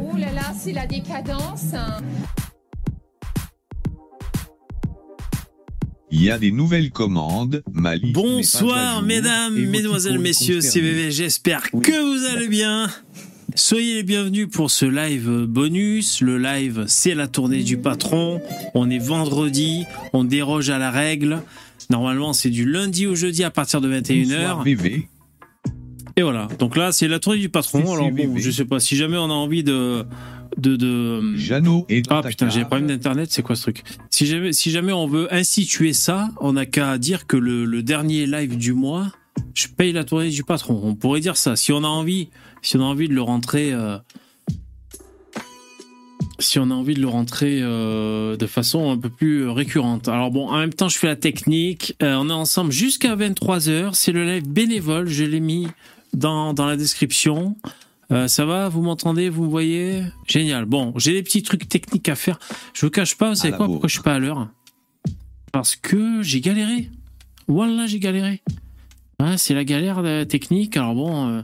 Oh là là, c'est la décadence. Il y a des nouvelles commandes, Mali. Bonsoir mesdames, mesdemoiselles, messieurs, c'est VV, j'espère que vous allez bien. Soyez les bienvenus pour ce live bonus. Le live, c'est la tournée du patron. On est vendredi, on déroge à la règle. Normalement, c'est du lundi au jeudi à partir de 21h. VV. Et voilà. Donc là, c'est la tournée du patron. Alors bon, CVV. je sais pas si jamais on a envie de de, de... Jeannot et Ah putain, j'ai un problème d'internet, c'est quoi ce truc? Si jamais, si jamais on veut instituer ça, on n'a qu'à dire que le, le dernier live du mois, je paye la tournée du patron. On pourrait dire ça. Si on a envie, si on a envie de le rentrer, euh, si on a envie de le rentrer euh, de façon un peu plus récurrente. Alors bon, en même temps, je fais la technique. Euh, on est ensemble jusqu'à 23h. C'est le live bénévole. Je l'ai mis dans, dans la description. Euh, ça va Vous m'entendez Vous me voyez? Génial. Bon, j'ai des petits trucs techniques à faire. Je vous cache pas, vous savez la quoi bourre. Pourquoi je suis pas à l'heure? Parce que j'ai galéré. Voilà, j'ai galéré. Ouais, c'est la galère euh, technique. Alors bon, euh,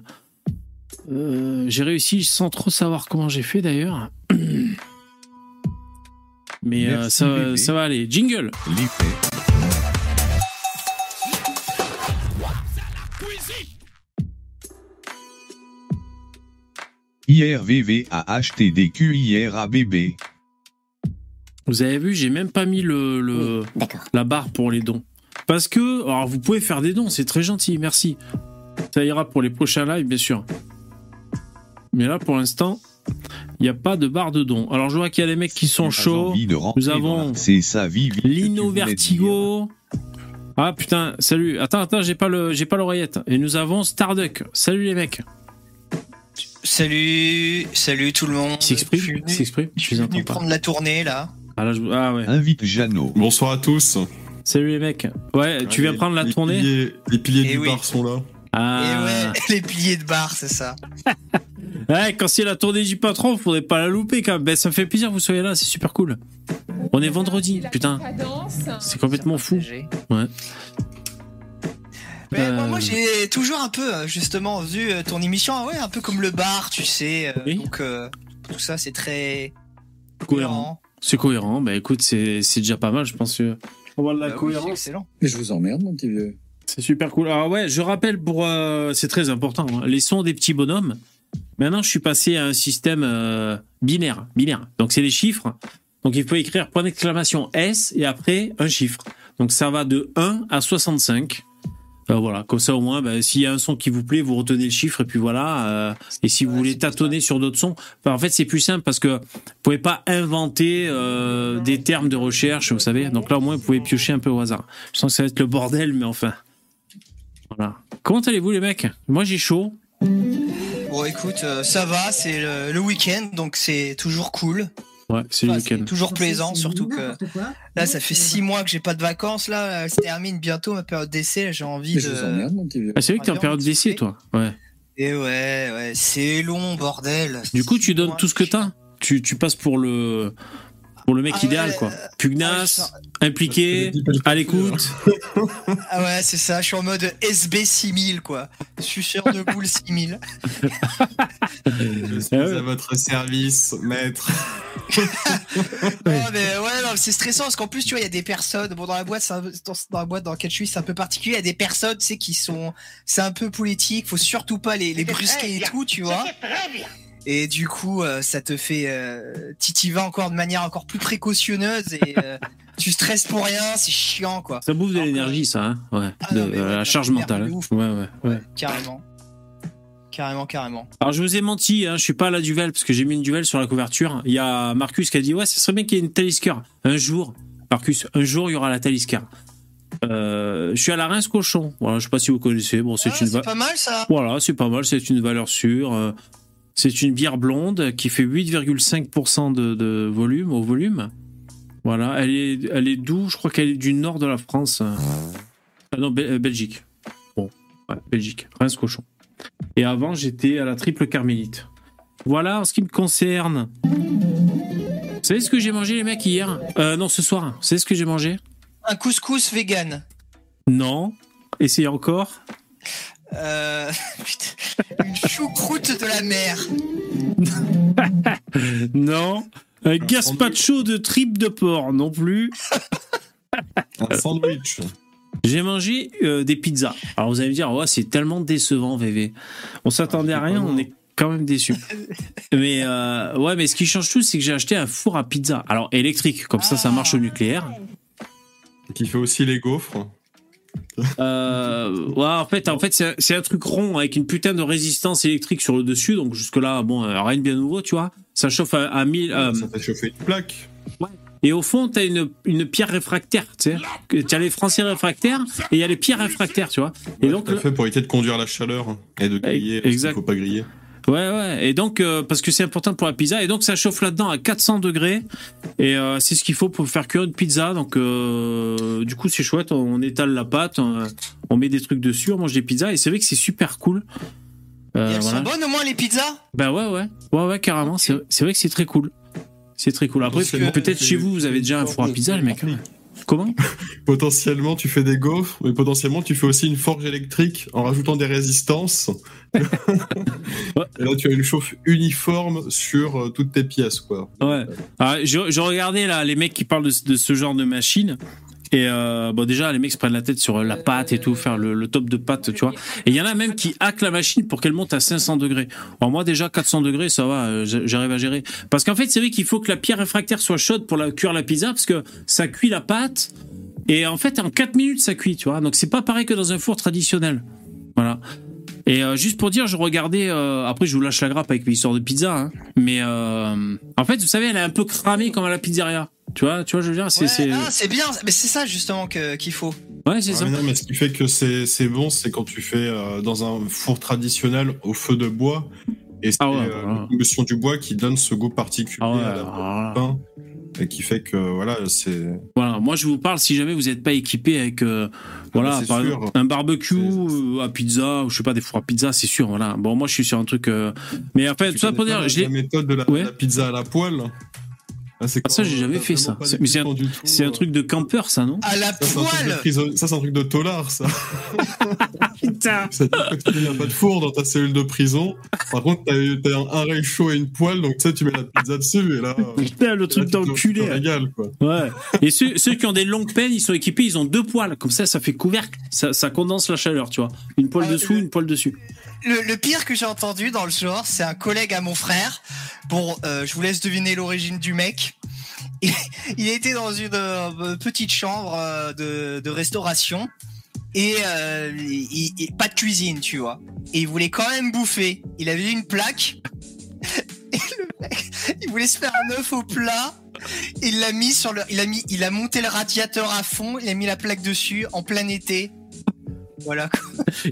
euh, j'ai réussi sans trop savoir comment j'ai fait d'ailleurs. Mais Merci, ça, ça va aller. Jingle. IRVV a acheté des cuillères à bébé. Vous avez vu, j'ai même pas mis le, le la barre pour les dons. Parce que, alors vous pouvez faire des dons, c'est très gentil, merci. Ça ira pour les prochains lives, bien sûr. Mais là, pour l'instant, il n'y a pas de barre de dons. Alors je vois qu'il y a des mecs qui sont chauds. Nous avons Lino Vertigo. Ah putain, salut. Attends, attends, j'ai pas le, j'ai pas l'oreillette. Et nous avons Starduck. Salut les mecs. Salut, salut tout le monde. Il s'exprime, s'exprime. je suis venu prendre la tournée là. Ah, là, je- ah ouais. Invite Jeannot. Bonsoir à tous. Salut les mecs. Ouais, tu viens Les- prendre la les tournée. piliers- les piliers Eh du oui. bar sont là. Ah. Et ouais, les piliers de bar, c'est ça. Ouais, quand c'est la tournée du patron, faudrait pas la louper quand même. Ben, ça me fait plaisir que vous soyez là, c'est super cool. On est vendredi, putain. C'est complètement fou. Ouais. Mais bon, Euh, moi j'ai toujours un peu euh, justement vu euh, ton émission, ouais, un peu comme le bar, tu sais. euh, Oui. Donc euh, tout ça c'est très Cohérent. C'est cohérent. Bah écoute, c'est c'est déjà pas mal, je pense. que- On voit de la Bah oui, cohérence. excellent. Mais je vous emmerde, mon petit vieux. C'est super cool. Alors ouais, je rappelle pour, euh, c'est très important, hein, les sons des petits bonhommes. Maintenant, je suis passé à un système euh, binaire, binaire. Donc c'est les chiffres. Donc il faut écrire point d'exclamation S et après un chiffre. Donc ça va de 1 à 65. Euh, voilà, comme ça au moins, bah, s'il y a un son qui vous plaît, vous retenez le chiffre et puis voilà. euh, et si vous voulez tâtonner sur d'autres sons, enfin, en fait c'est plus simple parce que vous pouvez pas inventer euh, des termes de recherche, vous savez. Donc là au moins vous pouvez piocher un peu au hasard. Je sens que ça va être le bordel, mais enfin. Voilà. Comment allez-vous les mecs? Moi j'ai chaud. Bon écoute, euh, ça va, c'est le, le week-end, donc c'est toujours cool. Ouais, c'est le Enfin, toujours plaisant, surtout que là ça fait six mois que j'ai pas de vacances, là, elle se termine bientôt ma période d'essai, j'ai envie Mais de... Ah, c'est vrai que t'es en période d'essai toi. Ouais. Et ouais, ouais, c'est long, bordel. Du coup tu donnes tout ce que t'as? Tu, tu passes pour le pour le mec Ah idéal ouais, quoi. euh, Pugnace, impliqué, à l'écoute. Ah ouais, c'est ça, je suis en mode SB 6000 quoi. Suceur de boule 6000. Je suis Ah à votre service, maître. Non mais ouais, non, c'est stressant parce qu'en plus tu vois, il y a des personnes, bon dans la boîte, c'est un peu- dans, dans la boîte dans laquelle je suis, c'est un peu particulier, il y a des personnes, tu sais, qui sont, c'est un peu politique, faut surtout pas les, les brusquer et tout, tu vois. Et du coup, euh, ça te fait euh, titiver encore de manière encore plus précautionneuse et euh, tu stresses pour rien, c'est chiant quoi. Ça bouffe de l'énergie ça. Hein ouais. Ah De- non, mais euh, ouais, la charge mentale. hein. ouf. Ouais ouais. ouais. Carrément. Carrément, carrément. Alors je vous ai menti, hein, je suis pas à la duvel parce que j'ai mis une duvel sur la couverture. Il y a Marcus qui a dit ouais, ce serait bien qu'il y ait une Talisker. Un jour, Marcus, un jour il y aura la Talisker. Euh, je suis à la Reims Cochon. Voilà, je sais pas si vous connaissez. Bon, c'est Ah, une c'est va- pas mal ça. Voilà, c'est pas mal, c'est une valeur sûre. C'est une bière blonde qui fait 8,5% de, de volume au volume. Voilà, elle est, elle est d'où? Je crois qu'elle est du nord de la France. Ah non, euh, Belgique. Bon, ouais, Belgique, Reims Cochon. Et avant, j'étais à la triple carmélite. Voilà, en ce qui me concerne. Vous savez ce que j'ai mangé, les mecs, hier? Euh, Non, ce soir. Vous savez ce que j'ai mangé? Un couscous vegan. Non. Essayez encore. Euh, putain, une choucroute de la mer. Non. Un gazpacho de tripes de porc non plus. Un sandwich. J'ai mangé euh, des pizzas. Alors vous allez me dire, ouais, c'est tellement décevant, VV. On s'attendait Ah, à c'est rien, on est quand même déçus. mais euh, ouais, mais ce qui change tout, c'est que j'ai acheté un four à pizza. Alors électrique, comme ça, ça marche au nucléaire. Qui fait aussi les gaufres. Euh, ouais, en fait, en fait, c'est un- truc rond avec une putain de résistance électrique sur le dessus. Donc jusque là, bon, euh, rien de bien nouveau, tu vois. Ça chauffe à, à 1000. euh, Ça fait chauffer une plaque. et au fond, t'as une, une pierre réfractaire, tu sais. Que- Tu as les Français réfractaires et il y a les pierres réfractaires, tu vois. Et Ouais, donc, tout à fait pour éviter de conduire la chaleur hein, et de griller. parce Exact. qu'il faut pas griller. Ouais, ouais. Et donc, euh, parce que c'est important pour la pizza. Et donc, ça chauffe là-dedans à 400 degrés. Et euh, c'est ce qu'il faut pour faire cuire une pizza. Donc, euh, du coup, c'est chouette. On étale la pâte, on, on met des trucs dessus, on mange des pizzas. Et c'est vrai que c'est super cool. Euh, Et elles voilà. sont bonnes au moins les pizzas? Bah ouais, ouais. Ouais, ouais, carrément. C'est c'est vrai que c'est très cool. C'est très cool. Après, peut-être chez vous, vous avez déjà un four à pizza, les mecs. Comment Potentiellement, tu fais des gaufres, mais potentiellement, tu fais aussi une forge électrique en rajoutant des résistances. Et là, tu as une chauffe uniforme sur euh, toutes tes pièces, quoi. Ouais. Alors, je, je regardais là les mecs qui parlent de, de ce genre de machine. Et euh, bon déjà les mecs se prennent la tête sur la pâte et tout, faire le, top de pâte, tu vois. Et il y en a même qui hackent la machine pour qu'elle monte à 500 degrés. Bon, moi déjà 400 degrés ça va, euh, j'arrive à gérer. Parce qu'en fait c'est vrai qu'il faut que la pierre réfractaire soit chaude pour la cuire la pizza parce que ça cuit la pâte. Et en fait en 4 minutes ça cuit, tu vois. Donc c'est pas pareil que dans un four traditionnel. Voilà. Et euh, juste pour dire, je regardais. euh, après, je vous lâche la grappe avec l'histoire de pizza. Hein, mais euh, en fait, vous savez, elle est un peu cramée comme à la pizzeria. Tu vois, tu vois, je veux dire, c'est, Ouais, c'est, ah, c'est bien, mais c'est ça justement que- qu'il faut. ouais, c'est Ah, ça. mais non, mais ce qui fait que c'est c'est bon, c'est quand tu fais euh, dans un four traditionnel au feu de bois. Et c'est Ah ouais, euh, voilà. la combustion du bois qui donne ce goût particulier Ah ouais, à la pain. Et qui fait que, voilà, c'est. Voilà, moi je vous parle si jamais vous n'êtes pas équipé avec, euh, voilà, bah, c'est par exemple, un barbecue euh, à pizza ou je sais pas des fours à pizza, c'est sûr. Voilà. Bon, moi je suis sur un truc. euh, Mais en fait, Tu tout ça pour dire, la, je l'ai- la méthode de la, Ouais. la pizza à la poêle? Ah, c'est Ah, ça, j'ai jamais fait ça. C'est- mais c'est un- c'est truc de campeur, ça, non? À la Ça, poêle prison- ça, c'est un truc de tolard, ça. Putain. C'est-à-dire que tu n'as pas de four dans ta cellule de prison. Par contre, t'as, eu- t'as un, un réchaud et une poêle, donc tu sais, tu mets la pizza dessus, et là. Putain, le truc d'enculé. régales, quoi. Ouais. Et ceux, ceux qui ont des longues peines, ils sont équipés, ils ont deux poils. Comme ça, ça fait couvercle. Ça, ça condense la chaleur, tu vois. Une poêle Ah, dessous, le- une poêle dessus. le, le pire que j'ai entendu dans le genre, c'est un collègue à mon frère. Bon, euh, je vous laisse deviner l'origine du mec. Il, était dans une euh, petite chambre euh, de, de restauration et euh, pas de cuisine, tu vois. Et il voulait quand même bouffer. Il avait une plaque. Il voulait se faire un œuf au plat. Il l'a mis sur le, il a mis, il a monté le radiateur à fond. Il a mis la plaque dessus en plein été. Voilà.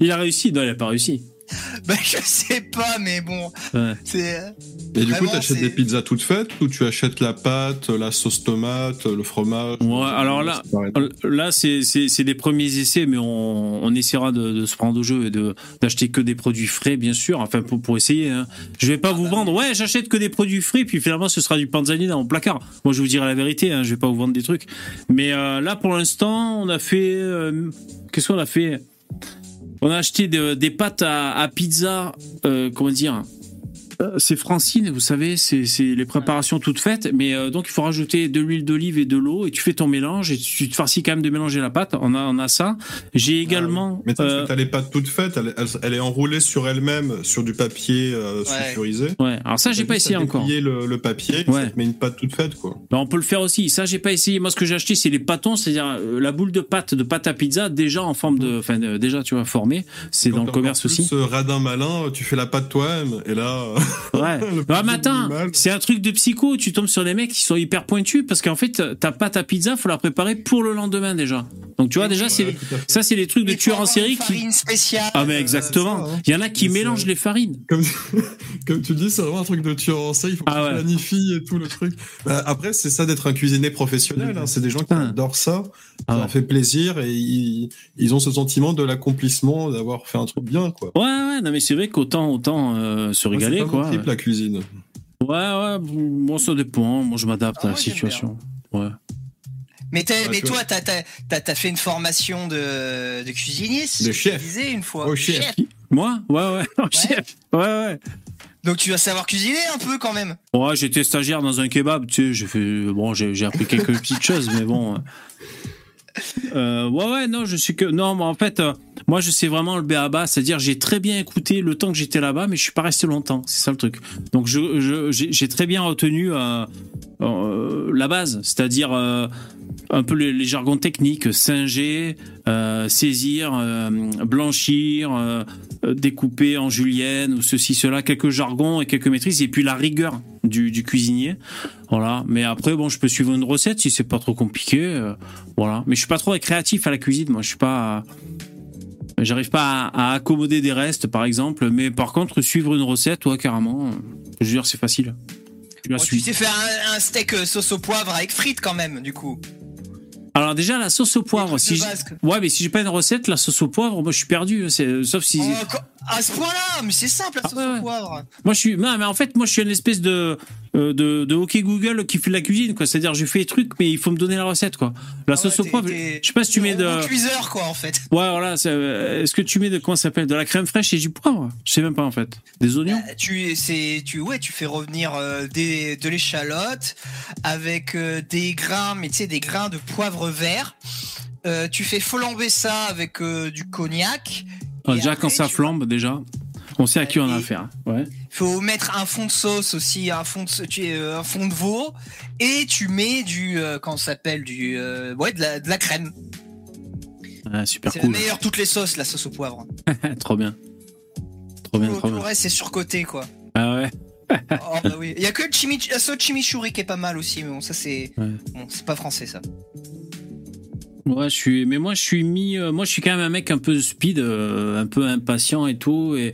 Il a réussi. Non, il a pas réussi. Bah, je sais pas, mais bon, Ouais. c'est. euh, Et du coup, t'achètes c'est- des pizzas toutes faites ou tu achètes la pâte, la sauce tomate, le fromage? Ouais, alors là- C'est pareil. Là, c'est c'est- c'est des premiers essais, mais on, on essaiera de, de se prendre au jeu et de d'acheter que des produits frais, bien sûr. Enfin, pour, pour essayer. Hein. Je vais pas vous vendre. Ouais, j'achète que des produits frais, puis finalement, ce sera du panzani dans mon placard. Moi, je vous dirai la vérité. Hein, je vais pas vous vendre des trucs. Mais euh, là, pour l'instant, on a fait. euh, Qu'est-ce qu'on a fait? On a acheté de- des pâtes à, pizza. euh, comment dire c'est Francine, vous savez, c'est les préparations toutes faites, mais euh, donc il faut rajouter de l'huile d'olive et de l'eau et tu fais ton mélange et tu te farcis quand même de mélanger la pâte. On a, on a ça. J'ai également. Ah Mais tu euh, t'as les pâtes toutes faites, elle, elle- elle est enroulée sur elle-même sur du papier euh, Ouais. sulfurisé. ouais, alors ça j'ai T'as pas essayé encore. le, le papier, Ouais. ça te met une pâte toute faite, quoi. Bah, on peut le faire aussi. Ça j'ai pas essayé. Moi ce que j'ai acheté c'est les pâtons, c'est-à-dire euh, la boule de pâte de pâte à pizza déjà en forme de, enfin euh, déjà tu vois formée. C'est dans le commerce aussi. euh, radin malin, tu fais la pâte toi-même, et là, Ouais. Ah, mais attends, minimal. c'est un truc de psycho. Tu tombes sur des mecs qui sont hyper pointus parce qu'en fait, ta pâte à pizza, faut la préparer pour le lendemain déjà. Donc tu vois, déjà, c'est ça, c'est les trucs de tueurs en série une qui. farine spéciale. Ah, mais euh, exactement. ça, hein. Il y en a qui mélangent les farines. comme, comme tu dis, c'est vraiment un truc de tueur en série, il faut que Ah tu planifies et tout le truc. Bah, après, c'est ça d'être un cuisinier professionnel, hein. c'est des gens qui Ah. adorent ça, ça Ah ouais. leur fait plaisir, et ils, ils ont ce sentiment de l'accomplissement, d'avoir fait un truc bien, quoi. Ouais, ouais, non, mais c'est vrai qu'autant autant euh, se régaler, quoi. trip, la cuisine. Ouais, ouais, moi ça dépend. Moi, je m'adapte Ah, à la situation. Ouais. Mais, t'as- Ouais, mais toi, t'as t'as- t'as- t'as fait une formation de, de cuisinier, c'est De chef. disais une fois. Oh, chef. Moi? Ouais, ouais, chef. Ouais, ouais. Donc tu vas savoir cuisiner un peu quand même. Ouais, j'étais stagiaire dans un kebab, tu sais, j'ai fait bon, j'ai j'ai appris quelques petites choses, mais bon. Euh. Ouais, ouais, non, je suis que non, mais en fait, euh, moi, je sais vraiment le béaba, c'est-à-dire j'ai très bien écouté le temps que j'étais là-bas, mais je suis pas resté longtemps, c'est ça le truc. Donc je je- j'ai j'ai très bien retenu euh, la base, c'est-à-dire un peu les, jargons techniques, singer, saisir, blanchir, euh, découper en julienne ou ceci, cela, quelques jargons et quelques maîtrises, et puis la rigueur du, du cuisinier. Voilà. Mais après, bon, je peux suivre une recette si c'est pas trop compliqué. euh, voilà. Mais je suis pas trop créatif à la cuisine. Moi, je suis pas. J'arrive pas à, à accommoder des restes, par exemple. Mais par contre, suivre une recette, ouais, carrément. Je veux dire, c'est facile. La Bon, tu sais faire un, un steak euh, sauce au poivre avec frites quand même, du coup. Alors déjà, la sauce au poivre. Si. Ouais, mais si j'ai pas une recette, la sauce au poivre, moi, je suis perdu. C'est sauf si. Oh, à ce point-là, mais c'est simple, la Ah, sauce ouais. au poivre. Moi, je suis. Non, mais en fait, moi, je suis une espèce de euh, de, de hockey Google qui fait de la cuisine, quoi. C'est-à-dire, je fais les trucs, mais il faut me donner la recette, quoi. La Ah sauce ouais, au poivre. Je sais pas si tu mets de. cuiseur, quoi, en fait. Ouais, voilà. euh, Est-ce que tu mets de comment ça s'appelle De la crème fraîche et du poivre? Je sais même pas en fait. Des oignons? Euh, Tu, c'est, tu, ouais, tu fais revenir euh, des, de l'échalote avec euh, des grains, mais tu sais, des grains de poivre vert. Euh, tu fais flamber ça avec euh, du cognac. Déjà après, quand ça flambe, déjà, on sait à qui on a affaire. Ouais. Faut mettre un fond de sauce aussi, un fond de, tu, euh, un fond de veau, et tu mets du, euh, ça s'appelle, du, euh, ouais, de la, de la crème. Ah, super C'est cool. la meilleure toutes les sauces, la sauce au poivre. trop bien. Trop bien, Tout, trop tout le bien. reste c'est surcoté quoi. Ah ouais. Oh, bah oui. Il y a que le chimich la sauce chimichurri qui est pas mal aussi, mais bon ça c'est, Ouais. bon c'est pas français ça. Ouais, je suis. Mais moi, je suis mis. euh, moi, je suis quand même un mec un peu speed, euh, un peu impatient et tout. Et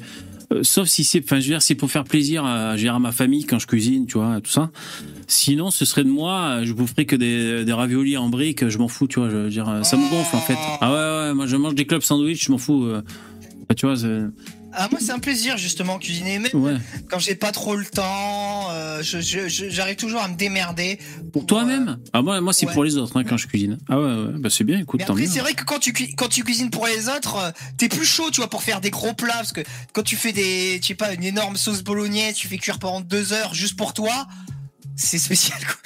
euh, sauf si c'est. Enfin, je veux dire, c'est pour faire plaisir à, je veux dire, à ma famille quand je cuisine, tu vois, tout ça. Sinon, ce serait de moi. Je boufferais que des, des raviolis en briques. Je m'en fous, tu vois. Je veux dire, ça me gonfle en fait. Ah ouais, ouais. Moi, je mange des clubs sandwich. Je m'en fous. Bah, tu vois. Ah moi c'est un plaisir justement cuisiner, même Ouais. quand j'ai pas trop le temps, euh, j'arrive toujours à me démerder. Pour toi-même? Ah moi, moi c'est Ouais. pour les autres hein, quand je cuisine. Ah ouais, ouais. Bah, c'est bien. Écoute, Mais tant après c'est vrai que quand tu quand tu cuisines pour les autres, euh, t'es plus chaud tu vois pour faire des gros plats parce que quand tu fais des, je sais pas, une énorme sauce bolognaise, tu fais cuire pendant deux heures juste pour toi. C'est spécial quoi.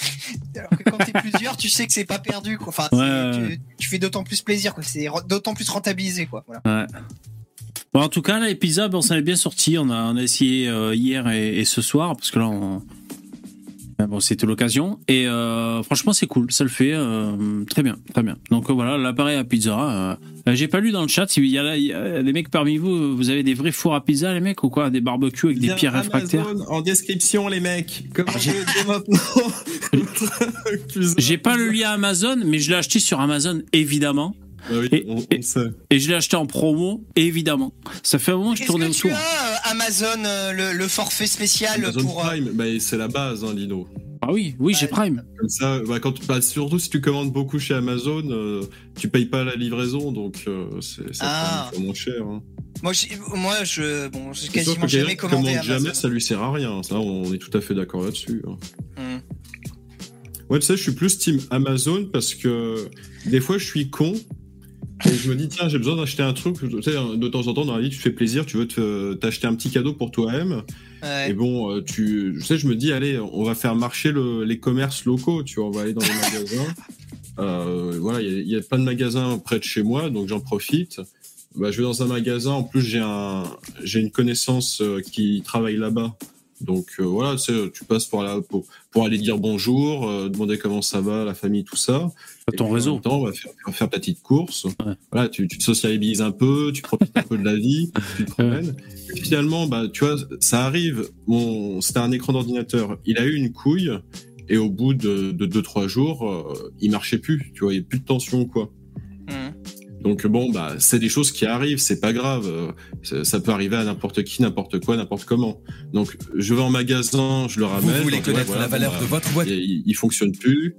Alors que quand t'es plusieurs, tu sais que c'est pas perdu quoi. Enfin, Ouais, tu, tu fais d'autant plus plaisir quoi. C'est d'autant plus rentabilisé quoi. Voilà. Ouais. Bon, en tout cas, pizzas, bon, ça est bien sorti. On a, on a essayé euh, hier et, et ce soir, parce que là, on... bon, c'était l'occasion. Et euh, franchement, c'est cool. Ça le fait euh, très bien, très bien. Donc voilà, l'appareil à pizza. J'ai pas lu dans le chat s'il y a, y des mecs parmi vous. Vous avez des vrais fours à pizza, les mecs, ou quoi? Des barbecues avec des pierres réfractaires? Amazon en description, les mecs. Maintenant. Cuisine. J'ai pas le lien Amazon, mais je l'ai acheté sur Amazon, évidemment. Ah oui, Et- on, on et- sait. Et je l'ai acheté en promo, évidemment. Ça fait un moment que je tournais que tu autour. as euh, Amazon euh, le, le forfait spécial Amazon pour euh, Prime, bah, c'est la base, hein, Lino. Ah oui, oui, j'ai Prime. Comme ça, bah, quand, bah, surtout si tu commandes beaucoup chez Amazon, euh, tu payes pas la livraison, donc euh, c'est ça Ah. prend moins cher. Hein. moi je, moi je bon j'ai quasiment que jamais commandé commande Amazon. jamais, ça lui sert à rien. Ça, on est tout à fait d'accord là-dessus. hein. Hmm. Ouais, tu sais, je suis plus team Amazon parce que des fois, je suis con. Et je me dis, tiens, j'ai besoin d'acheter un truc. Tu sais, de temps en temps, dans la vie, tu te fais plaisir, tu veux te- t'acheter un petit cadeau pour toi-même. Ouais. Et bon, euh, tu, je sais, je me dis, allez, on va faire marcher le- les commerces locaux, tu vois, on va aller dans les magasins. Euh, voilà, il y, a- il y a plein de magasins près de chez moi, donc j'en profite. Bah, je vais dans un magasin, en plus, j'ai un, une connaissance euh, qui travaille là-bas. Donc euh, voilà, tu, passes pour, la, pour, pour aller dire bonjour, euh, demander comment ça va, la famille, tout ça. Ton puis, En réseau. même temps, on va faire, faire, faire ta petite course. Ouais. Voilà, tu, tu te socialises un peu, tu profites un peu de la vie, tu te promènes. Finalement, bah, tu vois, ça arrive. Mon, c'était un écran d'ordinateur. Il a eu une couille et au bout de 2-3 jours, euh, il marchait plus. Tu vois, il n'y a plus de tension, quoi. Hmm. Donc bon, bah, c'est des choses qui arrivent, c'est pas grave. Euh, ça- Ça peut arriver à n'importe qui, n'importe quoi, n'importe comment. Donc je vais en magasin, je le Vous ramène. voulez donc, connaître ouais, voilà, la valeur bon, de bah, votre boîte il, il fonctionne plus.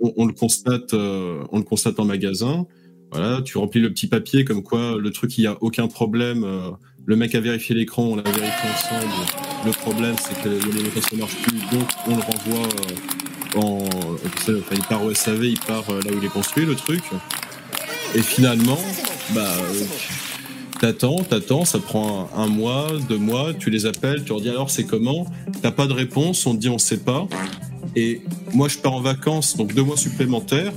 On, on le constate, euh, on le constate en magasin. Voilà, tu remplis le petit papier comme quoi le truc il y a aucun problème. euh, le mec a vérifié l'écran, on l'a vérifié ensemble. Le problème c'est que l'alimentation ne marche plus, donc on le renvoie euh, en, enfin, il part au SAV, il part euh, là où il est construit le truc. Et finalement, bah, euh, T'attends, t'attends, ça prend un, un mois, deux mois, tu les appelles, tu leur dis alors c'est comment? T'as pas de réponse, on te dit on sait pas. Et moi je pars en vacances, donc deux mois supplémentaires.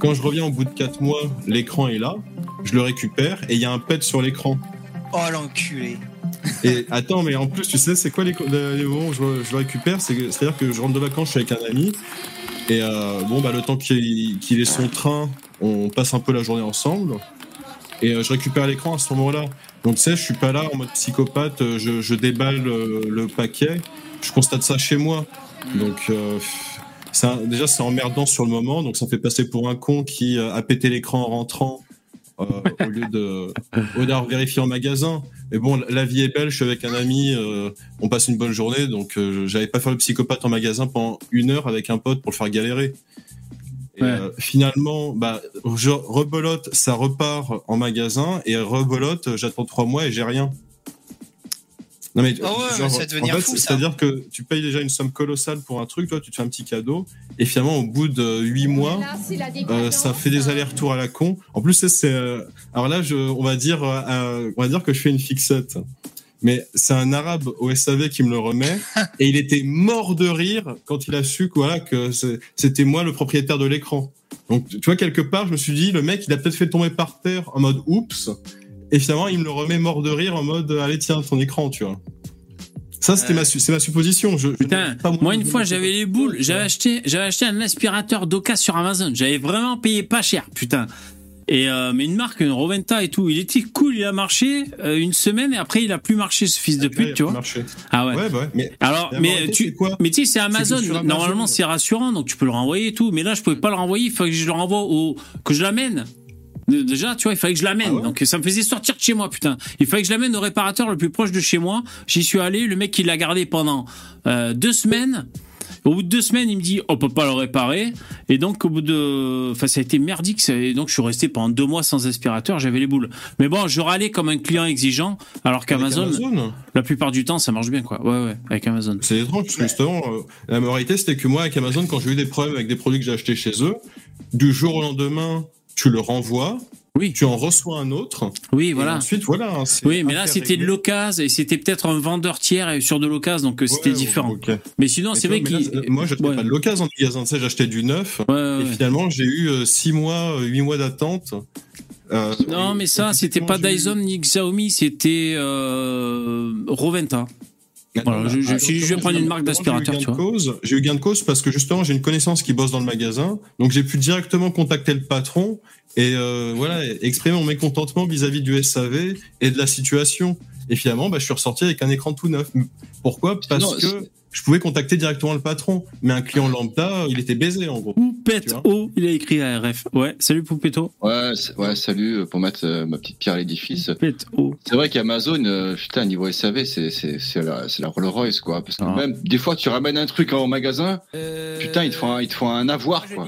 Quand je reviens au bout de quatre mois, l'écran est là, je le récupère et il y a un pet sur l'écran. Oh l'enculé. Et attends, mais en plus, tu sais, c'est quoi les, les, moments où je, je le récupère? C'est- C'est-à-dire que je rentre de vacances, je suis avec un ami, et euh, bon, bah, le temps qu'il qu'il ait son train, on passe un peu la journée ensemble, et euh, je récupère l'écran à ce moment-là. Donc, tu sais, je suis pas là en mode psychopathe, euh, je, je déballe le, le paquet, je constate ça chez moi. Donc, euh, un- déjà, c'est emmerdant sur le moment, donc ça fait passer pour un con qui euh, a pété l'écran en rentrant. Euh, au lieu de au lieu vérifié en magasin. Mais bon, la vie est belle. Je suis avec un ami, euh, on passe une bonne journée, donc euh, j'avais pas faire le psychopathe en magasin pendant une heure avec un pote pour le faire galérer. Et, Ouais. finalement, bah, je rebelote, ça repart en magasin et rebelote, j'attends trois mois et j'ai rien. Non mais, Ah ouais, mais ça va devenir en fait, fou, c'est-à-dire que tu payes déjà une somme colossale pour un truc, toi, tu te fais un petit cadeau, et finalement, au bout de huit mois, Là, euh, ça fait des allers-retours à la con. En plus, c'est- euh, alors là, je, on va dire, euh, on va dire que je fais une fixette. Mais c'est un arabe au SAV qui me le remet, et il était mort de rire quand il a su que voilà que c'était moi le propriétaire de l'écran. Donc tu vois quelque part, je me suis dit, le mec, il a peut-être fait tomber par terre en mode oups, et finalement, il me le remet mort de rire en mode allez tiens ton écran, tu vois. Ça, c'était Ouais. ma, su- c'est ma supposition. Je, Putain, pas moi une fois j'avais les boules, j'avais acheté, j'avais acheté un aspirateur d'Oka sur Amazon, j'avais vraiment payé pas cher, putain. Et euh, mais une marque, une Roventa et tout, il était cool, il a marché euh, une semaine et après il a plus marché ce fils de Ouais, pute, tu vois. marché. Ah ouais. Ouais, bah ouais. Mais Alors, tu, quoi mais tu sais, c'est Amazon. Normalement, c'est rassurant, donc tu peux le renvoyer et tout. Mais là, je pouvais pas le renvoyer. Il fallait que je le renvoie au, que je l'amène. Déjà, tu vois, il fallait que je l'amène. Ah ouais donc, ça me faisait sortir de chez moi, putain. Il fallait que je l'amène au réparateur le plus proche de chez moi. J'y suis allé. Le mec, il l'a gardé pendant euh, deux semaines. Au bout de deux semaines, il me dit, on peut pas le réparer. Et donc, au bout de, enfin, ça a été merdique. Et donc, je suis resté pendant deux mois sans aspirateur. J'avais les boules. Mais bon, je râlais comme un client exigeant, alors qu'Amazon, Amazon, la plupart du temps, ça marche bien, quoi. Ouais, ouais, avec Amazon. C'est étrange, parce que justement, euh, la moralité, c'était que moi, avec Amazon, quand j'ai eu des problèmes avec des produits que j'ai achetés chez eux, du jour au lendemain, tu le renvoies, Oui. tu en reçois un autre, Oui, voilà. ensuite, voilà. hein, Oui, mais là, c'était de l'occasion et c'était peut-être un vendeur tiers sur de l'occasion, donc euh, c'était Ouais, différent. Mais sinon, c'est vrai là, Moi, j'achetais Ouais. pas de l'occasion en magasin, tu j'achetais du neuf, Ouais, et finalement, j'ai eu 6 mois, 8 mois d'attente. Euh, Non, mais ça, c'était pas Dyson ni Xiaomi, c'était euh, Roventa. Voilà, je- suis dit, je vais prendre une marque d'aspirateur, J'ai eu tu gain de vois. cause- J'ai eu gain de cause parce que justement, j'ai une connaissance qui bosse dans le magasin, donc j'ai pu directement contacter le patron et euh, voilà, exprimer mon mécontentement vis-à-vis du SAV et de la situation. Et finalement, bah, je suis ressorti avec un écran tout neuf. Pourquoi? Parce Non, que je pouvais contacter directement le patron. Mais un client lambda, il était baisé en gros. Poupette Tu vois. O, il a écrit ARF. Ouais, salut Poupetto. Ouais, ouais, salut euh, pour mettre euh, ma petite pierre à l'édifice. C'est vrai qu'Amazon, euh, putain, niveau SAV, c'est c'est c'est la, c'est la Rolls Royce quoi. Parce que Ah. même des fois, tu ramènes un truc en magasin, putain, ils te font un, ils te font un avoir quoi.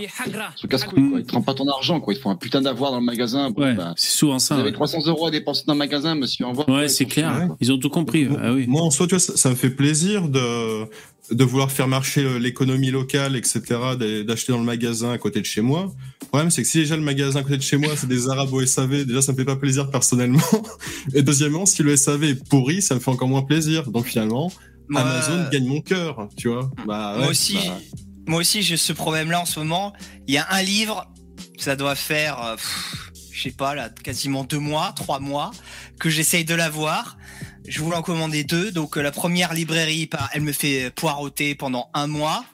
Ce casse quoi. Ils te rendent pas ton argent quoi. Ils te font un putain d'avoir dans le magasin. Bon, Ouais, ben, c'est souvent vous ça. avez Ouais, 300 euros à dépenser dans le magasin, monsieur, envoie. Ouais, c'est clair. Ils ont tout compris. Moi- Ah oui. Moi, en soi, tu vois, ça, ça me fait plaisir de, de vouloir faire marcher euh, l'économie locale, etc., d'a- d'acheter dans le magasin à côté de chez moi. Le problème, c'est que si déjà le magasin à côté de chez moi, c'est des arabes au SAV, déjà, ça me fait pas plaisir personnellement. Et deuxièmement, si le SAV est pourri, ça me fait encore moins plaisir. Donc finalement, Moi, Amazon gagne mon cœur, tu vois. Bah, Moi ouais, aussi, bah, moi aussi, j'ai ce problème-là en ce moment. Il y a un livre, ça doit faire, euh, je sais pas, là, quasiment deux mois, trois mois, que j'essaye de l'avoir. Je voulais en commander deux. Donc, euh, la première librairie, par- elle me fait poireauter pendant un mois.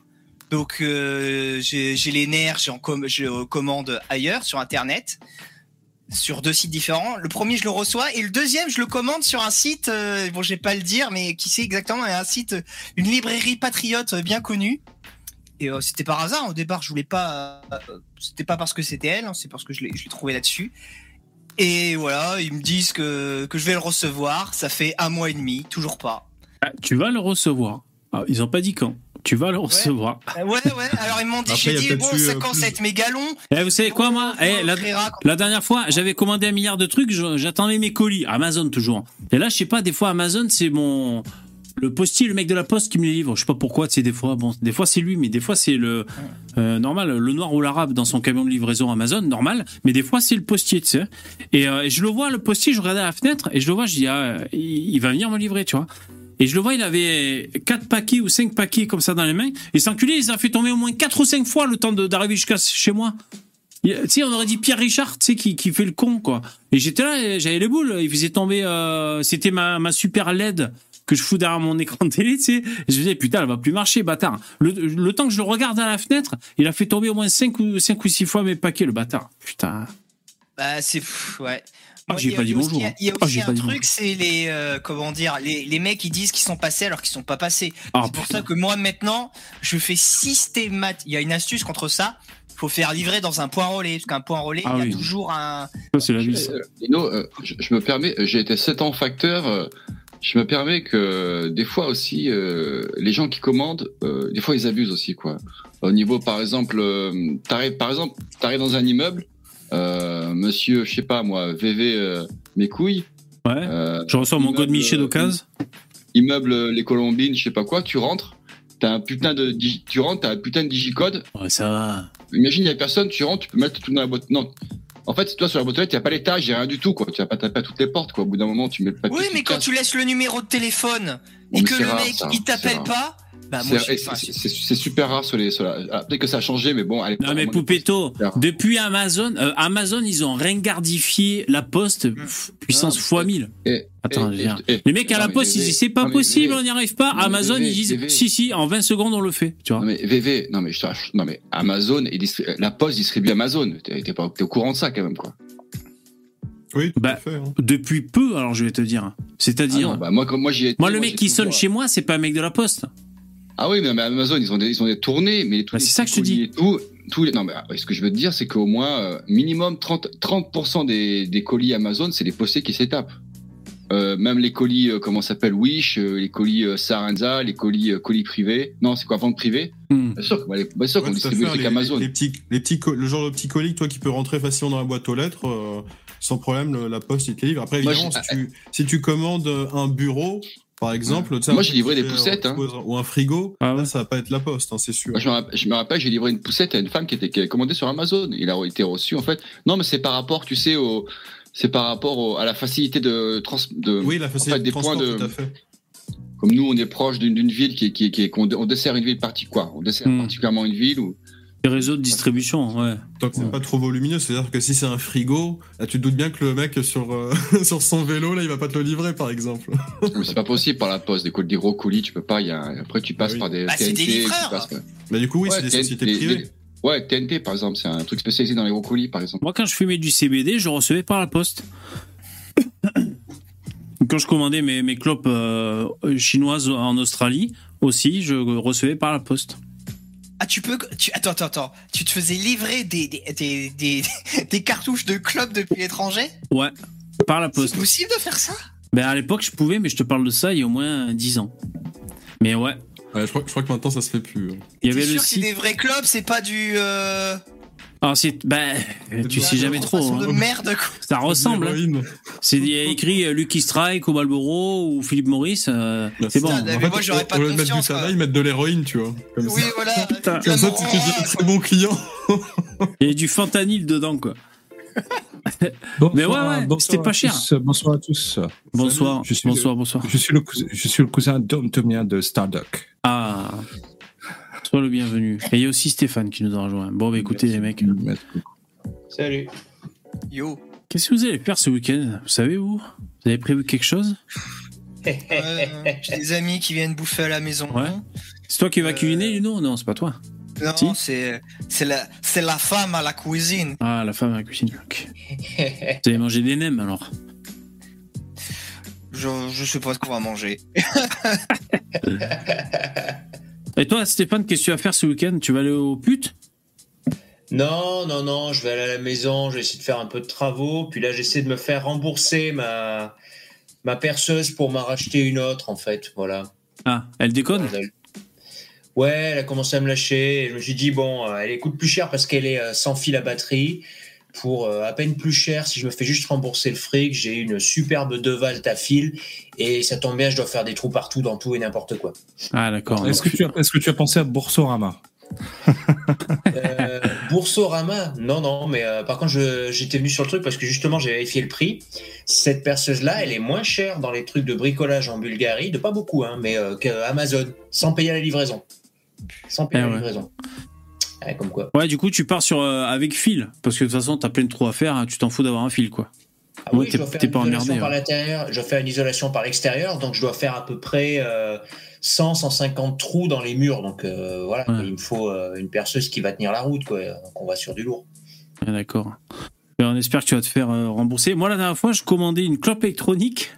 Donc, euh, j'ai les nerfs, j'en com je commande ailleurs, sur Internet, sur deux sites différents. Le premier, je le reçois, et le deuxième, je le commande sur un site, euh, bon, je vais pas le dire, mais qui sait exactement, un site, une librairie patriote bien connue. Et c'était par hasard. Au départ, je voulais pas. euh, c'était pas parce que c'était elle, hein, c'est parce que je l'ai trouvé là-dessus. Et voilà, ils me disent que, que je vais le recevoir. Ça fait un mois et demi, toujours pas. Ah, tu vas le recevoir. Ah, ils ont pas dit quand. Tu vas le recevoir. Euh, ouais, ouais. Alors ils m'ont dit, j'ai dit bon, ça euh, quand plus- ça va être mes galons. Eh, vous savez quoi, moi? Eh, la, La dernière fois, j'avais commandé un milliard de trucs, j'attendais mes colis. Amazon toujours. Et là, je sais pas, des fois Amazon, c'est mon le postier, le mec de la poste qui me les livre. Je sais pas pourquoi, tu sais, des fois, bon, des fois c'est lui, mais des fois c'est le euh, normal, le noir ou l'arabe dans son camion de livraison Amazon, normal, mais des fois c'est le postier, tu sais. Et, euh, et je le vois, le postier, je regardais à la fenêtre et je le vois, je dis, ah, il, il va venir me livrer, tu vois. Et je le vois, il avait quatre paquets ou cinq paquets comme ça dans les mains. Et cet enculé, il a fait tomber au moins quatre ou cinq fois le temps d'arriver jusqu'à chez moi. Tu sais, on aurait dit Pierre Richard, tu sais, qui, qui fait le con, quoi. Et j'étais là, j'avais les boules. Il faisait tomber, euh, c'était ma, ma super LED que je fous derrière mon écran de télé, tu sais. Je me disais, putain, elle va plus marcher, bâtard. Le, le temps que je le regarde à la fenêtre, il a fait tomber au moins cinq ou, cinq ou six fois mes paquets, le bâtard. Putain. Bah, c'est pff, ouais. Ah, Moi, j'ai il pas dit il y a aussi- bonjour. Il y a Ah, aussi un pas dit truc, c'est les euh, comment dire, les, les mecs qui disent qu'ils sont passés alors qu'ils sont pas passés. Ah, c'est pour ça que moi maintenant, je fais systématique. Il y a une astuce contre ça. Faut faire livrer dans un point relais, parce qu'un point relais, Ah il y a oui. toujours un. Ça, c'est la vie. Euh, Lino, euh, je, je me permets, euh, j'ai été 7 ans facteur. Je me permets que des fois aussi, euh, les gens qui commandent, euh, des fois ils abusent aussi, quoi. Au niveau, par exemple, euh, t'arrives, par exemple, t'arrives dans un immeuble, euh, Monsieur, je sais pas moi, VV mes couilles. Ouais. Je reçois mon code Miché euh, d'occasion. Immeuble les Colombines, je sais pas quoi. Tu rentres, t'as un putain de, tu rentres, t'as un putain de digicode. Ouais, ça va. Imagine, il y a personne, tu rentres, tu peux mettre tout dans la boîte. Non. En fait, toi, sur la boîte aux lettres, il n'y a pas l'étage, il n'y a rien du tout, quoi. Tu vas pas taper à toutes les portes, quoi. Au bout d'un moment, tu mets le papier. Oui, mais quand tu laisses le numéro de téléphone et que le rare, mec ça, il t'appelle pas, bah C'est super rare sur les. Ah, Peut-être que ça a changé, mais bon, allez. Non mais Poupetto, depuis Amazon, euh, Amazon ils ont ringardifié la poste pff, puissance Ah, fois 1000. Et, Attends, et- je et- les mecs à la poste ils disent c'est pas possible, on n'y arrive pas. Amazon ils disent si si en 20 secondes on le fait, tu vois. Non mais VV, non mais je non mais Amazon et la Poste distribue Amazon. T'es t'es pas t'es au courant de ça quand même quoi. Oui, tout Bah, fait. hein. Depuis peu alors je vais te dire. Ah C'est-à-dire non, bah moi moi moi le mec qui sonne voir. chez moi, c'est pas un mec de la poste. Ah oui mais, Amazon ils ont des ils ont des tournées mais tous Bah, les c'est ça que je te colis dis. Tout, tous les non mais euh, ce que je veux te dire c'est qu'au moins euh, minimum 30 30% des des colis Amazon c'est les postés qui s'étapent. Euh, même les colis euh, comment ça s'appelle Wish, euh, les colis euh, Saranza, les colis euh, colis privés. Non, c'est quoi vente privée? Hmm. Bien sûr, bah, les- bien sûr Ouais, qu'on tout à distribue les Amazon. les petits, les petits, le genre de petit colis, toi, qui peut rentrer facilement dans la boîte aux lettres, euh, sans problème, le- la poste, il te livre. Après, Moi, évidemment, je- si, tu, si tu commandes un bureau, par exemple, Moi, j'ai livré des poussettes, hein. Ou un frigo, Ah ouais. là, ça va pas être la poste, hein, c'est sûr. Moi, je, me rappelle, je me rappelle, j'ai livré une poussette à une femme qui était qui avait commandé sur Amazon. Il a été reçu en fait. Non, mais c'est par rapport, tu sais, au, c'est par rapport au- à la facilité de trans, de, oui, la facilité fait, de des transport, points de- tout à fait. comme nous, on est proche d'une d'une ville qui, est- qui, est- qui est- qu'on on dessert une ville partie quoi, on dessert Hmm. particulièrement une ville ou. Les réseaux de distribution, ouais. Tant que c'est Ouais. pas trop volumineux, c'est-à-dire que si c'est un frigo, là, tu te doutes bien que le mec sur, euh, sur son vélo, là, il va pas te le livrer, par exemple. Mais c'est pas possible par la poste. Des, des gros colis, tu peux pas. Il y a, après, tu passes Ah oui. par des Bah, c'est TNT. des tu livreurs. passes par- Mais du coup, oui, Ouais, c'est des TNT, sociétés privées. les- Ouais, TNT par exemple, c'est un truc spécialisé dans les gros colis par exemple. Moi, quand je fumais du CBD, je recevais par la poste. quand je commandais mes, mes clopes euh, chinoises en Australie, aussi, je recevais par la poste. Ah, tu peux. Tu, attends, attends, attends. Tu te faisais livrer des, des, des, des, des cartouches de club depuis l'étranger? Ouais, par la C'est poste. possible de faire ça? Ben, à l'époque, je pouvais, mais je te parle de ça il y a au moins 10 ans. Mais ouais, Ouais, je, crois, je crois que maintenant, ça se fait plus. hein. il y avait le sûr que c'est des vrais clubs, c'est pas du. Euh... Alors, c'est. Ben, tu sais jamais trop. hein. de merde, quoi. Ça ressemble. hein. C'est a écrit euh, Lucky Strike ou Marlboro ou Philippe Maurice. euh, c'est bon. Putain, mais moi, j'aurais pas au lieu de mettre du ils mettent de l'héroïne, tu vois. Comme Oui, ça, voilà. Putain. Comme ça, c'est bon client. Il y a du fentanyl dedans, quoi. Bonsoir, Mais ouais, ouais, bonsoir c'était pas cher. tous, Bonsoir à tous. Bonsoir, Je suis bonsoir, bonsoir. Je suis le, cousin- je suis le cousin de Starduck. Ah, sois le bienvenu. Et il y a aussi Stéphane qui nous a rejoint. Bon, bah écoutez, les mecs, Merci. Salut. Yo. qu'est-ce que vous allez faire ce week-end? Vous savez où Vous avez prévu quelque chose? J'ai des amis qui viennent bouffer à la maison. Ouais. C'est toi qui vas Euh, cuisiner, Luno Non, c'est pas toi. Non, Si. c'est c'est la c'est la femme à la cuisine. Ah, la femme à la cuisine. ok. Vous allez manger des nems alors? Je je sais pas ce qu'on va manger. Et toi, Stéphane, qu'est-ce que tu vas faire ce week-end? Tu vas aller au pute Non, non, non, je vais aller à la maison, je vais essayer de faire un peu de travaux, puis là j'essaie de me faire rembourser ma, ma perceuse pour m'en racheter une autre en fait, voilà. Ah, elle déconne? Ouais, elle a commencé à me lâcher, et je me suis dit, bon, euh, elle coûte plus cher parce qu'elle est euh, sans fil à batterie, pour euh, à peine plus cher, si je me fais juste rembourser le fric, j'ai une superbe Devalt à fil, et ça tombe bien, je dois faire des trous partout dans tout et n'importe quoi. Ah, d'accord. Est-ce que, tu as, est-ce que tu as pensé à Boursorama? Euh, Boursorama, non, non, mais euh, par contre, j'étais venu sur le truc parce que justement, j'ai vérifié le prix. Cette perceuse-là, elle est moins chère dans les trucs de bricolage en Bulgarie, de pas beaucoup, hein, mais euh, qu'Amazon, sans payer la livraison. Sans payer Eh la ouais. livraison. Ouais, comme quoi. Ouais, du coup, tu pars sur euh, avec fil, parce que de toute façon, t'as plein de trous à faire, hein, tu t'en fous d'avoir un fil, quoi. Ah oui, je dois faire une pas isolation emmerdé, par ouais. l'intérieur, je dois faire une isolation par l'extérieur, donc je dois faire à peu près euh, 100, 150 trous dans les murs. Donc euh, voilà, Ouais. il me faut euh, une perceuse qui va tenir la route, quoi. Donc on va sur du lourd. D'accord. Ben, on espère que tu vas te faire euh, rembourser. Moi, la dernière fois, je commandais une clope électronique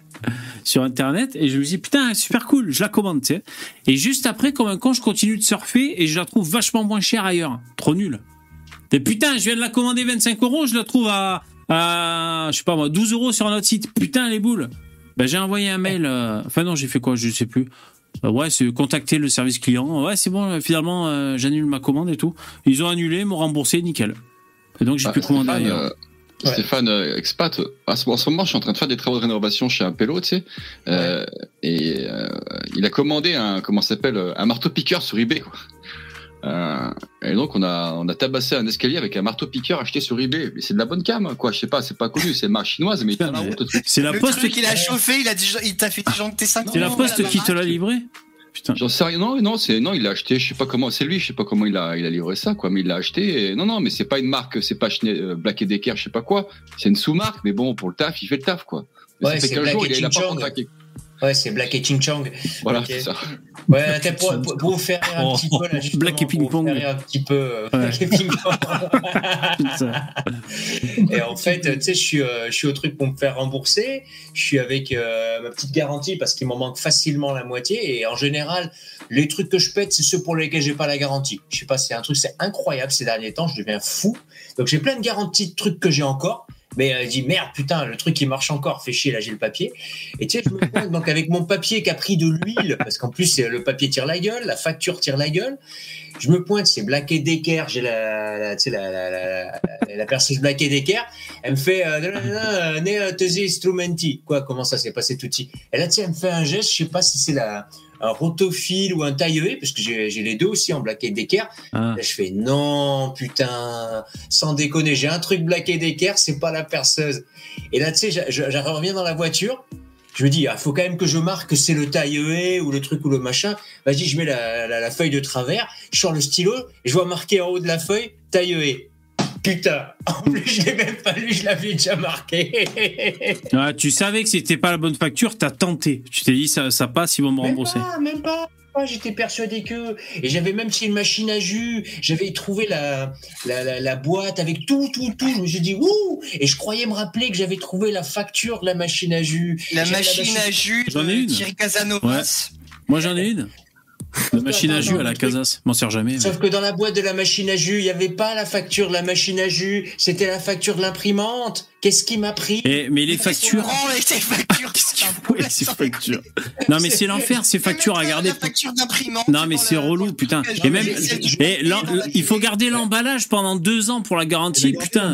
sur Internet et je me dis, putain, super cool, je la commande, tu sais. Et juste après, comme un con, je continue de surfer et je la trouve vachement moins chère ailleurs. Trop nul. Et putain, je viens de la commander 25 euros, je la trouve à, à je sais pas moi, 12 euros sur notre site. Putain, les boules. Ben, j'ai envoyé un mail. euh, Enfin, non, j'ai fait quoi Je sais plus. Euh, ouais, c'est contacter le service client. Ouais, c'est bon, finalement, euh, j'annule ma commande et tout. Ils ont annulé, m'ont remboursé, nickel. Et donc, j'ai Ah, pu commander ailleurs. Euh, Ouais. Stéphane, euh, expat, à ce, en ce moment, je suis en train de faire des travaux de rénovation chez un pélo, tu sais, euh, et euh, il a commandé un, comment s'appelle, euh, un marteau piqueur sur eBay, quoi. Euh, et donc on a on a tabassé un escalier avec un marteau piqueur acheté sur eBay. Mais c'est de la bonne cam, quoi. Je sais pas, c'est pas connu, c'est marque chinoise, mais il tient la route. C'est la poste qui, il a chauffé, il a déjà, il t'a fait disjoncter 5 c'est la poste qui te l'a livré? Putain. J'en sais rien. Non, non, c'est non, il l'a acheté. Je sais pas comment. C'est lui. Je sais pas comment il a il a livré ça, quoi. Mais il l'a acheté. Et, non, non, mais c'est pas une marque. C'est pas euh, Black Decker, je sais pas quoi. C'est une sous-marque. Mais bon, pour le taf, il fait le taf, quoi. Mais Ouais, ça fait c'est 15 Black jours, et il a, il a pas Ching encore Chong. craqué. Ouais, c'est Black et Ching Chong. Voilà, c'est ça. Ouais, pour, pour, pour vous faire rire un Oh, petit peu là, justement, Black et pour vous ping-pong. faire rire un petit peu. euh, Black et ping-pong. Putain. Et en fait, tu sais, je suis, euh, je suis au truc pour me faire rembourser. Je suis avec euh, ma petite garantie parce qu'il m'en manque facilement la moitié. Et en général, les trucs que je pète, c'est ceux pour lesquels j'ai pas la garantie. Je sais pas, c'est un truc, c'est incroyable ces derniers temps. Je deviens fou. Donc j'ai plein de garanties de trucs que j'ai encore. Mais euh, je dis merde, putain, le truc il marche encore, fait chier, là j'ai le papier. Et tu sais, je me pointe donc avec mon papier qui a pris de l'huile, parce qu'en plus le papier tire la gueule, la facture tire la gueule. Je me pointe, c'est et Decker, j'ai la, la, tu sais, la, la, la, la, perceuse et Decker. Elle me fait, euh, ne euh, tesi instrumenti. Quoi, comment ça s'est passé tout suite Et là, tu sais, elle me fait un geste, je sais pas si c'est la, un rotophile ou un taille parce que j'ai les deux aussi en Black et Decker. Ah. Là, je fais non, putain, sans déconner, j'ai un truc Black et Decker, c'est pas la perceuse. Et là, tu sais, je, je- je reviens dans la voiture. Je me dis, il faut quand même que je marque que c'est le taille ou le truc ou le machin. Vas-y, je mets la, la, la feuille de travers, je sors le stylo, et je vois marqué en haut de la feuille taille Putain, en plus, je l'ai même pas lu, je l'avais déjà marqué. Ah, tu savais que c'était pas la bonne facture, t'as tenté. Tu t'es dit, ça, ça passe, ils vont me Même rembourser. pas, même pas. Ah, J'étais persuadé que. Et j'avais même chez une machine à jus, j'avais trouvé la, la, la, la boîte avec tout, tout, tout. Je me suis dit, ouh Et je croyais me rappeler que j'avais trouvé la facture de la machine à jus. La machine à jus J'en ai de une. Thierry Casanovas. Moi, j'en ai une. La machine à jus à la Casas. M'en sers jamais. mais- Sauf que dans la boîte de la machine à jus, il n'y avait pas la facture de la machine à jus, c'était la facture de l'imprimante. Qu'est-ce qui m'a pris Et, mais les factures. Prends les tes factures. Qu'est-ce c'est un qu'il faut avec ces factures Non, mais c'est l'enfer, ces factures à garder. La facture d'imprimante. Non, mais c'est relou, putain. Non, Et même, et il faut garder l'emballage pendant deux ans pour la garantie, putain.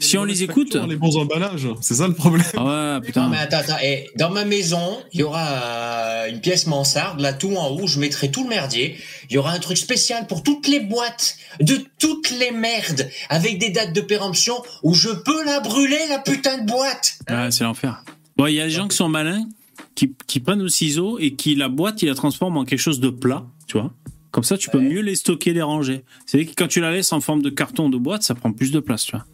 Si on les écoute- Les bons emballages, c'est ça le problème. Ah ouais, Non, putain. mais attends, attends. Et dans ma maison, il y aura euh, une pièce mansarde, là tout en haut, je mettrai tout le merdier. Il y aura un truc spécial pour toutes les boîtes de toutes les merdes avec des dates de péremption où je peux la brûler, la putain de boîte. Ouais, c'est l'enfer. Bon, il y a des gens qui sont malins, qui, qui prennent le ciseau et qui la boîte, ils la transforment en quelque chose de plat, tu vois. Comme ça, tu peux Ouais. mieux les stocker, les ranger. C'est que quand tu la laisses en forme de carton ou de boîte, ça prend plus de place, tu vois.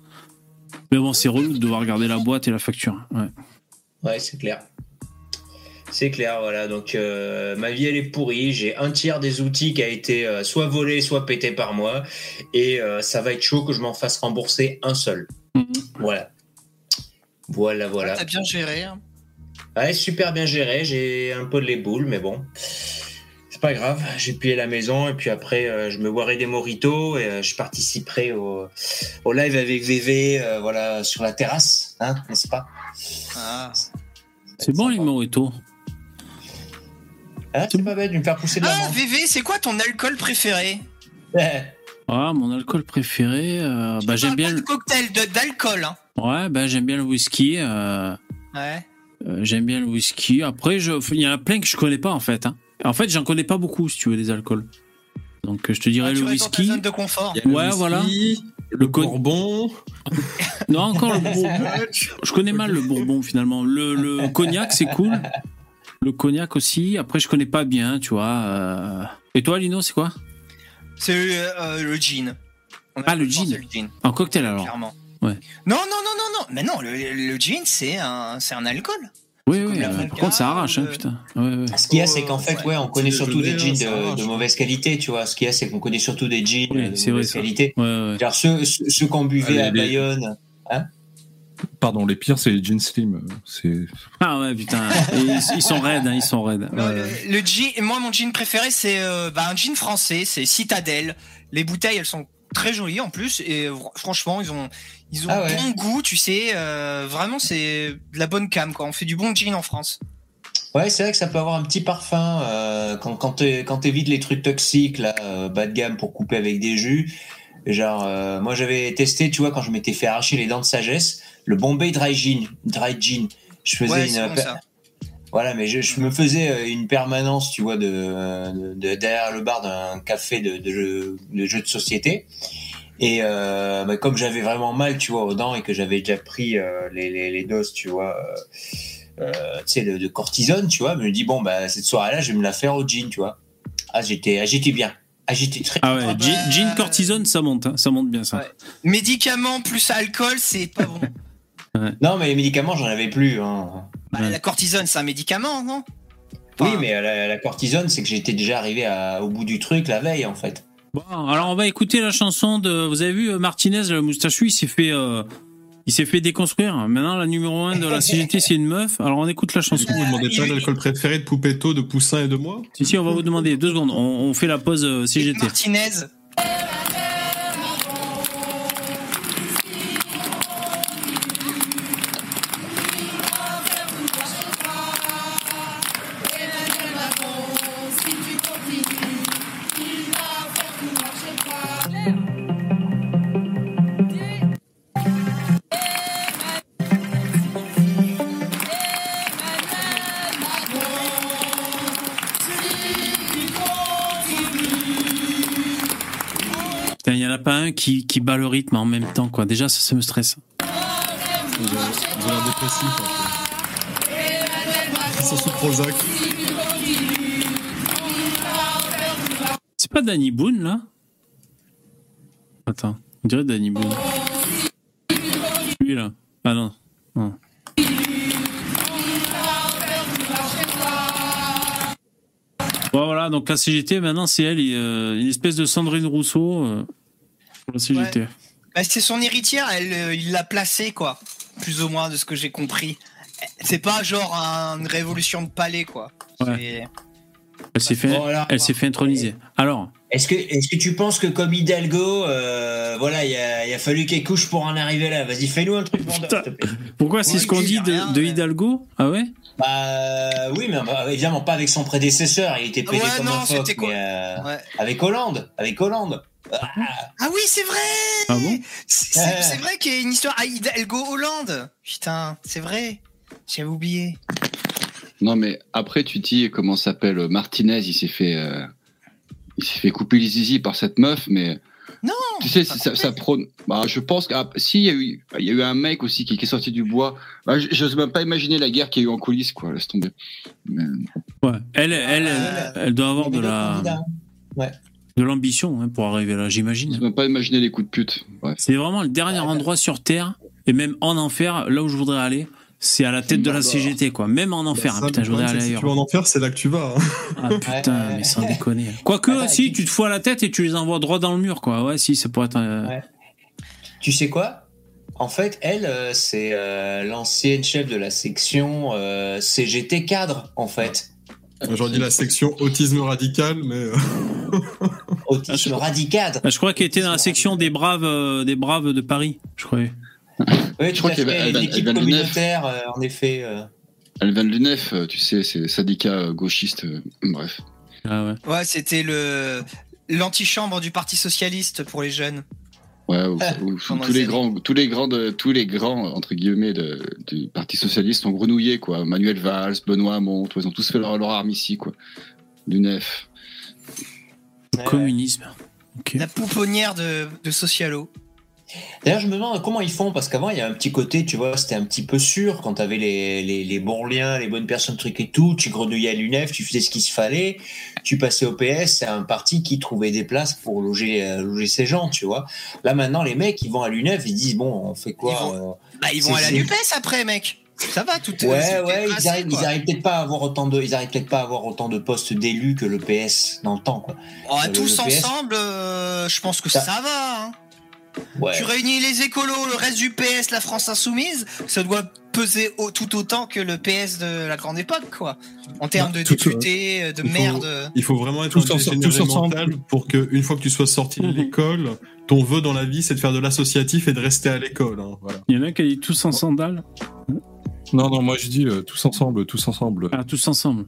Mais bon, c'est relou de devoir garder la boîte et la facture. Ouais. Ouais, c'est clair. C'est clair, voilà. Donc, euh, ma vie, elle est pourrie. J'ai un tiers des outils qui a été euh, soit volé, soit pété par moi. Et euh, ça va être chaud que je m'en fasse rembourser un seul. Mhm. Voilà. Voilà, voilà. T'as bien géré. hein. Ouais, super bien géré. J'ai un peu de les boules, mais bon. C'est pas grave. J'ai plié la maison et puis après, euh, je me boirai des moritos et euh, je participerai au, au live avec VV, euh, voilà, sur la terrasse, hein, n'est-ce pas? Ah. C'est bon, les mojitos. Hein, c'est pas bête de me faire pousser de la Ah. VV, c'est quoi ton alcool préféré? Ah, mon alcool préféré, euh, bah, j'aime bien, pas de le... cocktail, de- d'alcool. Hein. Ouais, bah, j'aime bien le whisky. euh, Ouais. euh, j'aime bien le whisky. Après, je... il y en a plein que je connais pas, en fait. hein. En fait, j'en connais pas beaucoup, si tu veux, des alcools. Donc je te dirais Ah, le whisky. zone de confort. Il y a le Ouais, whisky, voilà. Le bourbon. Non, encore le bourbon. Je connais mal le bourbon finalement. Le, le cognac, c'est cool. Le cognac aussi. Après, je connais pas bien, tu vois. euh. Et toi, Lino, c'est quoi? C'est euh, le gin. On Ah, le gin. le gin. En cocktail alors Clairement. Ouais. Non, non, non, non, non. Mais non, le, le gin, c'est un, c'est un alcool. Oui, oui. euh, par contre, ça arrache, hein, le- putain. Ouais, ouais. Ce qu'il y a, c'est qu'en fait, Ouais. on connaît surtout des jeans de, mauvaise qualité, tu vois. Ce qu'il y a, c'est qu'on connaît surtout des jeans Oui, de vrai, mauvaise qualité. Ouais, ouais. Genre ceux, ceux, ceux qu'on buvait Ah, à les- Bayonne. Pardon, les pires, c'est les jeans slim. C'est Ah ouais, putain. Ils, ils sont raides, hein, ils sont raides. Le, gin, moi, mon gin préféré, c'est euh, bah, un gin français, c'est Citadel. Les bouteilles, elles sont très jolies en plus, et franchement, ils ont, ils ont Ah ouais. bon goût, tu sais. euh, vraiment, c'est de la bonne cam, quoi. On fait du bon gin en France. Ouais, c'est vrai que ça peut avoir un petit parfum euh, quand quand t'es- quand t'évites les trucs toxiques là, euh, bas de gamme pour couper avec des jus. Genre, moi j'avais testé, tu vois, quand je m'étais fait arracher les dents de sagesse, le Bombay Dry Gin, Dry Gin. Je faisais Ouais, une, bon. Voilà, mais je, je me faisais euh, une permanence, tu vois, de, de- derrière le bar d'un café de, de, jeux, de jeux de société. Et euh, bah, comme j'avais vraiment mal, tu vois, aux dents et que j'avais déjà pris euh, les, les, les doses, tu vois, euh, euh, tu sais, de, de cortisone, tu vois, je me dis bon, bah cette soirée-là, je vais me la faire au gin, tu vois. Ah, j'étais, ah, j'étais bien. Ah, j'étais très. Ah ouais, gin cortisone, ça monte, hein, ça monte bien ça. Ouais. Médicaments plus alcool, c'est pas bon. Non, mais les médicaments, j'en avais plus. Hein. Bah, Ouais. La cortisone, c'est un médicament, non? Oui, mais la, la cortisone, c'est que j'étais déjà arrivé à- au bout du truc la veille, en fait. Bon, alors on va écouter la chanson de. Vous avez vu euh, Martinez, le moustachu, il s'est fait, euh, il s'est fait déconstruire. Maintenant, la numéro 1 de la CGT, c'est une meuf. Alors on écoute la chanson. Vous demandez pas l'alcool préféré de Poupetto, de Poussin et de moi? Si si, on va vous demander deux secondes. On, on fait la pause euh, CGT. Martinez. Il y en a pas un qui, qui bat le rythme en même temps, quoi. Déjà, ça, ça me stresse. Ils ont ils sous Prozac. C'est pas Danny Boone, là? Attends, on dirait Danny Boone. Lui, là. Ah non. non. Bon, voilà, donc la CGT, maintenant, c'est elle, euh, une espèce de Sandrine Rousseau euh, pour la CGT. Bah, c'est son héritière, elle, euh, il l'a placée, quoi. Plus ou moins de ce que j'ai compris. C'est pas genre un- une révolution de palais, quoi. Ouais. Elle s'est fait, Bon, alors, elle s'est fait introniser. Alors, Est-ce que, est-ce que tu penses que comme Hidalgo, euh, voilà, il a, fallu qu'elle couche pour en arriver là? Vas-y, fais-nous un truc vendeur, Putain. s'il te plaît. pourquoi c'est ce qu'on dit rien, de, Hidalgo? Ah ouais? Bah oui, mais bah, évidemment pas avec son prédécesseur. Il était pédé Ouais, comme non, un phoque, c'était quoi mais euh, Ouais. avec Hollande, avec Hollande. Ah, Ah oui, c'est vrai Ah bon? C'est vrai qu'il y a une histoire à Hidalgo Hollande Putain, c'est vrai J'avais oublié. Non, mais après, tu dis comment s'appelle euh, Martinez, il s'est fait, euh, il s'est fait couper les zizi par cette meuf, mais. Non, Tu sais, ça, ça prône. Bah, je pense que si il y a eu, il y a eu un mec aussi qui, qui est sorti du bois. Bah, je j'ose même pas imaginer la guerre qu'il y a eu en coulisses, quoi. Laisse tomber. Mais- Ouais. Elle, elle, elle, Ah, elle doit avoir de la, candidats. de l'ambition hein, pour arriver là, j'imagine. même pas imaginer les coups de pute. C'est vraiment le dernier Ouais. endroit sur Terre, et même en enfer, là où je voudrais aller, c'est à la tête de la Bah, CGT, quoi. Même en enfer, Bah, hein, ça, putain, je voudrais aller que Si ailleurs. tu vas en enfer, c'est là que tu vas. hein. Ah putain, Ouais, mais sans déconner. Quoique, Attends, si, qui- tu te fous à la tête et tu les envoies droit dans le mur, quoi. Ouais, si, ça pourrait être. euh, Ouais. Tu sais quoi? En fait, elle, euh, c'est euh, l'ancienne chef de la section euh, CGT cadre, en fait. J'aurais dit la section autisme radical, mais. Autisme Ah, je- radical. Ah, je crois qu'elle était dans la section des braves, euh, des braves de Paris, je croyais. Oui, Je crois tout à qu'il y avait- fait. elle vient- L'équipe elle vient de Lunef. communautaire, euh, en effet. euh. Elle vient de l'UNEF, euh, tu sais, c'est le syndicat gauchiste. euh, bref. Ah ouais. Ouais, c'était le l'antichambre du Parti Socialiste pour les jeunes. Ouais, où- où pendant tous les grands, tous les grands, de- tous les grands entre guillemets de, du Parti socialiste ont grenouillé quoi. Manuel Valls, Benoît Hamon, ils ont tous fait leur, leur arme ici quoi. L'UNEF. Ouais, Communisme. La pouponnière de, de Socialo. D'ailleurs, je me demande comment ils font, parce qu'avant, il y a un petit côté, tu vois, c'était un petit peu sûr, quand t'avais les, les, les bons liens, les bonnes personnes, trucs et tout, tu grenouillais à l'UNEF, tu faisais ce qu'il se fallait, tu passais au PS, c'est un parti qui trouvait des places pour loger, euh, loger ces gens, tu vois. Là, maintenant, les mecs, ils vont à l'UNEF, ils disent, bon, on fait quoi Ils vont- euh, Bah, ils vont à la NUPES après, mec. Ça va, tout est- Ouais, ouais, tracé, ils arrivent, ils arrivent peut-être pas à avoir autant de, ils arrivent peut-être pas à avoir autant de postes d'élus que le PS dans le temps, quoi. Oh, Le- tous le PS. ensemble, euh, je pense que Ça- ça, va. hein. Ouais. Tu réunis les écolos, le reste du PS, la France insoumise, ça doit peser au- tout autant que le PS de la grande époque, quoi. En termes Bah, de tout- députés, euh, de il merde. euh. Il faut vraiment être Tous un mental pour que une fois que tu sois sorti de Mhm. l'école, ton vœu dans la vie, c'est de faire de l'associatif et de rester à l'école. hein, voilà. Il y en a qui a dit tous en sandales. Non, non, moi je dis euh, tous ensemble, tous ensemble. Ah, tous ensemble.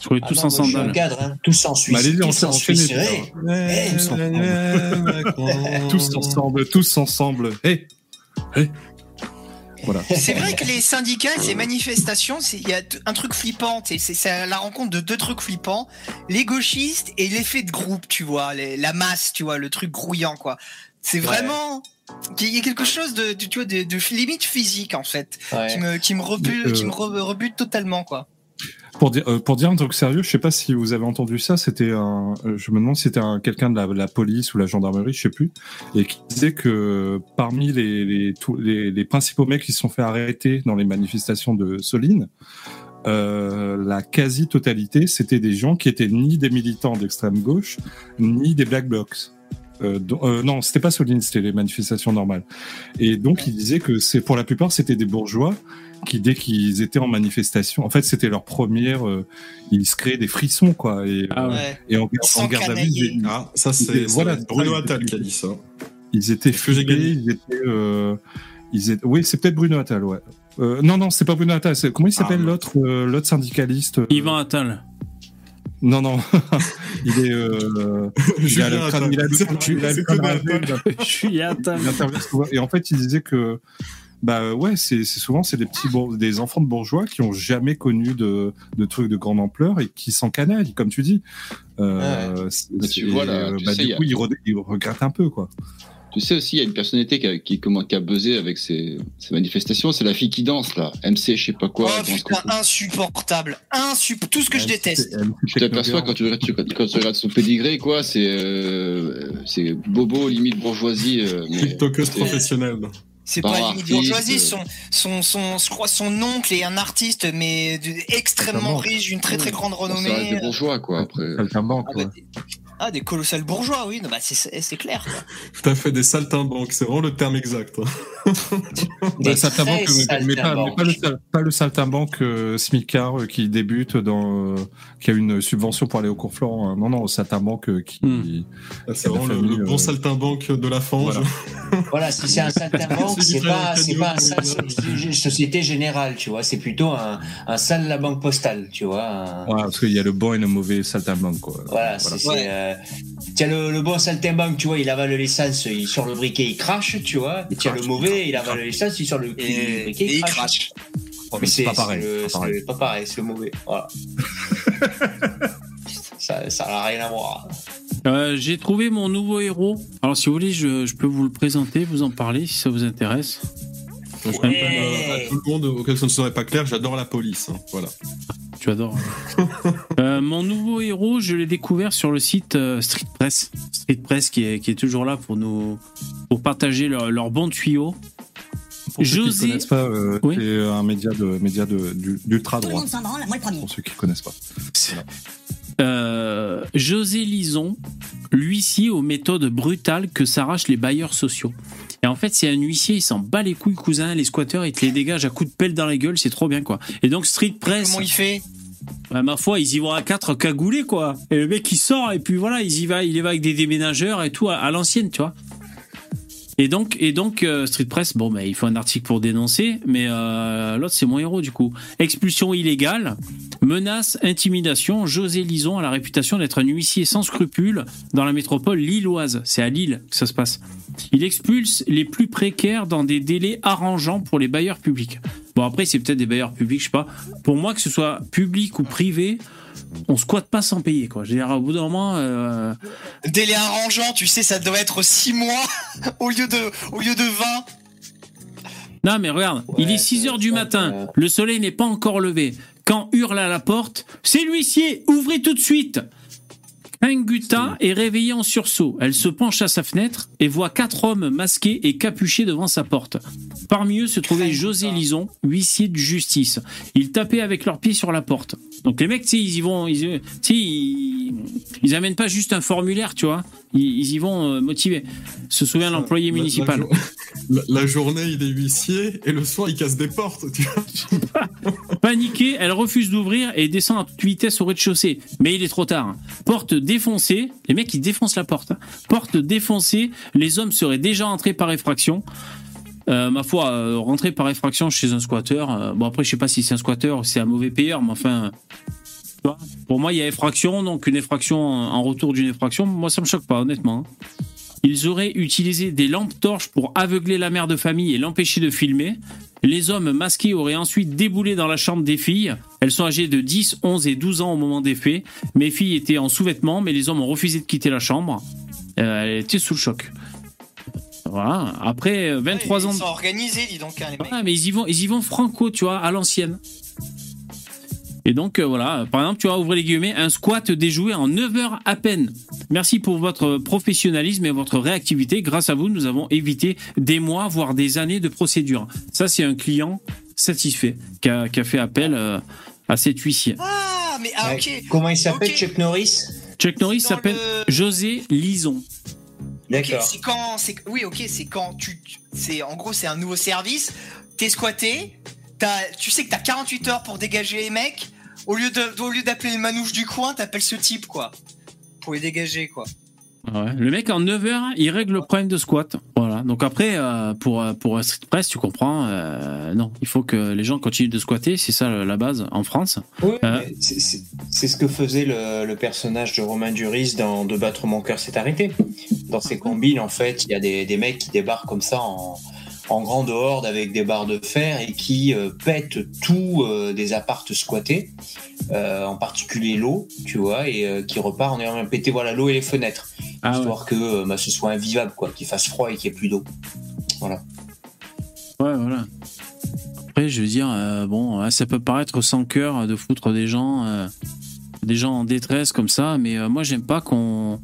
Je Ah tous non, en moi, je cadre, hein. Tous en Suisse. Bah, allez-y, on tous s'est en Suisse. tous ensemble. Tous ensemble, tous ensemble. Hé Hé Voilà. C'est vrai que les syndicats, ces manifestations, il y a un truc flippant. C'est la rencontre de deux trucs flippants les gauchistes et l'effet de groupe, tu vois, les- la masse, tu vois, le truc grouillant, quoi. C'est Ouais. vraiment. Il y a quelque chose de, de- tu vois, de, de limite physique, en fait, Ouais. qui me, qui me, rebute, euh, qui me re- rebute totalement, quoi. Pour dire, euh, pour dire un truc sérieux, je sais pas si vous avez entendu ça, c'était un, euh, je me demande si c'était un, quelqu'un de la, police ou la gendarmerie, je sais plus, et qui disait que parmi les, les, les, les principaux mecs qui se sont fait arrêter dans les manifestations de Soline, euh, la quasi-totalité, c'était des gens qui étaient ni des militants d'extrême gauche, ni des black blocs. Euh, euh, non, c'était pas Soline, c'était les manifestations normales. Et donc, il disait que c'est pour la plupart, c'était des bourgeois qui, dès qu'ils étaient en manifestation, en fait, c'était leur première, euh, ils se créaient des frissons, quoi. Et, Ah ouais. Et en, en garde à vue, ils- Ah, ça c'est voilà, Bruno Attal qui a dit ça. ils étaient gagné. ils étaient, euh, ils étaient, oui, c'est peut-être Bruno Attal, ouais. Euh, non, non, c'est pas Bruno Attal. Comment il s'appelle Ah, l'autre, euh, l'autre syndicaliste euh, Yvan Attal. Non, non, il est. Euh, il a le Julien crâne- il a le Attal. crâne- il a le crâne. Et en fait, il disait que, bah ouais, c'est c'est souvent c'est des petits des enfants de bourgeois qui ont jamais connu de, de trucs de grande ampleur et qui s'encanaillent, comme tu dis. Euh, c'est- Mais tu vois, là, tu bah, sais, du a- coup, ils, re- ils regrettent un peu, quoi. Tu sais aussi, il y a une personnalité qui a, qui, comment, qui a buzzé avec ces, ces manifestations, c'est la fille qui danse là, MC, je sais pas quoi. oh putain, insupportable. Insup tout ce que je déteste. Tu t'aperçois quand tu regardes, tu- quand tu regardes son pédigré, quoi, c'est euh, c'est bobo, limite bourgeoisie. euh, mais TikTokeuse professionnelle. C'est pas limite bourgeoisie, euh. son, son, son, je crois son oncle est un artiste, mais extrêmement riche, d'une très très grande ça reste renommée. des bourgeois, quoi, après. Ah, bah, ah, des colossales bourgeois, oui, non, bah, c'est- clair. Tout à fait, des saltimbanques, c'est vraiment le terme exact. hein. Des Bah, saltimbanque, très mais, mais pas, mais pas le, sal- pas le saltimbanque euh, smicard euh, qui débute dans, euh, qui a une subvention pour aller au cours Florent. hein. Non, non, le saltimbanque euh, qui. Hmm. C'est vraiment le, famille, le bon euh, saltimbanque de la fange. Voilà. Voilà, si c'est un saltimbanque, C'est pas, pas un société générale, tu vois. C'est plutôt un, un sale la banque postale, tu vois. un- Ouais, parce qu'il y a le bon et le mauvais saltimbanque, quoi. Voilà, c'est, c'est, Ouais. Euh, tiens, le, le bon saltimbanque, tu vois, il avale l'essence, il sur le briquet, il crache, tu vois. Et tiens, le mauvais, il avale l'essence, il sur le, le Et, briquet, et il il crache. crache. Mais c'est, pas pareil. c'est pas pareil. c'est pas pareil, c'est le mauvais. Voilà. ça, ça n'a rien à voir. Euh, J'ai trouvé mon nouveau héros. Alors, si vous voulez, je, je peux vous le présenter, vous en parler si ça vous intéresse. Je Ouais. euh, tout le monde, auquel ce ne serait pas clair, j'adore la police. hein. Voilà. Tu adores. Euh, mon nouveau héros, je l'ai découvert sur le site euh, Street Press. Street Press qui est, qui est toujours là pour nous pour partager leurs leur bons tuyaux. Pour ceux qui José- ne connaissent pas, euh, Oui. c'est un média de média de du- d'ultra Tout le droite. monde s'en branle, moi le premier. Pour ceux qui ne connaissent pas. Euh, José Lison, l'huissier aux méthodes brutales que s'arrachent les bailleurs sociaux. Et en fait, c'est un huissier, il s'en bat les couilles, cousin, les squatteurs, il te les dégage à coups de pelle dans la gueule, c'est trop bien, quoi. Et donc, Street Press, Comment il fait? Bah, ma foi, ils y vont à quatre cagoulés, quoi. Et le mec, il sort, et puis voilà, il y va, il y va avec des déménageurs et tout, à, à l'ancienne, tu vois. Et donc, et donc euh, Street Press, bon, bah, il faut un article pour dénoncer, mais euh, l'autre, c'est mon héros, du coup. Expulsion illégale, menace, intimidation. José Lison a la réputation d'être un huissier sans scrupules dans la métropole lilloise. C'est à Lille que ça se passe. Il expulse les plus précaires dans des délais arrangeants pour les bailleurs publics. Bon, après, c'est peut-être des bailleurs publics, je sais pas. Pour moi, que ce soit public ou privé, on squatte pas sans payer, quoi. Je veux dire, au bout d'un moment, euh, Délai arrangeant, tu sais, ça doit être 6 mois au lieu de, au lieu de 20. Non, mais regarde, Ouais, il est 6 heures du matin, euh. le soleil n'est pas encore levé. Quand hurle à la porte, c'est l'huissier, ouvrez tout de suite Anguta est réveillée en sursaut. Elle se penche à sa fenêtre et voit quatre hommes masqués et capuchés devant sa porte. Parmi eux se trouvait. José Lison, huissier de justice. Ils tapaient avec leurs pieds sur la porte. Donc les mecs, tu sais, ils y vont, ils, ils, ils amènent pas juste un formulaire, tu vois. Ils, ils y vont euh, motivés. Se souvient l'employé La- municipal. La, la journée, il est huissier et le soir, il casse des portes. Tu vois Paniquée, elle refuse d'ouvrir et descend à toute vitesse au rez-de-chaussée. Mais il est trop tard. Porte défoncée, les mecs ils défoncent la porte. hein. Porte défoncée, les hommes seraient déjà entrés par effraction. Euh, ma foi, euh, rentrer par effraction chez un squatteur, euh, bon après je sais pas si c'est un squatteur ou si c'est un mauvais payeur, mais enfin, pour moi il y a effraction, donc une effraction en retour d'une effraction, moi ça me choque pas honnêtement. hein. Ils auraient utilisé des lampes torches pour aveugler la mère de famille et l'empêcher de filmer. Les hommes masqués auraient ensuite déboulé dans la chambre des filles. Elles sont âgées de 10, 11 et 12 ans au moment des faits. Mes filles étaient en sous-vêtements, mais les hommes ont refusé de quitter la chambre. Euh, elles étaient sous le choc. Voilà. Après euh, 23 Ouais, ans. Ils sont organisés, dis donc, hein, les mecs. Ouais, mais ils y vont, ils y vont franco, tu vois, à l'ancienne. Et donc, euh, voilà, par exemple, tu vas ouvrir les guillemets, un squat déjoué en 9 heures à peine. Merci pour votre professionnalisme et votre réactivité. Grâce à vous, nous avons évité des mois, voire des années de procédure. Ça, c'est un client satisfait qui a, qui a fait appel euh, à cet huissier. Ah, mais ah, ok. Comment il s'appelle. Chuck Norris? Chuck Norris s'appelle le- José Lison. D'accord. c'est quand, c'est oui, ok, c'est quand tu, c'est en gros c'est un nouveau service. T'es squatté, t'as, tu sais que t'as 48 heures pour dégager les mecs. Au lieu de, au lieu d'appeler les manouches du coin, t'appelles ce type quoi, pour les dégager quoi. Ah ouais. Le mec, en 9 heures, il règle le problème de squat. Voilà. Donc après, euh, pour, euh, pour un street press, tu comprends, euh, non, il faut que les gens continuent de squatter, c'est ça la base en France. Oui, Euh. mais c'est- c'est c'est ce que faisait le, le personnage de Romain Duris dans De battre mon cœur s'est arrêté. Dans ses combines, en fait, il y a des, des mecs qui débarquent comme ça en, en grande horde avec des barres de fer et qui euh, pètent tout euh, des appartes squattés, euh, en particulier l'eau, tu vois, et euh, qui repart en ayant pété voilà l'eau et les fenêtres, Ah ouais. histoire que bah, ce soit invivable, quoi, qu'il fasse froid et qu'il n'y ait plus d'eau. Ouais, voilà. Après, je veux dire, bon, ça peut paraître sans cœur de foutre des gens, des gens en détresse comme ça, mais moi, j'aime pas qu'on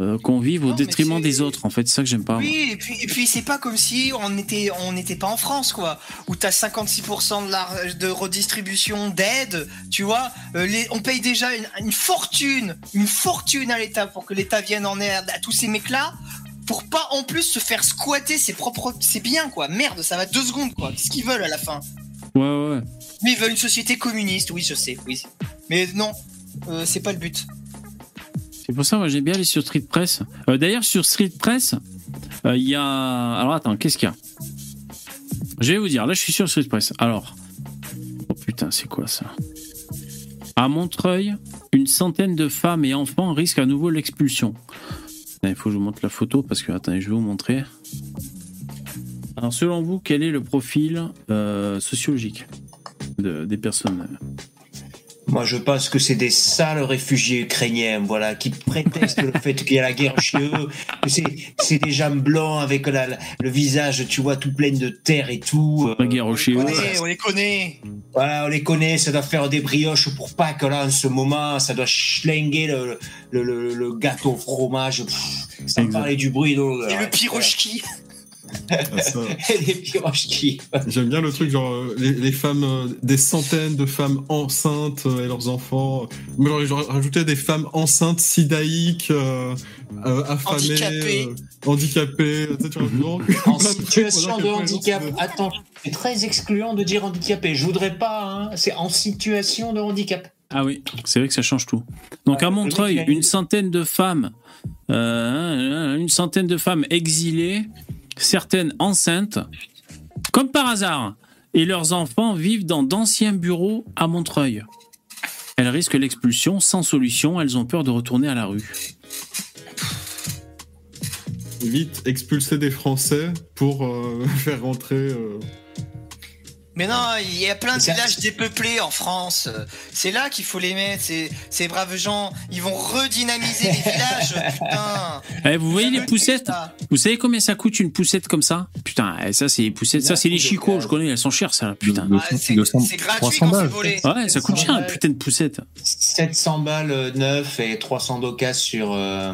euh, qu'on vive au Non, détriment des autres. En fait, c'est ça que j'aime pas. moi. Oui, et puis, et puis c'est pas comme si on était, on n'était pas en France, quoi, où t'as 56% de, la, de redistribution d'aide, tu vois. euh, les, on paye déjà une, une fortune, une fortune à l'État pour que l'État vienne en aide à tous ces mecs-là, pour pas en plus se faire squatter ses propres, c'est bien, quoi. Merde, ça va deux secondes, quoi. Qu'est-ce qu'ils veulent à la fin? Ouais, ouais, ouais. Mais ils veulent une société communiste, oui, je sais, oui. Mais non, euh, c'est pas le but. C'est pour ça, moi, j'aime bien aller sur Street Press. Euh, D'ailleurs, sur Street Press, euh, il y a. Alors, attends, qu'est-ce qu'il y a? Je vais vous dire. Là, je suis sur Street Press. Alors. Oh putain, c'est quoi ça? À Montreuil, une centaine de femmes et enfants risquent à nouveau l'expulsion. Il faut que je vous montre la photo parce que, attendez, je vais vous montrer. Alors, selon vous, quel est le profil euh, sociologique de- des personnes? Moi, je pense que c'est des sales réfugiés ukrainiens, voilà, qui prétextent le fait qu'il y a la guerre chez eux, que c'est, c'est des gens blancs avec la- le visage, tu vois, tout plein de terre et tout. La euh, guerre On chez les eux connaît, on les connaît. Voilà, on les connaît, ça doit faire des brioches pour Pâques, là, en ce moment, ça doit schlinguer le, le, le- le gâteau au fromage, pff, sans Exact. parler du bruit. donc, Et euh, le pirochki. Ah. Et les pirochki. J'aime bien le truc, genre, euh, les, les femmes, euh, des centaines de femmes enceintes euh, et leurs enfants. J'aurais- j'aurais rajouté des femmes enceintes, sidaïques, euh, euh, affamées, Handicapées. euh, handicapées, tu sais, tu vois, non, En situation de gens handicap. Attends, c'est très excluant de dire handicapé. Je voudrais pas, hein. C'est en situation de handicap. Ah oui, c'est vrai que ça change tout. Donc à Montreuil, une centaine de femmes, euh, une centaine de femmes exilées, certaines enceintes, comme par hasard, et leurs enfants vivent dans d'anciens bureaux à Montreuil. Elles risquent l'expulsion sans solution, elles ont peur de retourner à la rue. Vite expulser des Français pour euh, faire rentrer. euh, Mais non, il y a plein de villages dépeuplés en France. C'est là qu'il faut les mettre. Ces, ces braves gens, ils vont redynamiser les villages. Putain. Eh, vous voyez les poussettes ça. Vous savez combien ça coûte une poussette comme ça? Putain, eh, ça c'est les poussettes. Ça c'est les chicots, je connais, elles sont chères ça, putain. Ah, c'est 200, c'est gratuit 300 quand c'est balles. volé. Ouais, ça coûte cher une putain de poussette. 700 balles neuf et 300 d'occasion sur euh,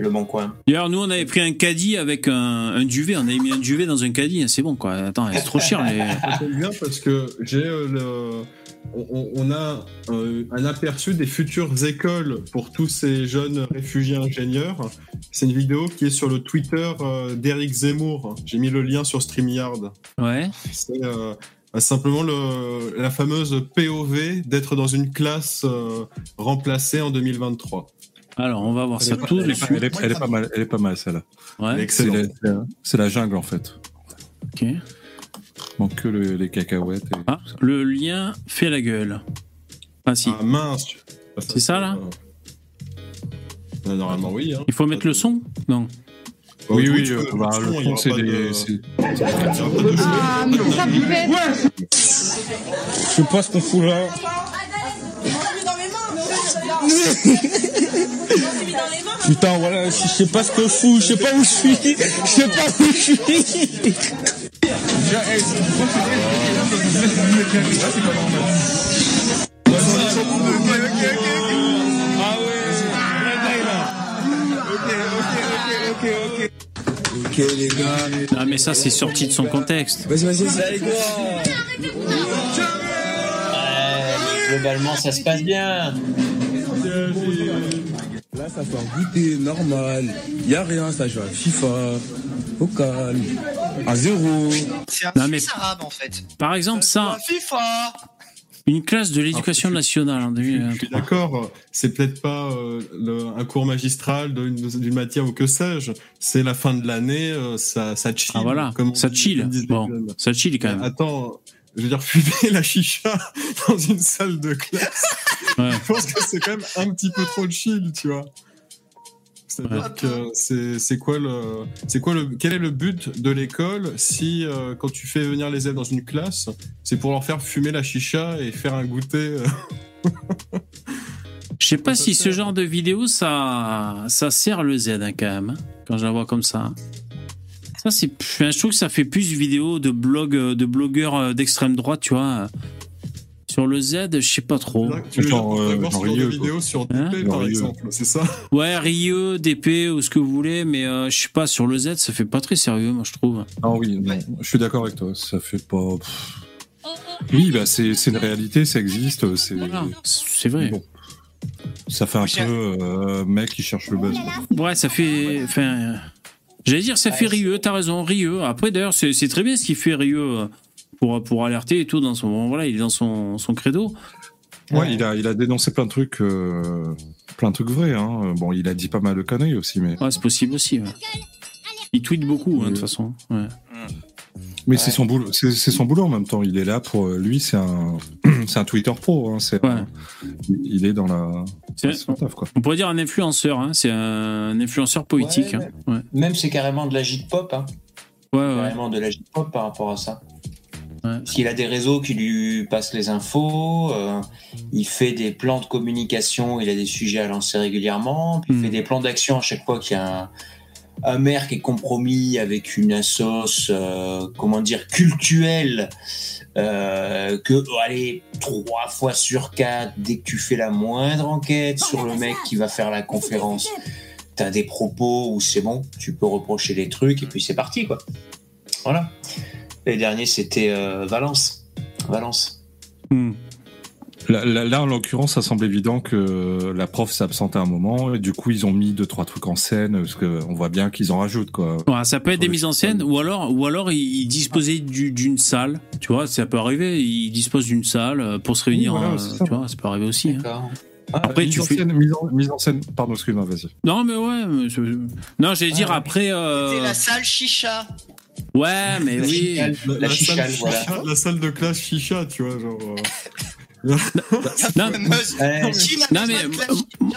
le Bon Coin. D'ailleurs, nous on avait pris un caddie avec un, un duvet, on avait mis un duvet dans un caddie, hein, c'est bon quoi. Attends, c'est trop cher les. Ça tombe bien parce que j'ai euh, le. On, on a euh, un aperçu des futures écoles pour tous ces jeunes réfugiés ingénieurs. C'est une vidéo qui est sur le Twitter euh, d'Éric Zemmour. J'ai mis le lien sur StreamYard. Ouais. C'est euh, bah, simplement le, la fameuse POV d'être dans une classe euh, remplacée en 2023. Alors, on va voir ça Elle est, tout elle de est pas, suite. elle est- elle est pas mal, elle est pas mal celle-là. Ouais, C'est la, la- c'est la jungle en fait. ok. Il manque que le- les cacahuètes. Et Ah, tout ça. le lien fait la gueule. Ah si. Ah mince. C'est ça, là Euh, Normalement oui. Hein. Il faut mettre le son Non. Oui, oui, euh, bah, le fond, c'est des. de- Ah, mais ça me fait. Je sais pas ce qu'on fout là. Putain, voilà, je sais pas ce que je fous, je sais pas où je suis, je sais pas où je suis. Ah ouais, ok, ok, ok, ok. Ok les gars, Ah, mais ça, c'est sorti de son contexte. vas-y, vas-y, vas-y. Globalement, ça se passe bien. Là, ça fait un goûter normal. Y a rien, ça joue à FIFA. Au calme. À zéro. C'est un Non, mais- arabe en fait. Par exemple, ça, FIFA. une classe de l'éducation suis- nationale en Je suis 2023. d'accord, c'est peut-être pas euh, le- un cours magistral d'une d'une matière ou que sais-je. C'est la fin de l'année, euh, ça, ça chill. Ah voilà, ça chill. Bon, ça chill quand même. Attends, je veux dire, fumer la chicha dans une salle de classe, Ouais. je pense que c'est quand même un petit peu trop chill, tu vois. C'est-à-dire Ouais. que c'est quoi le c'est quoi le quel est le but de l'école si euh, quand tu fais venir les élèves dans une classe c'est pour leur faire fumer la chicha et faire un goûter euh, Je sais pas si ce genre de vidéo, ça, ça sert le Z hein, quand même, hein, quand je la vois comme ça. Ça, c'est, je trouve que ça fait plus vidéo de blog, euh, de blogueurs euh, d'extrême droite, tu vois. Sur le Z, je sais pas trop. Tu veux Genre, dire, euh, genre genre de Rieux, vidéo sur Hein DP, Genre par Rieux. exemple, c'est ça? Ouais, Rieux, DP ou ce que vous voulez, mais euh, je sais pas, sur le Z, ça fait pas très sérieux, moi, je trouve. Ah oui, non, je suis d'accord avec toi. Ça fait pas. pff. Oui, bah c'est c'est une réalité, ça existe. C'est Voilà, c'est vrai. bon. Ça fait un peu euh, mec qui cherche le buzz. Ouais, ça fait. Enfin, euh, j'allais dire, ça fait Rieux, t'as raison, Rieux. Après, d'ailleurs, c'est c'est très bien ce qu'il fait Rieux euh, pour, pour alerter et tout. Dans son, voilà, il est dans son, son credo. Ouais, il a il a dénoncé plein de trucs, euh, plein de trucs vrais. Hein. Bon, il a dit pas mal de conneries aussi, mais Ouais, c'est possible aussi. ouais. Il tweet beaucoup, hein, de toute façon. Ouais. Mais c'est son boulot, c'est son boulot en même temps. Il est là pour lui, c'est un c'est un Twitter pro. Hein. Ouais. un- il est dans la C'est- c'est son taf quoi. On pourrait dire un influenceur, hein. c'est un influenceur politique. Ouais, hein. Ouais, Même c'est carrément de la pop hein. ouais, ouais. Carrément de la pop par rapport à ça. Parce qu'il a des réseaux qui lui passent les infos, euh, il fait des plans de communication, il a des sujets à lancer régulièrement, puis il Mm. fait des plans d'action à chaque fois qu'il y a un, un maire qui est compromis avec une assoce, euh, comment dire, cultuelle, euh, que, oh, allez, trois fois sur quatre, dès que tu fais la moindre enquête sur le mec qui va faire la conférence, t'as des propos où c'est bon, tu peux reprocher des trucs, et puis c'est parti, quoi. Voilà. Les derniers, c'était euh, Valence. Valence. Hmm. Là, là, là, en l'occurrence, ça semble évident que la prof s'est absentée un moment et du coup ils ont mis deux trois trucs en scène parce que on voit bien qu'ils en rajoutent quoi. Ouais, ça peut être des mises en scène, ou alors, ou alors il, il disposait du- d'une salle. Tu vois, ça peut arriver. Il dispose d'une salle euh, pour se réunir. Oui, voilà, euh, tu vois, ça peut arriver aussi. hein. D'accord. Après, mise tu en fais- scène, mise, en, mise en scène. Pardon, excuse-moi, vas-y. Non, mais ouais. non, j'allais dire ouais. après. euh, C'est la salle chicha. Ouais, mais La oui. chicale, la, la la chichale, salle voilà. chicha- la salle de classe chicha, tu vois, genre. euh, Non, non, besoin mais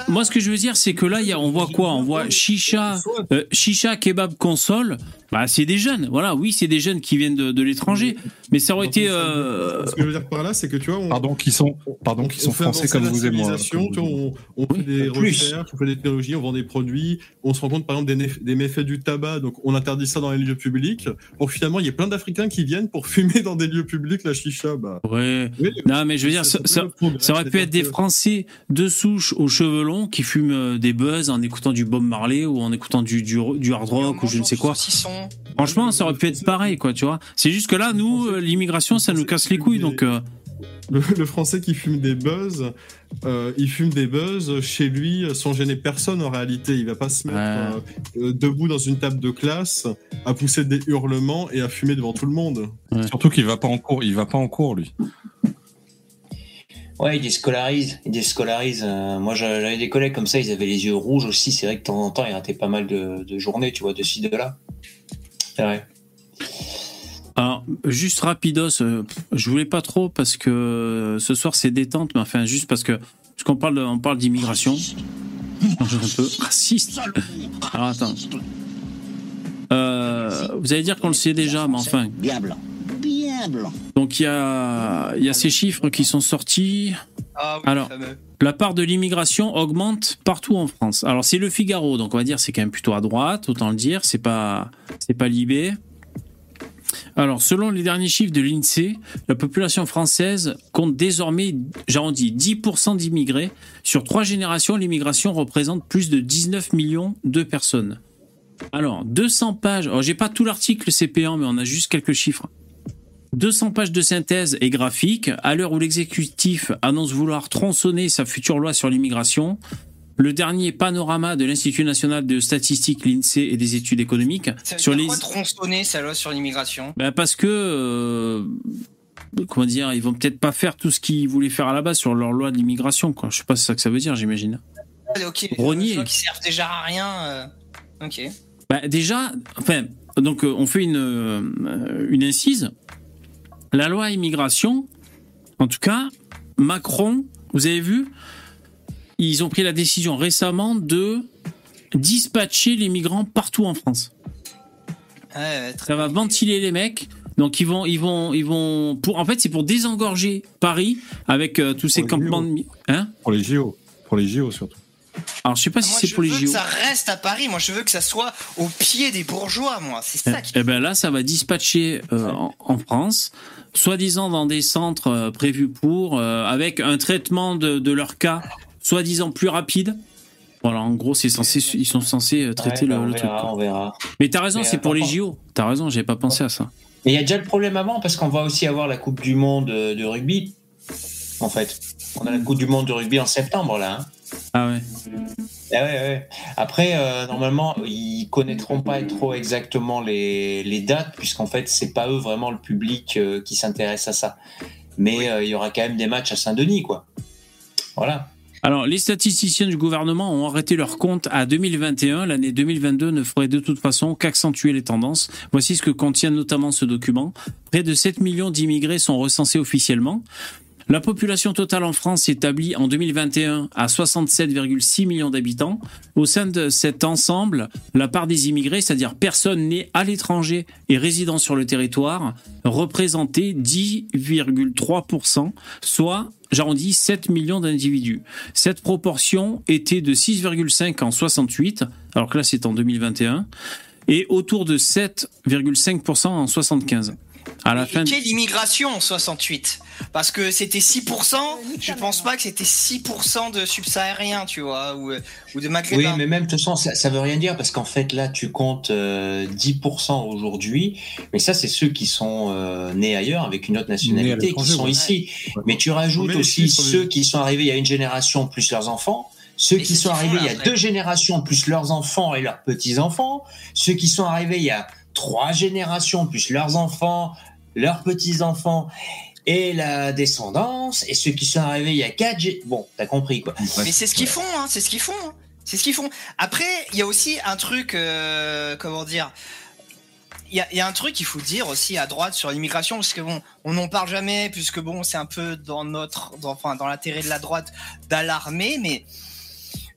moi, ce que je veux dire, c'est que là, il y a, on voit quoi? On voit chicha, euh, chicha, kebab, console. Bah, c'est des jeunes. Voilà, oui, c'est des jeunes qui viennent de, de l'étranger. Mais ça aurait été. euh, Ce que je veux dire par là, c'est que tu vois, on, Pardon, qui sont, pardon, qui on sont fait français comme vous et moi. tu vois, on, on fait des recherches, on fait des technologies, on vend des produits, on se rend compte par exemple des, des méfaits du tabac, donc on interdit ça dans les lieux publics. Pour finalement, il y a plein d'Africains qui viennent pour fumer dans des lieux publics la chicha. Bah, Ouais. oui, Non, mais je veux dire, ça, ça- ça aurait pu être des Français de souche aux cheveux longs qui fument euh, des buzz en écoutant du Bob Marley ou en écoutant du, du, du hard rock ou je ne sais quoi. Franchement, ça aurait pu être pareil, quoi, tu vois. C'est juste que là, nous, euh, l'immigration, ça nous casse les couilles, donc. euh, Le, le Français qui fume des buzz, euh, il fume des buzz chez lui sans gêner personne en réalité. Il va pas se mettre Ouais. euh, debout dans une table de classe à pousser des hurlements et à fumer devant tout le monde. Surtout qu'il va pas en cours, il va pas en cours lui. Ouais, ils déscolarisent. Ils déscolarisent. Euh, moi, j'a- j'avais des collègues comme ça, ils avaient les yeux rouges aussi. C'est vrai que de temps en temps, ils rataient pas mal de, de journées, tu vois, de ci, de là. C'est vrai. Alors, juste rapidos, euh, je voulais pas trop parce que euh, ce soir c'est détente, mais enfin, juste parce que. Parce qu'on parle, de- on parle d'immigration. Un peu raciste. Alors, attends. Euh, vous allez dire qu'on le sait déjà, mais enfin. Bien Donc, il y a, il y a ces chiffres qui sont sortis. Ah oui, Alors. La part de l'immigration augmente partout en France. Alors c'est le Figaro, donc on va dire c'est quand même plutôt à droite, autant le dire. C'est pas c'est pas Libé. Alors selon les derniers chiffres de l'Insee, la population française compte désormais, j'arrondis, 10% d'immigrés. Sur trois générations, l'immigration représente plus de 19 millions de personnes. Alors 200 pages. Alors j'ai pas tout l'article CP1, mais on a juste quelques chiffres. 200 pages de synthèse et graphique, à l'heure où l'exécutif annonce vouloir tronçonner sa future loi sur l'immigration, le dernier panorama de l'Institut national de statistique, l'INSEE et des études économiques Ça veut sur dire les... quoi tronçonner sa loi sur l'immigration? Ben, parce que... euh, Comment dire, ils vont peut-être pas faire tout ce qu'ils voulaient faire à la base sur leur loi de l'immigration, quoi. Je sais pas si c'est ça que ça veut dire, j'imagine. Ah, Ok. Des lois qui servent déjà à rien. euh, Ok. Bah, déjà, enfin, donc euh, on fait une, euh, une incise. La loi immigration, en tout cas, Macron, vous avez vu, ils ont pris la décision récemment de dispatcher les migrants partout en France. Ouais, ouais, très Ça va ventiler les mecs. Donc ils vont, ils vont, ils vont. Pour, en fait, c'est pour désengorger Paris avec euh, tous ces campements de. Hein? Pour les JO, pour les JO surtout. Alors je sais pas si c'est je pour les veux JO. que ça reste à Paris. Moi, je veux que ça soit au pied des bourgeois, moi. C'est ça qui. Eh ben là, ça va dispatcher euh, en, en France, soi-disant dans des centres euh, prévus pour, euh, avec un traitement de, de leur cas, soi-disant plus rapide. Voilà, en gros, c'est censé, ils sont censés traiter Ouais, bah, le, on le truc. verra, quoi. on verra. Mais t'as raison, c'est pour les JO. T'as raison, j'avais pas pensé à ça. Mais il y a déjà le problème avant parce qu'on va aussi avoir la Coupe du Monde de rugby. En fait, on a la Coupe du Monde de rugby en septembre là. hein. Ah ouais. Ah ouais, ouais. Après, euh, normalement, ils connaîtront pas trop exactement les, les dates, puisqu'en fait, c'est pas eux vraiment le public euh, qui s'intéresse à ça. Mais euh, il y aura quand même des matchs à Saint-Denis, quoi. Voilà. Alors, les statisticiens du gouvernement ont arrêté leur compte à 2021. L'année 2022 ne ferait de toute façon qu'accentuer les tendances. Voici ce que contient notamment ce document. Près de 7 millions d'immigrés sont recensés officiellement. La population totale en France s'établit en 2021 à 67,6 millions d'habitants. Au sein de cet ensemble, la part des immigrés, c'est-à-dire personnes nées à l'étranger et résidant sur le territoire, représentait 10,3%, soit, j'arrondis, 7 millions d'individus. Cette proportion était de 6,5 en 68, alors que là c'est en 2021, et autour de 7,5% en 75. À la Et fin quelle immigration en 68 Parce que c'était 6%, je pense pas que c'était 6% de subsahariens, tu vois, ou, euh, ou de Oui, maghrébins. mais même, de toute façon, ça, ça veut rien dire, parce qu'en fait, là, tu comptes euh, 10% aujourd'hui, mais ça, c'est ceux qui sont euh, nés ailleurs, avec une autre nationalité, qui sont ouais. ici. Ouais. Mais tu rajoutes aussi ceux qui sont arrivés il y a une génération plus leurs enfants, ceux qui sont arrivés font, il y a deux générations plus leurs enfants et leurs petits-enfants, ceux qui sont arrivés il y a trois générations plus leurs enfants, leurs petits-enfants et la descendance, et ceux qui sont arrivés il y a quatre... gé- Bon, t'as compris, quoi. Mais c'est ce qu'ils font, hein, c'est ce qu'ils font. hein. C'est ce qu'ils font. Après, il y a aussi un truc, euh, comment dire, il y, a- il y a un truc qu'il faut dire aussi à droite sur l'immigration, parce que bon, on n'en parle jamais, puisque bon, c'est un peu dans notre, dans, enfin, dans l'intérêt de la droite d'alarmer, mais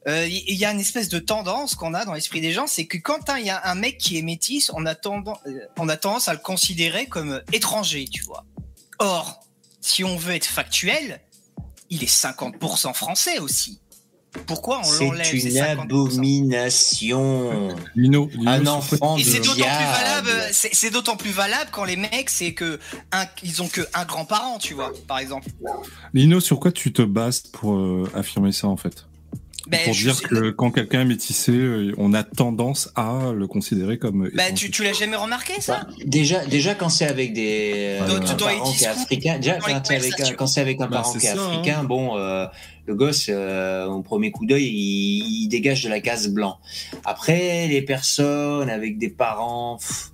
il il y, a une espèce de tendance qu'on a dans l'esprit des gens, c'est que quand il y a un mec qui est métis, on a, tendance, on a tendance à le considérer comme étranger, tu vois. Or, si on veut être factuel, il est 50% français aussi. Pourquoi on C'est l'enlève ces une 50% abomination. Lino, Lino, Un enfant Et de c'est d'autant plus diable. valable, c'est c'est d'autant plus valable quand les mecs, c'est que un, ils ont que un grand-parent, tu vois, par exemple. Lino, sur quoi tu te bases pour euh, affirmer ça en fait? Ben, Pour dire sais- que quand quelqu'un est métissé, euh, on a tendance à le considérer comme. Bah, tu, tu l'as jamais remarqué ça? Bah, déjà, déjà quand c'est avec des euh, un parent qui est africain, déjà quand c'est avec un, conversations. quand c'est avec un Bah, parent qui est ça, hein. africain, bon, euh, le gosse euh, au premier coup d'œil, il, il dégage de la case blanc. Après, les personnes avec des parents, pff,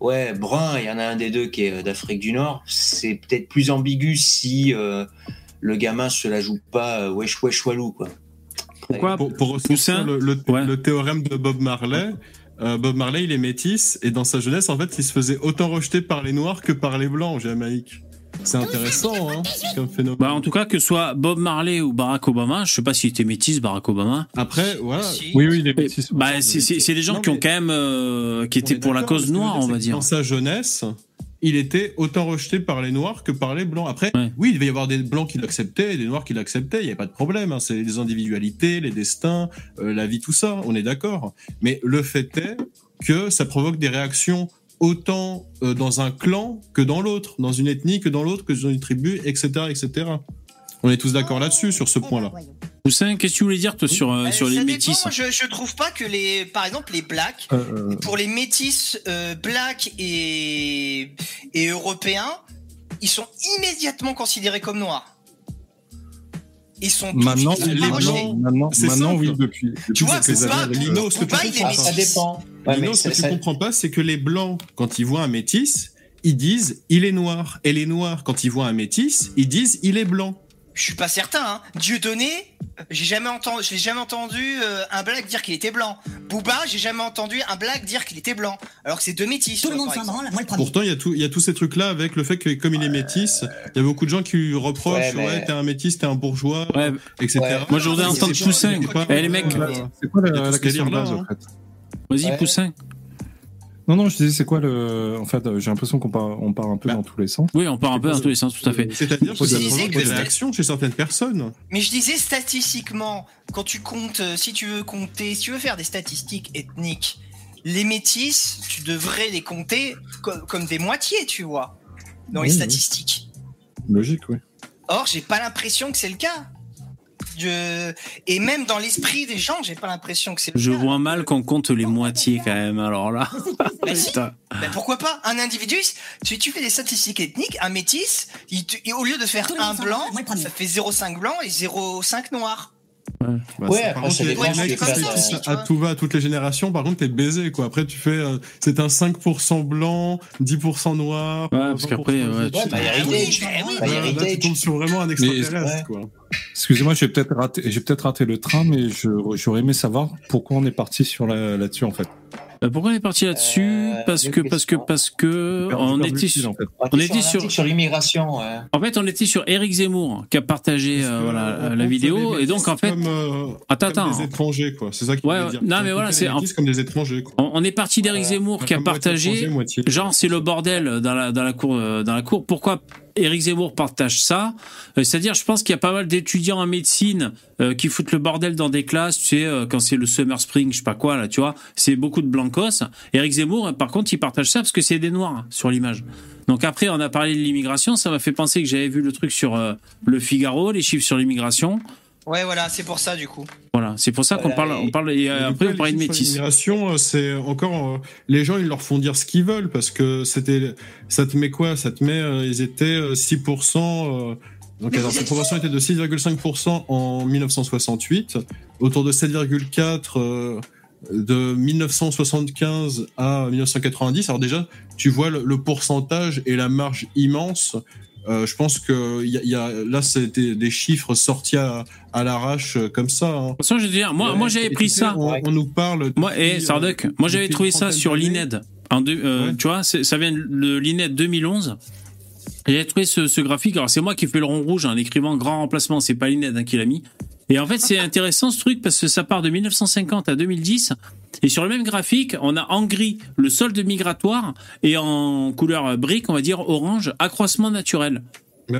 ouais, brun, il y en a un des deux qui est d'Afrique du Nord, c'est peut-être plus ambigu si euh, le gamin se la joue pas wesh wesh walou quoi. Pourquoi Pour, pour Poussin le, le- Ouais. le théorème de Bob Marley, euh, Bob Marley, il est métis, et dans sa jeunesse, en fait, il se faisait autant rejeter par les Noirs que par les Blancs en Jamaïque. C'est intéressant, hein, comme phénomène. Bah, en tout cas, que ce soit Bob Marley ou Barack Obama, je sais pas s'il était métis, Barack Obama. Après, voilà. Si. Oui, oui, il est métis. Bah, c'est- des gens Non, qui ont quand même, euh, qui étaient pour la cause noire, on va dire. Dans sa jeunesse, il était autant rejeté par les Noirs que par les Blancs. Après, Ouais. oui, il devait y avoir des Blancs qui l'acceptaient et des Noirs qui l'acceptaient. Il n'y a pas de problème. hein. C'est les individualités, les destins, euh, la vie, tout ça. On est d'accord. Mais le fait est que ça provoque des réactions autant euh, dans un clan que dans l'autre, dans une ethnie que dans l'autre, que dans une tribu, etc., etc. On est tous d'accord là-dessus, sur ce point-là. Poussin, qu'est-ce que tu voulais dire, toi, sur, euh, Euh, sur les dépend, métis je, je trouve pas que les, par exemple, les blacks, Euh, euh, pour les métis euh, blacks et, et européens, ils sont immédiatement considérés comme noirs. Ils sont Maintenant, rejetés. Blancs, maintenant, maintenant oui, depuis. depuis Tu vois, quelques c'est pas- années, Lino, ce que tu Dubaï, les comprends ça métis. dépend. Ouais, Lino, ce que tu comprends pas, c'est que les blancs, quand ils voient un métis, ils disent il est noir. Et les noirs, quand ils voient un métis, ils disent il est blanc. Je suis pas certain. Hein. Dieu donné, j'ai jamais entendu, je l'ai jamais entendu euh, un black dire qu'il était blanc. Booba, j'ai jamais entendu un black dire qu'il était blanc. Alors que c'est deux métis. Tout le vois, monde s'en branle, moi le premier. Pourtant, il y a tout, il y a tous ces trucs-là avec le fait que comme il est métis, il y a beaucoup de gens qui lui reprochent Ouais, mais- ouais, t'es un métis, t'es un bourgeois, Ouais. etc. Ouais. Moi, entendre c'est- Poussin. Eh, les mecs, Euh, C'est quoi la, question de base, hein. en fait? Vas-y. Poussin. Non, non, je disais, c'est quoi le. En fait, j'ai l'impression qu'on part, on part un peu Bah. dans tous les sens. Oui, on part un peu dans tous les sens, tout à fait. C'est-à-dire que ça provoque que des réactions chez certaines personnes. Mais je disais statistiquement, quand tu comptes, euh, si tu veux compter, si tu veux faire des statistiques ethniques, les métis, tu devrais les compter co- comme des moitiés, tu vois, dans les oui. statistiques. Logique, oui. Or, j'ai pas l'impression que c'est le cas. Je... Et même dans l'esprit des gens, j'ai pas l'impression que c'est Je cas. vois mal qu'on compte les moitiés quand même, alors là. Bah si. Ben pourquoi pas Un individu, si tu fais des statistiques ethniques, un métis, il te- il- au lieu de faire Tout un blanc, ça fait 0,5 blanc et 0,5 noir. Bah, Ouais, après, par contre, ça dépend à tout va, à toutes les générations, par contre, t'es baisé, quoi. Après, tu fais, euh, c'est un 5% blanc, 10% noir. Ouais, parce qu'après, ouais, tu- Ouais, bah. Bah, Là, là, tu tombes sur vraiment un extraterrestre, ouais. quoi. Excusez-moi, j'ai peut-être raté, j'ai peut-être raté le train, mais je, j'aurais aimé savoir pourquoi on est parti sur la, là-dessus, en fait. Euh, Pourquoi on est parti là-dessus Euh, Parce que, parce que, parce que, on était sur, en fait. On était sur, l'immigration. ouais. en fait, on était sur Eric Zemmour qui a partagé euh, voilà la vidéo et donc en fait, comme, euh, attends, comme attends, des étrangers, quoi. C'est ça qu'il Ouais, veut ouais. dire. Non, On mais voilà, c'est- comme des étrangers, quoi. on, on est parti d'Eric Voilà. Zemmour qui a partagé étranger, moitié- Genre, c'est le bordel dans la, dans la cour. Dans la cour. Pourquoi Éric Zemmour partage ça Euh, C'est-à-dire, je pense qu'il y a pas mal d'étudiants en médecine euh, qui foutent le bordel dans des classes, tu sais, euh, quand c'est le Summer Spring, je sais pas quoi, là, tu vois. C'est beaucoup de blancos. Éric Zemmour, euh, par contre, il partage ça parce que c'est des noirs hein, sur l'image. Donc après, on a parlé de l'immigration. Ça m'a fait penser que j'avais vu le truc sur euh, le Figaro, les chiffres sur l'immigration. Ouais, voilà, c'est pour ça du coup. Voilà, c'est pour ça qu'on parle. et- On parle et euh, après, coup, on parlait de métis. l'immigration, euh, c'est encore euh, les gens, ils leur font dire ce qu'ils veulent parce que c'était, ça te met quoi? Ça te met, euh, ils étaient euh, 6%. euh, donc, alors, cette proportion était de 6,5% en 1968, autour de 7,4 euh, de 1975 à 1990. Alors déjà, tu vois le, le pourcentage et la marge immense. Euh, je pense que il y a, y a- là, c'était des chiffres sortis à, à l'arrache euh, comme ça. hein. De toute façon, je veux dire, moi, moi, j'avais pris ça. On, on nous parle. Moi, et Sarduk, euh, moi j'avais trouvé ça sur l'INED. En deux- euh, Ouais. Tu vois, ça vient de l'INET 2011. Et J'ai trouvé ce, ce graphique. Alors, c'est moi qui ai fait le rond rouge en écrivant grand remplacement. C'est pas l'INET hein, qui l'a mis. Et en fait, c'est intéressant ce truc parce que ça part de 1950 à 2010. Et sur le même graphique, on a en gris le solde migratoire et en couleur brique, on va dire orange, accroissement naturel.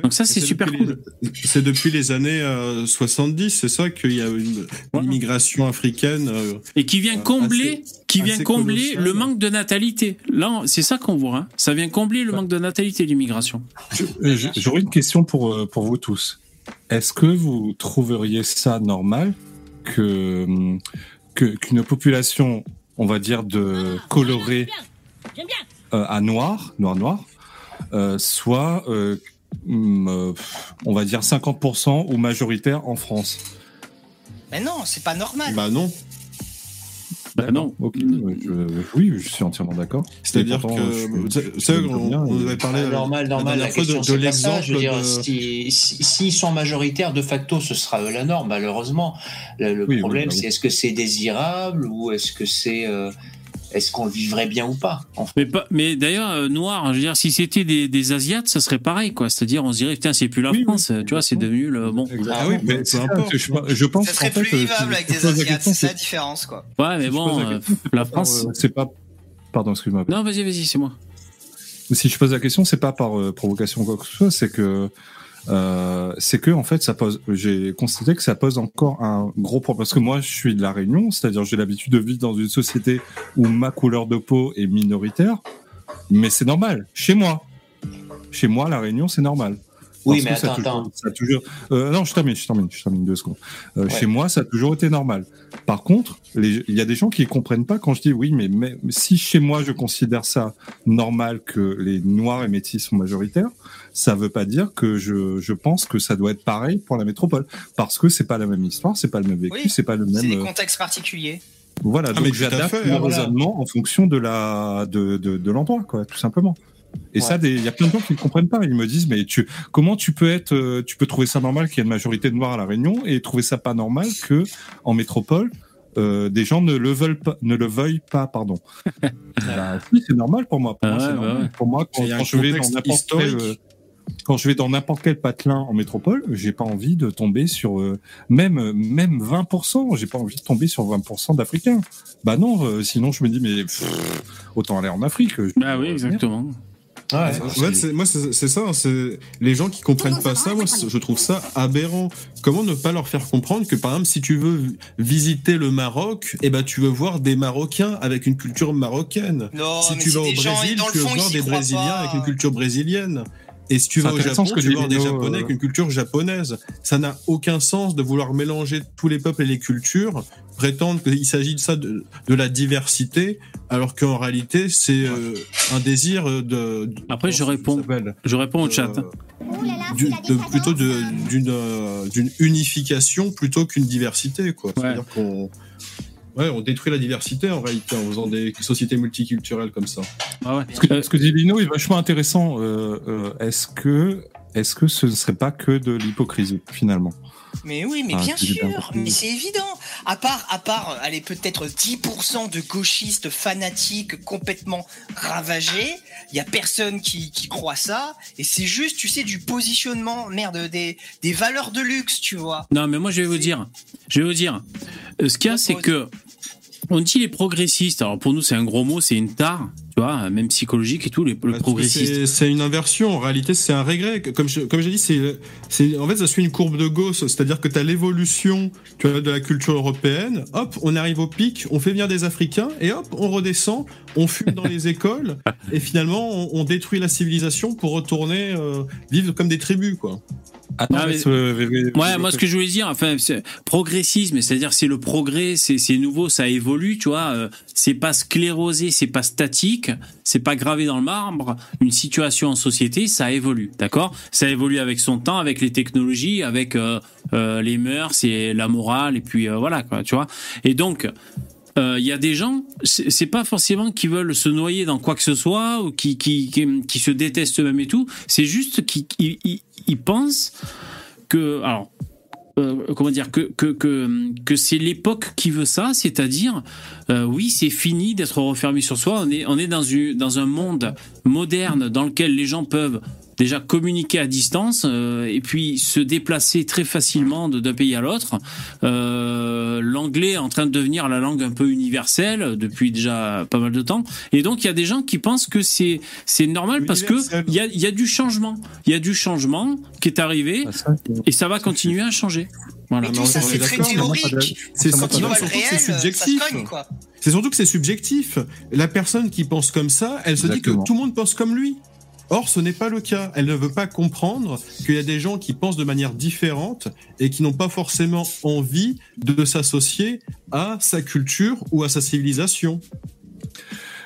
Donc ça, c'est super cool. C'est depuis les années euh, 70, c'est ça qu'il y a une, une immigration africaine. euh, Et qui vient Euh, combler, assez- qui vient combler le manque de natalité. Là, c'est ça qu'on voit. Hein. Ça vient combler le manque de natalité, l'immigration. Euh, J'aurais une question pour, euh, pour vous tous. Est-ce que vous trouveriez ça normal que que- qu'une population, on va dire, de colorés euh, à noir, noir, noir, euh, soit, euh, euh, on va dire, 50% ou majoritaire en France Mais non, c'est pas normal. Bah non. Bah non. Ok, euh, je- oui, je suis entièrement d'accord. C'est-à-dire que, suis on, avait parlé Ah, euh, normal, normal. La, question, de, de c'est pas ça. Je veux l'exemple dire, de- si- si- s'ils sont majoritaires, de facto, ce sera eux la norme, malheureusement. Le, le Oui, oui, problème, bah oui. c'est est-ce que c'est désirable ou est-ce que c'est. euh, est-ce qu'on le vivrait bien ou pas en fait Mais, pas, mais d'ailleurs, euh, noir, je veux dire, si c'était des, des Asiates, ça serait pareil, quoi. C'est-à-dire, on se dirait, putain, c'est plus la Oui, oui, France. tu vois, c'est devenu le. Bon. Exactement. Ah oui, mais peu importe. je, je pense Ça serait qu'en fait, plus euh, vivable si avec des Asiates, c'est la différence, quoi. Ouais, mais si bon, la euh, la France. c'est pas. Pardon, excuse-moi. Non, vas-y, vas-y, c'est moi. Si je pose la question, c'est pas par euh, provocation ou quoi que ce soit, c'est que euh, c'est que en fait, ça pose. J'ai constaté que ça pose encore un gros problème parce que moi, je suis de la Réunion, c'est-à-dire j'ai l'habitude de vivre dans une société où ma couleur de peau est minoritaire, mais c'est normal. Chez moi, chez moi, la Réunion, c'est normal. Oui, Parce mais que ça a attends, toujours- attends. ça toujours- euh, non, je termine, je termine, je termine deux secondes. Euh, Ouais. Chez moi, ça a toujours été normal. Par contre, il y a des gens qui ne comprennent pas quand je dis oui, mais, mais si chez moi je considère ça normal que les Noirs et Métis sont majoritaires, ça veut pas dire que je, je pense que ça doit être pareil pour la métropole, parce que c'est pas la même histoire, c'est pas le même vécu, Oui, c'est pas le C'est même. des euh, contextes particuliers. voilà, Ah, mais donc j'adapte fait, mon voilà. raisonnement en fonction de la de, de, de l'endroit, quoi, tout simplement. Et Ouais. ça, il y a plein de gens qui ne comprennent pas. Ils me disent, mais tu, comment tu peux être, euh, tu peux trouver ça normal qu'il y ait une majorité de noirs à la Réunion et trouver ça pas normal que en métropole euh, des gens ne le veulent pas, ne le veuillent pas, pardon. bah, oui, c'est normal pour moi. Pour Ah moi, bah normal. ouais. Pour moi, quand, je vais dans n'importe quel, euh, quand je vais dans n'importe quel patelin en métropole, j'ai pas envie de tomber sur euh, même même 20%. J'ai pas envie de tomber sur 20% d'Africains. Bah non, euh, sinon je me dis mais pff, autant aller en Afrique. Bah oui, exactement. Ouais. En fait, c'est- moi, c'est ça. hein, C'est les gens qui comprennent pas ça. Moi, je trouve ça aberrant. Comment ne pas leur faire comprendre que, par exemple, si tu veux vi- visiter le Maroc, eh ben, tu veux voir des Marocains avec une culture marocaine. Non, si tu vas au Brésil, tu veux fond, voir des Brésiliens pas. avec une culture brésilienne. Et si tu vas au Japon, que tu vas voir des Lino, Japonais euh, avec une culture japonaise. Ça n'a aucun sens de vouloir mélanger tous les peuples et les cultures, prétendre qu'il s'agit de ça, de, de la diversité, alors qu'en réalité, c'est euh, un désir de. de- Après, je réponds. Je réponds au chat. euh, du- de- plutôt d'une euh, d'une unification plutôt qu'une diversité quoi. C'est-à-dire qu'on ouais, on détruit la diversité en réalité en faisant des sociétés multiculturelles comme ça. Ah ouais. Ce que, Euh, ce que dit Lino est vachement intéressant. Euh, euh, est-ce que est-ce que ce ne serait pas que de l'hypocrisie finalement? Mais oui, mais Ah, bien sûr, mais c'est évident. À part, à part, allez, peut-être 10% de gauchistes fanatiques complètement ravagés, il y a personne qui, qui croit ça, et c'est juste, tu sais, du positionnement, merde, des, des valeurs de luxe, tu vois. Non, mais moi, je vais vous dire. Je vais vous dire. Euh, Ce qu'il y a, c'est que. On dit les progressistes. Alors, pour nous, c'est un gros mot, c'est une tare, tu vois, même psychologique et tout, les, le Parce que progressiste. c'est- une inversion. En réalité, c'est un regret. Comme je- comme j'ai dit, c'est en fait ça suit une courbe de Gauss, c'est-à-dire que tu as l'évolution de la culture européenne. Hop, on arrive au pic, on fait venir des Africains et hop, on redescend, on fume dans les écoles et finalement on, on détruit la civilisation pour retourner euh, vivre comme des tribus quoi. Attends, Ah, mais- euh, Ouais, moi, ce que je voulais dire, enfin, progressisme, c'est-à-dire c'est le progrès, c'est c'est nouveau, ça évolue, tu vois. euh, c'est pas sclérosé, c'est pas statique, c'est pas gravé dans le marbre. Une situation en société, ça évolue, d'accord? Ça évolue avec son temps, avec les technologies, avec euh, euh, les mœurs et la morale, et puis voilà, quoi, tu vois? Et donc. Euh, Il y a des gens, c'est pas forcément qui veulent se noyer dans quoi que ce soit ou qui qui qui, se détestent eux-mêmes et tout. C'est juste qu'ils ils- ils- ils pensent que alors euh, comment dire que que que, que c'est l'époque qui veut ça, c'est-à-dire euh, oui, c'est fini d'être refermé sur soi. On est on est dans une dans un monde moderne dans lequel les gens peuvent déjà communiquer à distance euh, et puis se déplacer très facilement d'un pays à l'autre. Euh, L'anglais est en train de devenir la langue un peu universelle depuis déjà pas mal de temps. Et donc il y a des gens qui pensent que c'est c'est normal parce que il y a, il y a du changement. Il y a du changement qui est arrivé Ah, et ça va continuer à changer. Voilà. Mais tout ça, on c'est très théorique. Surtout que c'est subjectif. se cogne, quoi. C'est surtout que c'est subjectif. La personne qui pense comme ça, elle se dit que tout le monde pense comme lui. Or, ce n'est pas le cas. Elle ne veut pas comprendre qu'il y a des gens qui pensent de manière différente et qui n'ont pas forcément envie de s'associer à sa culture ou à sa civilisation.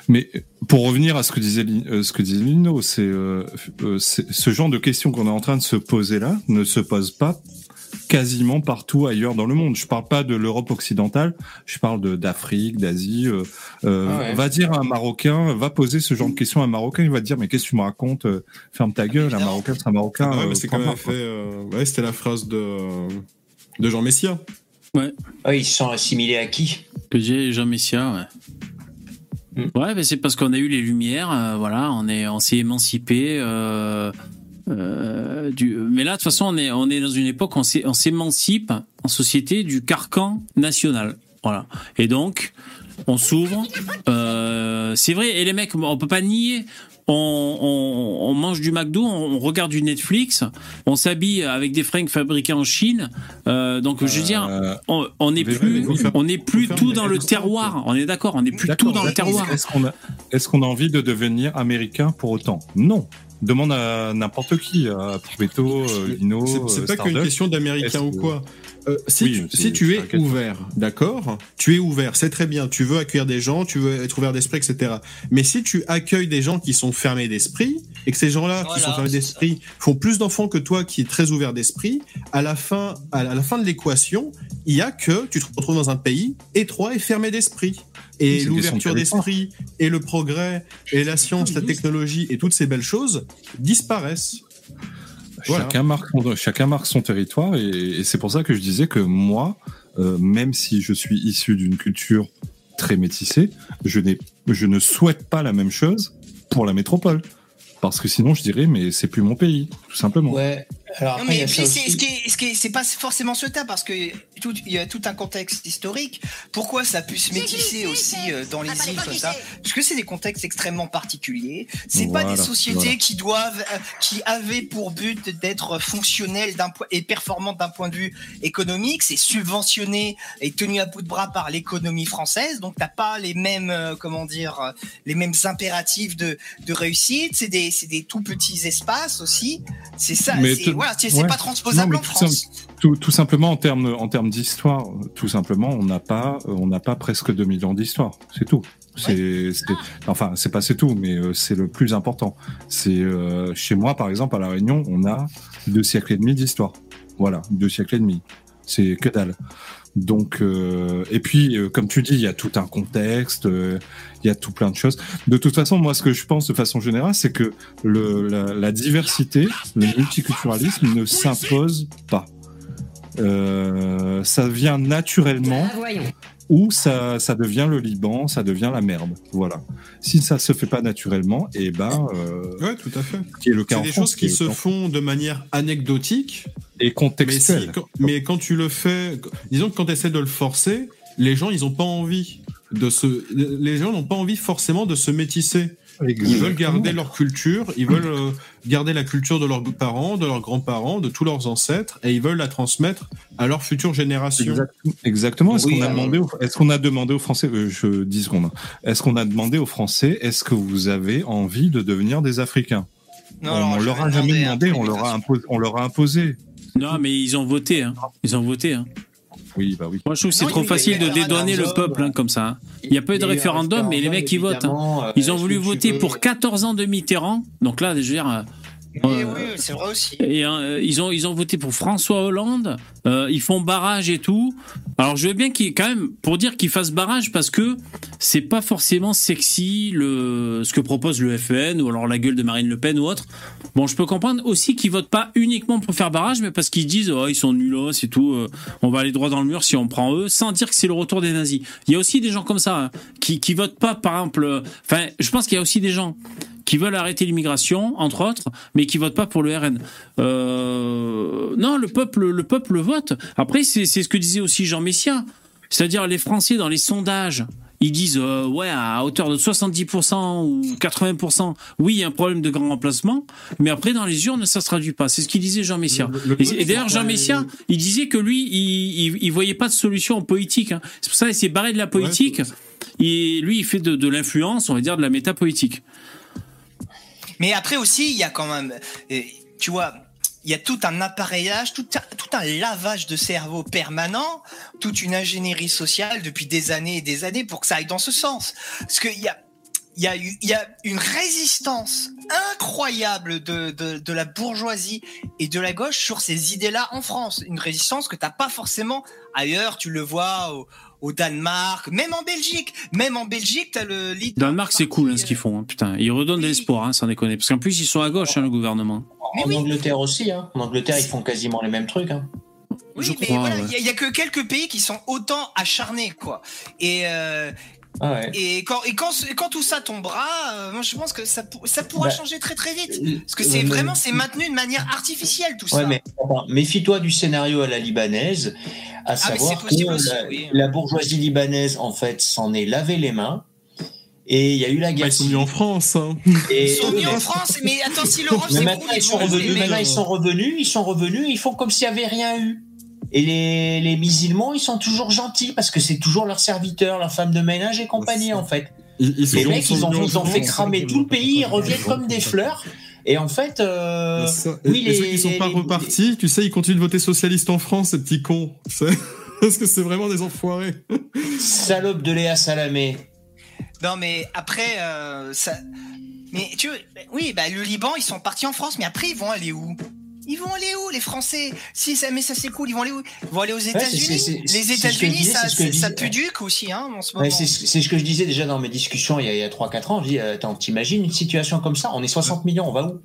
Mais pour revenir à ce que disait, euh, ce que disait Lino, euh, euh, ce genre de questions qu'on est en train de se poser là ne se pose pas quasiment partout ailleurs dans le monde. Je parle pas de l'Europe occidentale, je parle de d'Afrique, d'Asie. Euh, euh, Ah ouais. Va dire à un Marocain, va poser ce genre de questions à un Marocain, il va te dire mais qu'est-ce que tu me racontes Euh, Ferme ta gueule, un. Marocain c'est un Marocain. Ah ouais, euh, mais c'est quand même fait. euh, Ouais, c'était la phrase de de Jean Messia. Ah, ils se sont assimilés à qui? Que j'ai Jean Messia, ouais. Mm. Ouais, mais c'est parce qu'on a eu les lumières, euh, voilà, on est, on s'est émancipé. euh, euh, du... Mais là, de toute façon, on est, on est dans une époque, où on s'é- on s'émancipe en société du carcan national, voilà. Et donc, on s'ouvre. euh, c'est vrai, et les mecs, on peut pas nier. On, on- on mange du McDo, on, regarde du Netflix, on s'habille avec des fringues fabriquées en Chine. Euh, donc, je veux dire, on n'est plus, on n'est plus tout dans le terroir. On est d'accord, on n'est plus tout dans le terroir. Est-ce qu'on a, est-ce qu'on a envie de devenir américain pour autant? Non. Demande à n'importe qui, à euh, Lino, C'est- C'est euh, pas qu'une question d'américain ou quoi. Euh, si, Oui, tu, c'est- si tu c'est es ouvert, d'accord Tu es ouvert, c'est très bien. Tu veux accueillir des gens, tu veux être ouvert d'esprit, etc. Mais si tu accueilles des gens qui sont fermés d'esprit et que ces gens-là qui sont fermés c'est d'esprit font plus d'enfants que toi qui est très ouvert d'esprit, à la fin, à la fin de l'équation, il y a que tu te retrouves dans un pays étroit et fermé d'esprit. Et l'ouverture d'esprit et le progrès et la science, la technologie et toutes ces belles choses disparaissent. Voilà. Chacun, marque son, chacun marque son territoire et, et c'est pour ça que je disais que moi, euh, même si je suis issu d'une culture très métissée, je, n'ai, je ne souhaite pas la même chose pour la métropole. Parce que sinon, je dirais, mais c'est plus mon pays, tout simplement. Ouais. Alors Non, après, mais puis aussi. ce qui est, ce qui est- c'est pas forcément ce cas parce que tout, il y a tout un contexte historique. Pourquoi ça a pu se métisser aussi euh, dans les îles comme ça Parce que c'est des contextes extrêmement particuliers. C'est pas Voilà, des sociétés voilà. qui doivent, euh, qui avaient pour but d'être fonctionnelles d'un point et performantes d'un point de vue économique. C'est subventionné et tenu à bout de bras par l'économie française. Donc t'as pas les mêmes, euh, comment dire, euh, les mêmes impératifs de, de réussite. C'est des, c'est des tout petits espaces aussi. C'est ça. Mais c'est- tout- voilà, c'est ouais. pas transposable Non, en France. Tout, tout simplement en termes en termes d'histoire, tout simplement, on n'a pas on n'a pas presque 2000 ans d'histoire, c'est tout. C'est c'est enfin c'est pas c'est tout, mais euh, c'est le plus important. C'est euh, chez moi par exemple à la Réunion, on a deux siècles et demi d'histoire. Voilà, deux siècles et demi. C'est que dalle. Donc euh, et puis euh, comme tu dis, il y a tout un contexte, euh, il y a tout plein de choses. De toute façon, moi ce que je pense de façon générale, c'est que le, la, la diversité, le multiculturalisme ne s'impose pas. Euh, ça vient naturellement ou ça, ça devient le Liban, ça devient la merde. Voilà. Si ça se fait pas naturellement, et ben, euh, Ouais, tout à fait. qui est le cas C'est des France, choses qui se font de manière anecdotique, et mais, contextuelle. si- quand, mais quand tu le fais, disons que quand tu essaies de le forcer, les gens, ils ont pas envie de se, les gens n'ont pas envie forcément de se métisser. Ils veulent garder leur culture, ils veulent euh, garder la culture de leurs parents, de leurs grands-parents, de tous leurs ancêtres, et ils veulent la transmettre à leurs futures générations. Exact- Exactement. Est-ce Oui, qu'on a demandé, aux- est-ce qu'on a demandé aux Français, euh, je 10 secondes. hein. Est-ce qu'on a demandé aux Français, est-ce que vous avez envie de devenir des Africains? Non, On ne leur a jamais demandé, peu on leur a d'immigration. imposé, on leur a imposé. Non, mais ils ont voté. Hein. Ils ont voté. Hein. Oui, bah oui. Moi, je trouve que c'est trop il y a eu facile de dédouaner le peuple hein, comme ça. hein. Il y a pas eu de référendum, mais les mecs, ils votent, hein. euh, Ils ont est-ce voulu voter pour 14 ans de Mitterrand. Donc là, je veux dire, euh, Oui, oui, c'est vrai aussi. Et euh, ils ont ils ont voté pour François Hollande. Euh, ils font barrage et tout. Alors je veux bien qu'il quand même pour dire qu'ils fassent barrage parce que c'est pas forcément sexy le ce que propose le FN ou alors la gueule de Marine Le Pen ou autre. Bon, je peux comprendre aussi qu'ils votent pas uniquement pour faire barrage, mais parce qu'ils disent oh ils sont nuls, oh, c'est tout. euh, on va aller droit dans le mur si on prend eux, sans dire que c'est le retour des nazis. Il y a aussi des gens comme ça hein, qui qui votent pas par exemple. euh, Enfin, je pense qu'il y a aussi des gens qui veulent arrêter l'immigration, entre autres, mais qui votent pas pour le RN. Euh, non, le peuple, le peuple vote. Après, c'est c'est ce que disait aussi Jean Messia, c'est-à-dire les Français dans les sondages. Ils disent euh, ouais à hauteur de 70% ou 80%, oui il y a un problème de grand remplacement, mais après dans les urnes ça se traduit pas. C'est ce qu'il disait Jean Messia. Le- le- Et, et d'ailleurs Jean Messia, il disait que lui il, il, il voyait pas de solution en politique. hein. C'est pour ça qu'il s'est barré de la politique. Et lui il fait de, de l'influence, on va dire de la métapolitique. Mais après aussi, il y a quand même, euh, tu vois, il y a tout un appareillage, tout un, lavage de cerveau permanent, toute une ingénierie sociale depuis des années et des années pour que ça aille dans ce sens. Parce qu'il y a, il y a une résistance incroyable de, de, la bourgeoisie et de la gauche sur ces idées-là en France. Une résistance que t'as pas forcément ailleurs. Tu le vois au Danemark, même en Belgique. Même en Belgique, t'as le leader. Danemark, c'est cool hein, ce qu'ils font. hein, putain, ils redonnent de l'espoir, hein, sans déconner. Parce qu'en plus, ils sont à gauche, hein, le gouvernement. En Angleterre aussi, hein. En Angleterre, ils font quasiment les mêmes trucs. Hein. Oui, Je mais crois, voilà, il ouais. y a- il y, a que quelques pays qui sont autant acharnés, quoi. Et, euh, Ah ouais. et, quand, et, quand, et quand tout ça tombera, euh, moi je pense que ça, pour- ça pourra Bah, changer très très vite. euh, Parce que c'est euh, vraiment, c'est maintenu de manière artificielle tout Ouais, ça. mais méfie-toi du scénario à la libanaise, à Ah, savoir c'est que aussi, la, oui. la bourgeoisie libanaise, en fait, s'en est lavé les mains. Et il y a eu la Bah, guerre. ils sont mis en France. Hein. Et- Ils sont mis en France, mais attends, si l'Europe s'écroule, maintenant, ils ils sont revenus. Maintenant, ils sont revenus. Ils sont revenus. Ils font comme s'il n'y avait rien eu. Et les, les musulmans, ils sont toujours gentils parce que c'est toujours leurs serviteurs, leurs femmes de ménage et compagnie, en fait. Ils, Les mecs, ils ont, ils ont fait cramer tout le pays. Ils reviennent comme des fleurs. Et en fait, euh, Ça- oui, les- ceux qui sont pas les- repartis, tu sais, ils continuent de voter socialiste en France, ces petits cons. Parce que c'est vraiment des enfoirés. salope de Léa Salamé. Non, mais après, euh, ça. Mais tu veux, oui, bah, le Liban, ils sont partis en France, mais après, ils vont aller où? Ils vont aller où, les Français? Si ça, mais ça c'est cool, ils vont aller où? Ils vont aller aux États-Unis? Les États-Unis, ça, pue duc aussi, hein, en ce moment. Ouais, c'est ce que je disais déjà dans mes discussions il y a, il y a 3-4 ans. Je dis, euh, attends, t'imagines une situation comme ça? On est 60 millions, on va où?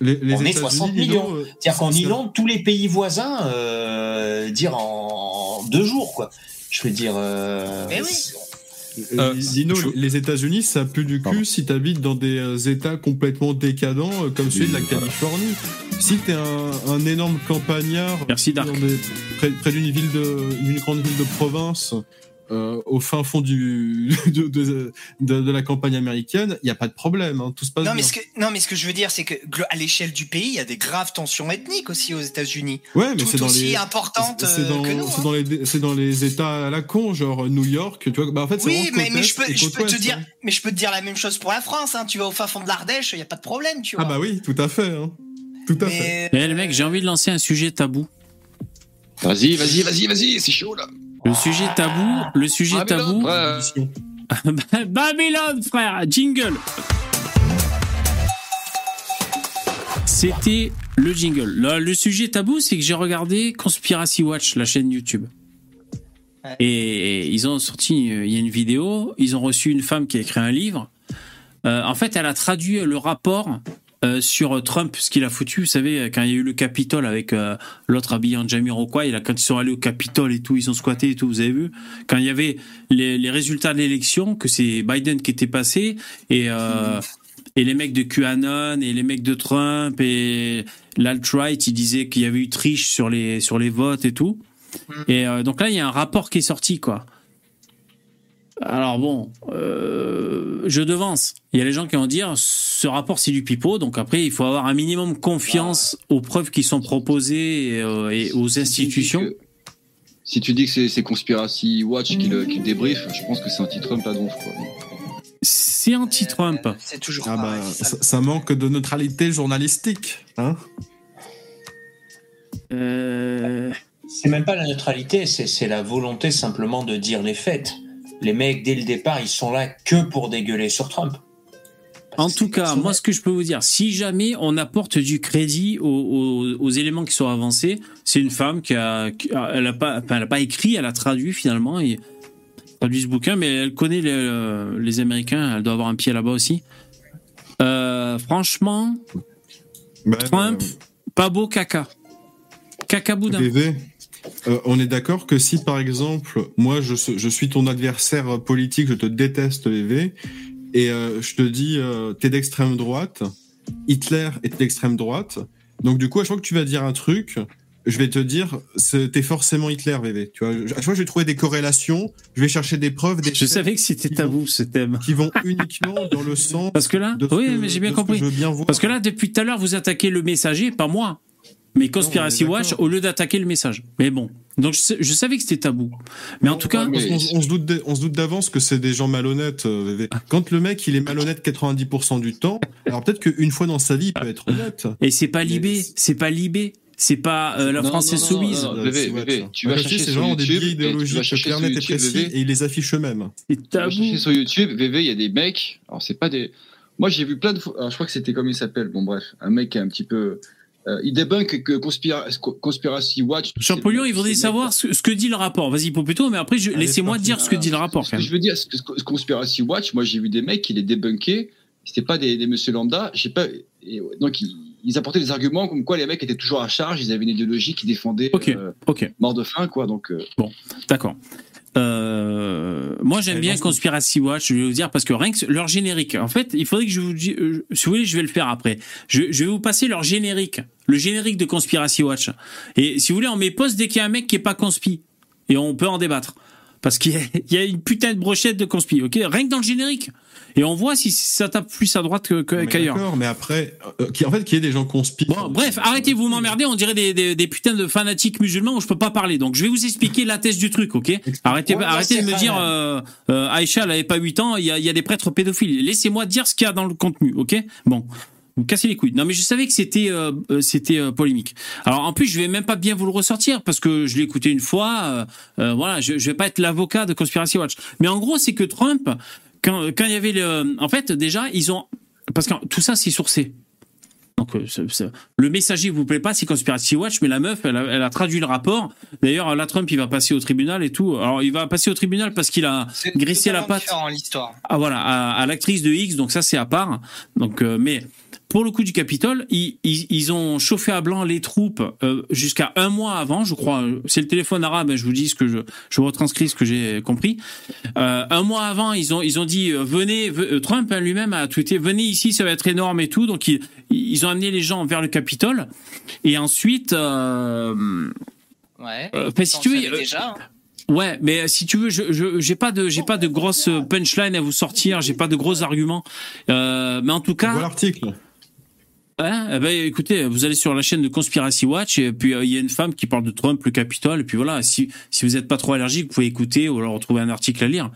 Les, les On est États-Unis, 60 dis donc, millions. euh, C'est-à-dire qu'on inonde tous les pays voisins, euh, dire en, en deux jours, quoi. Je veux dire. Euh, Mais oui. Euh, Euh, Dino, les États-Unis, ça pue du cul Pardon. si t'habites dans des euh, États complètement décadents comme celui de la Californie. Si t'es un, un énorme campagnard Merci, Dark. dans des- près, près d'une ville de, d'une grande ville de province, euh, au fin fond du, de, de, de- de la campagne américaine, il n'y a pas de problème, hein, tout se passe Non bien. mais, ce que, non, mais ce que je veux dire, c'est que à l'échelle du pays, il y a des graves tensions ethniques aussi aux États-Unis. ouais, mais c'est aussi les importantes c'est euh, dans, que nous. c'est hein. dans les c'est dans les États à la con, genre New York, tu vois. Bah en fait, c'est Oui, mais, mais je peux, je peux te dire, hein. mais je peux te dire la même chose pour la France. Hein. Tu vas au fin fond de l'Ardèche, il y a pas de problème, tu vois. Ah bah oui, tout à fait, hein. tout à fait. mais, les mecs, j'ai envie de lancer un sujet tabou. Vas-y, vas-y, vas-y, vas-y, c'est chaud là. Le sujet tabou, le sujet tabou. ouais. Babylone, frère, jingle. C'était le jingle. Le, le sujet tabou, c'est que j'ai regardé Conspiracy Watch, la chaîne YouTube. Ouais. Et ils ont sorti, euh, il y a une vidéo, ils ont reçu une femme qui a écrit un livre. Euh, en fait, elle a traduit le rapport euh, sur Trump, ce qu'il a foutu. Vous savez, quand il y a eu le Capitole avec euh, l'autre habillé en Jamiroquai, là, quand ils sont allés au Capitole et tout, ils ont squatté et tout, vous avez vu? Quand il y avait les, les résultats de l'élection, que c'est Biden qui était passé, et, euh, et les mecs de QAnon, et les mecs de Trump, et l'alt-right, ils disaient qu'il y avait eu triche sur les, sur les votes et tout. Et euh, donc là, il y a un rapport qui est sorti, quoi. Alors bon, euh, je devance. Il y a les gens qui vont dire ce rapport c'est du pipeau, donc après il faut avoir un minimum confiance aux preuves qui sont proposées et, euh, et aux Si tu dis institutions. que- Si tu dis que c'est- c'est Conspiracy Watch qui le, qui le débrief, je pense que c'est anti-Trump à donf. Quoi. C'est anti-Trump. euh, c'est toujours Ah bah, pareil, ça. ça, ça manque de neutralité journalistique, hein. Euh, C'est même pas la neutralité, c'est la volonté simplement de dire les faits. Les mecs, dès le départ, ils sont là que pour dégueuler sur Trump. En tout cas, moi, ce que je peux vous dire, si jamais on apporte du crédit aux, aux- aux éléments qui sont avancés, c'est une femme qui a, qui a- elle a pas, enfin, elle a pas écrit, elle a traduit finalement, et traduit ce bouquin, mais elle connaît les, euh, les Américains, elle doit avoir un pied là-bas aussi. Euh, franchement, Bah, Trump, pas beau caca. Caca boudin. Euh, on est d'accord que si par exemple, moi je, je suis ton adversaire politique, je te déteste VV, et euh, je te dis euh, t'es d'extrême droite, Hitler est d'extrême droite, donc du coup à chaque fois que tu vas dire un truc, je vais te dire t'es forcément Hitler VV. Tu vois, à chaque fois je vais trouver des corrélations, je vais chercher des preuves, des Je savais que c'était tabou ce thème. qui vont uniquement dans le sens. Parce que là, de oui, que- mais j'ai bien compris. je veux bien voir. Parce que là, depuis tout à l'heure, vous attaquez le messager, pas moi. Mais Conspiracy Non, on Watch au lieu d'attaquer le message. Mais bon. Donc je, sais- je savais que c'était tabou. Mais en tout cas, Parce qu'on on se doute, d- on se doute d'avance que c'est des gens malhonnêtes. euh, VV. Quand le mec il est malhonnête 90% du temps, alors peut-être qu'une fois dans sa vie il peut être honnête. et c'est pas Libé, c'est pas Libé, c'est pas euh, la Non, France non, insoumise. non, tu vas chercher c'est sur vraiment des tu vas idéologiques clairs, sur nets et précis, VV. et ils les affichent eux-mêmes. C'est Tu vas tabou. chercher sur YouTube, VV, il y a des mecs. Alors, c'est pas des. Moi, j'ai vu plein de fois. alors, je crois que c'était comme il s'appelle. Bon, bref, un mec qui est un petit peu. Euh, il débunk que Conspira... Conspiracy Watch. Champollion, il voudrait savoir ce, ce que dit le rapport. Vas-y, Popito, mais après, laissez-moi dire ce que dit le rapport. Ce que je veux dire, ce que- Conspiracy Watch, moi, j'ai vu des mecs qui les débunkaient. C'était pas des, des monsieur lambda. J'ai pas. et, donc, ils, ils apportaient des arguments comme quoi les mecs étaient toujours à charge. Ils avaient une idéologie qui défendait Ok, euh, mort de faim, quoi. Donc, euh, d'accord. Euh, moi, j'aime bien. Conspiracy Watch, je vais vous dire, parce que rien que leur générique, en fait, il faudrait que je vous dise, euh, si vous voulez, je vais le faire après. Je, je vais vous passer leur générique, le générique de Conspiracy Watch. Et si vous voulez, on met pause dès qu'il y a un mec qui est pas conspi. Et on peut en débattre. Parce qu'il y a une putain de brochette de conspi, ok? Rien que dans le générique. Et on voit si ça tape plus à droite qu'ailleurs. D'accord, mais après, euh, qui, en fait, qu'il y ait des gens conspirent. Bon, bref, arrêtez, vous m'emmerdez, on dirait des, des, des putains de fanatiques musulmans où je peux pas parler. Donc, je vais vous expliquer la thèse du truc, ok Arrêtez, Ouais, arrêtez de me dire, euh, euh, Aïcha, elle avait pas 8 ans, il y a, il y a des prêtres pédophiles. Laissez-moi dire ce qu'il y a dans le contenu, ok Bon. Vous me cassez les couilles. Non, mais je savais que c'était euh, euh, c'était euh, polémique. Alors en plus, je vais même pas bien vous le ressortir parce que je l'ai écouté une fois. euh, euh, voilà, je, je vais pas être l'avocat de Conspiracy Watch. Mais en gros, c'est que Trump, quand quand il y avait le, en fait, déjà, ils ont parce que tout ça, c'est sourcé. Donc euh, ça- ça- le messager vous plaît pas, c'est Conspiracy Watch, mais la meuf, elle a, elle a traduit le rapport. D'ailleurs, là, Trump, il va passer au tribunal et tout. Alors, il va passer au tribunal parce qu'il a C'est grissé la patte l'histoire. ah voilà à, à l'actrice de X donc ça c'est à part donc euh, mais pour le coup du Capitole ils, ils, ils ont chauffé à blanc les troupes euh, jusqu'à un mois avant je crois c'est le téléphone arabe je vous dis ce que je je retranscris ce que j'ai compris euh, un mois avant ils ont ils ont dit euh, venez ve- Trump hein, lui-même a tweeté venez ici ça va être énorme et tout donc ils, ils ont amené les gens vers le Capitole et ensuite euh, Ouais. euh, enfin, si tu veux déjà. hein. Ouais, mais si tu veux, je je- j'ai pas de j'ai pas de grosses punchlines à vous sortir, j'ai pas de gros arguments. Euh, mais en tout Voilà cas, l'article. Hein, eh ben, écoutez, vous allez sur la chaîne de Conspiracy Watch et puis euh, il y a une femme qui parle de Trump, le Capitole, et puis voilà. Si vous êtes pas trop allergique, vous pouvez écouter ou alors retrouver un article à lire.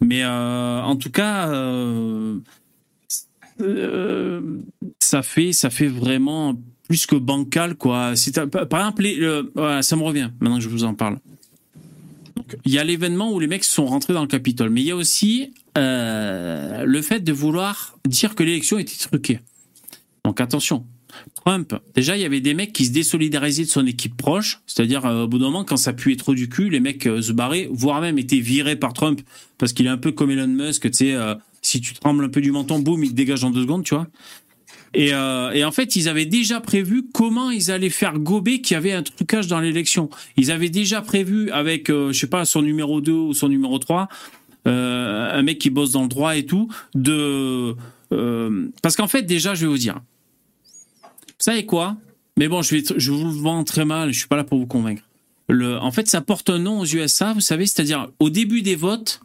Mais euh, en tout cas, euh, ça fait ça fait vraiment plus que bancal quoi. Par exemple, ça me revient maintenant que je vous en parle. Il y a l'événement où les mecs sont rentrés dans le Capitole, mais il y a aussi le fait de vouloir dire que l'élection était truquée. Donc attention, Trump, déjà il y avait des mecs qui se désolidarisaient de son équipe proche, c'est-à-dire euh, au bout d'un moment quand ça puait trop du cul, les mecs euh, se barraient, voire même étaient virés par Trump parce qu'il est un peu comme Elon Musk, tu sais, euh, si tu trembles un peu du menton, boum, il te dégage en deux secondes, tu vois. Et, euh, et en fait, ils avaient déjà prévu comment ils allaient faire gober qu'il y avait un trucage dans l'élection. Ils avaient déjà prévu avec, euh, je sais pas, son numéro 2 ou son numéro 3, euh, un mec qui bosse dans le droit et tout, de... parce qu'en fait, déjà, je vais vous dire, vous savez quoi? Mais bon, je, vais, je vous le vends très mal, je suis pas là pour vous convaincre. Le, en fait, ça porte un nom aux USA, vous savez, c'est-à-dire au début des votes,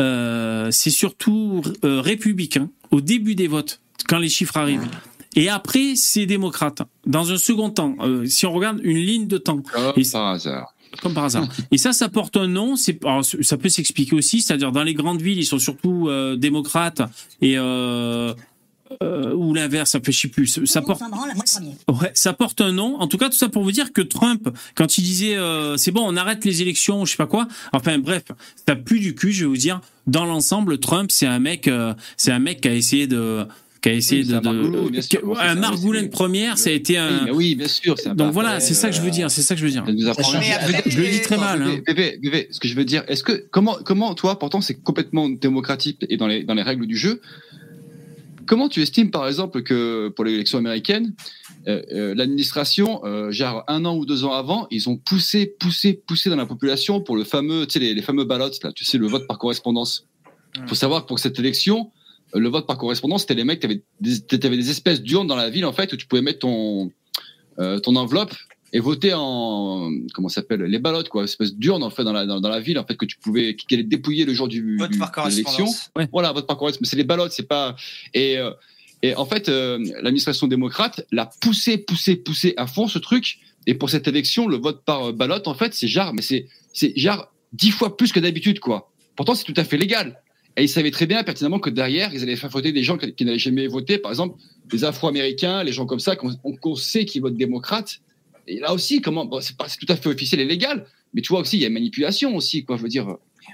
euh, c'est surtout euh, républicain, au début des votes, quand les chiffres arrivent. Et après, c'est démocrate. Dans un second temps, euh, si on regarde une ligne de temps, comme Et- par hasard. comme par hasard. Et ça, ça porte un nom. C'est, ça peut s'expliquer aussi, c'est-à-dire dans les grandes villes, ils sont surtout démocrates et euh, ou l'inverse, ça fait je sais plus. Ça porte, ouais, ça porte un nom. En tout cas, tout ça pour vous dire que Trump, quand il disait euh, c'est bon, on arrête les élections, je sais pas quoi. Enfin bref, ça pue du cul. Je vais vous dire, dans l'ensemble, Trump, c'est un mec, euh, c'est un mec qui a essayé de qui a essayé Oui, de, un de- sûr. margoulin première, ça a été un. oui, bien sûr. c'est un Donc voilà, c'est ça que je veux dire, c'est ça que je veux dire. Je le dis très mal. hein. Bébé, bébé, bébé, ce que je veux dire, est-ce que comment comment toi, pourtant c'est complètement démocratique et dans les dans les règles du jeu. Comment tu estimes par exemple que pour l'élection américaine, euh, euh, l'administration, euh, genre un an ou deux ans avant, ils ont poussé, poussé, poussé dans la population pour le fameux, tu sais les, les fameux ballots là, tu sais le vote par correspondance. Il faut savoir que pour cette élection, euh, le vote par correspondance, c'était les mecs, des, t'avais des espèces d'urnes dans la ville en fait où tu pouvais mettre ton ton enveloppe et voter en comment ça s'appelle les ballots quoi, espèce d'urne en fait dans la dans, dans la ville en fait que tu pouvais qui allait dépouiller le jour du, Vote par de l'élection. correspondance. Voilà, vote par correspondance, mais c'est les ballots, c'est pas et euh, et en fait euh, l'administration démocrate l'a poussé poussé poussé à fond ce truc et pour cette élection le vote par euh, ballot en fait c'est genre mais c'est c'est genre dix fois plus que d'habitude quoi. Pourtant c'est tout à fait légal. Et ils savaient très bien pertinemment que derrière, ils allaient faire voter des gens qui, qui n'avaient jamais voté, par exemple, les Afro-Américains, les gens comme ça, qu'on qu'on sait qu'ils votent démocrate. Et là aussi, comment, bon, c'est pas, tout à fait officiel et légal, mais tu vois aussi, il y a une manipulation aussi, quoi, je veux dire.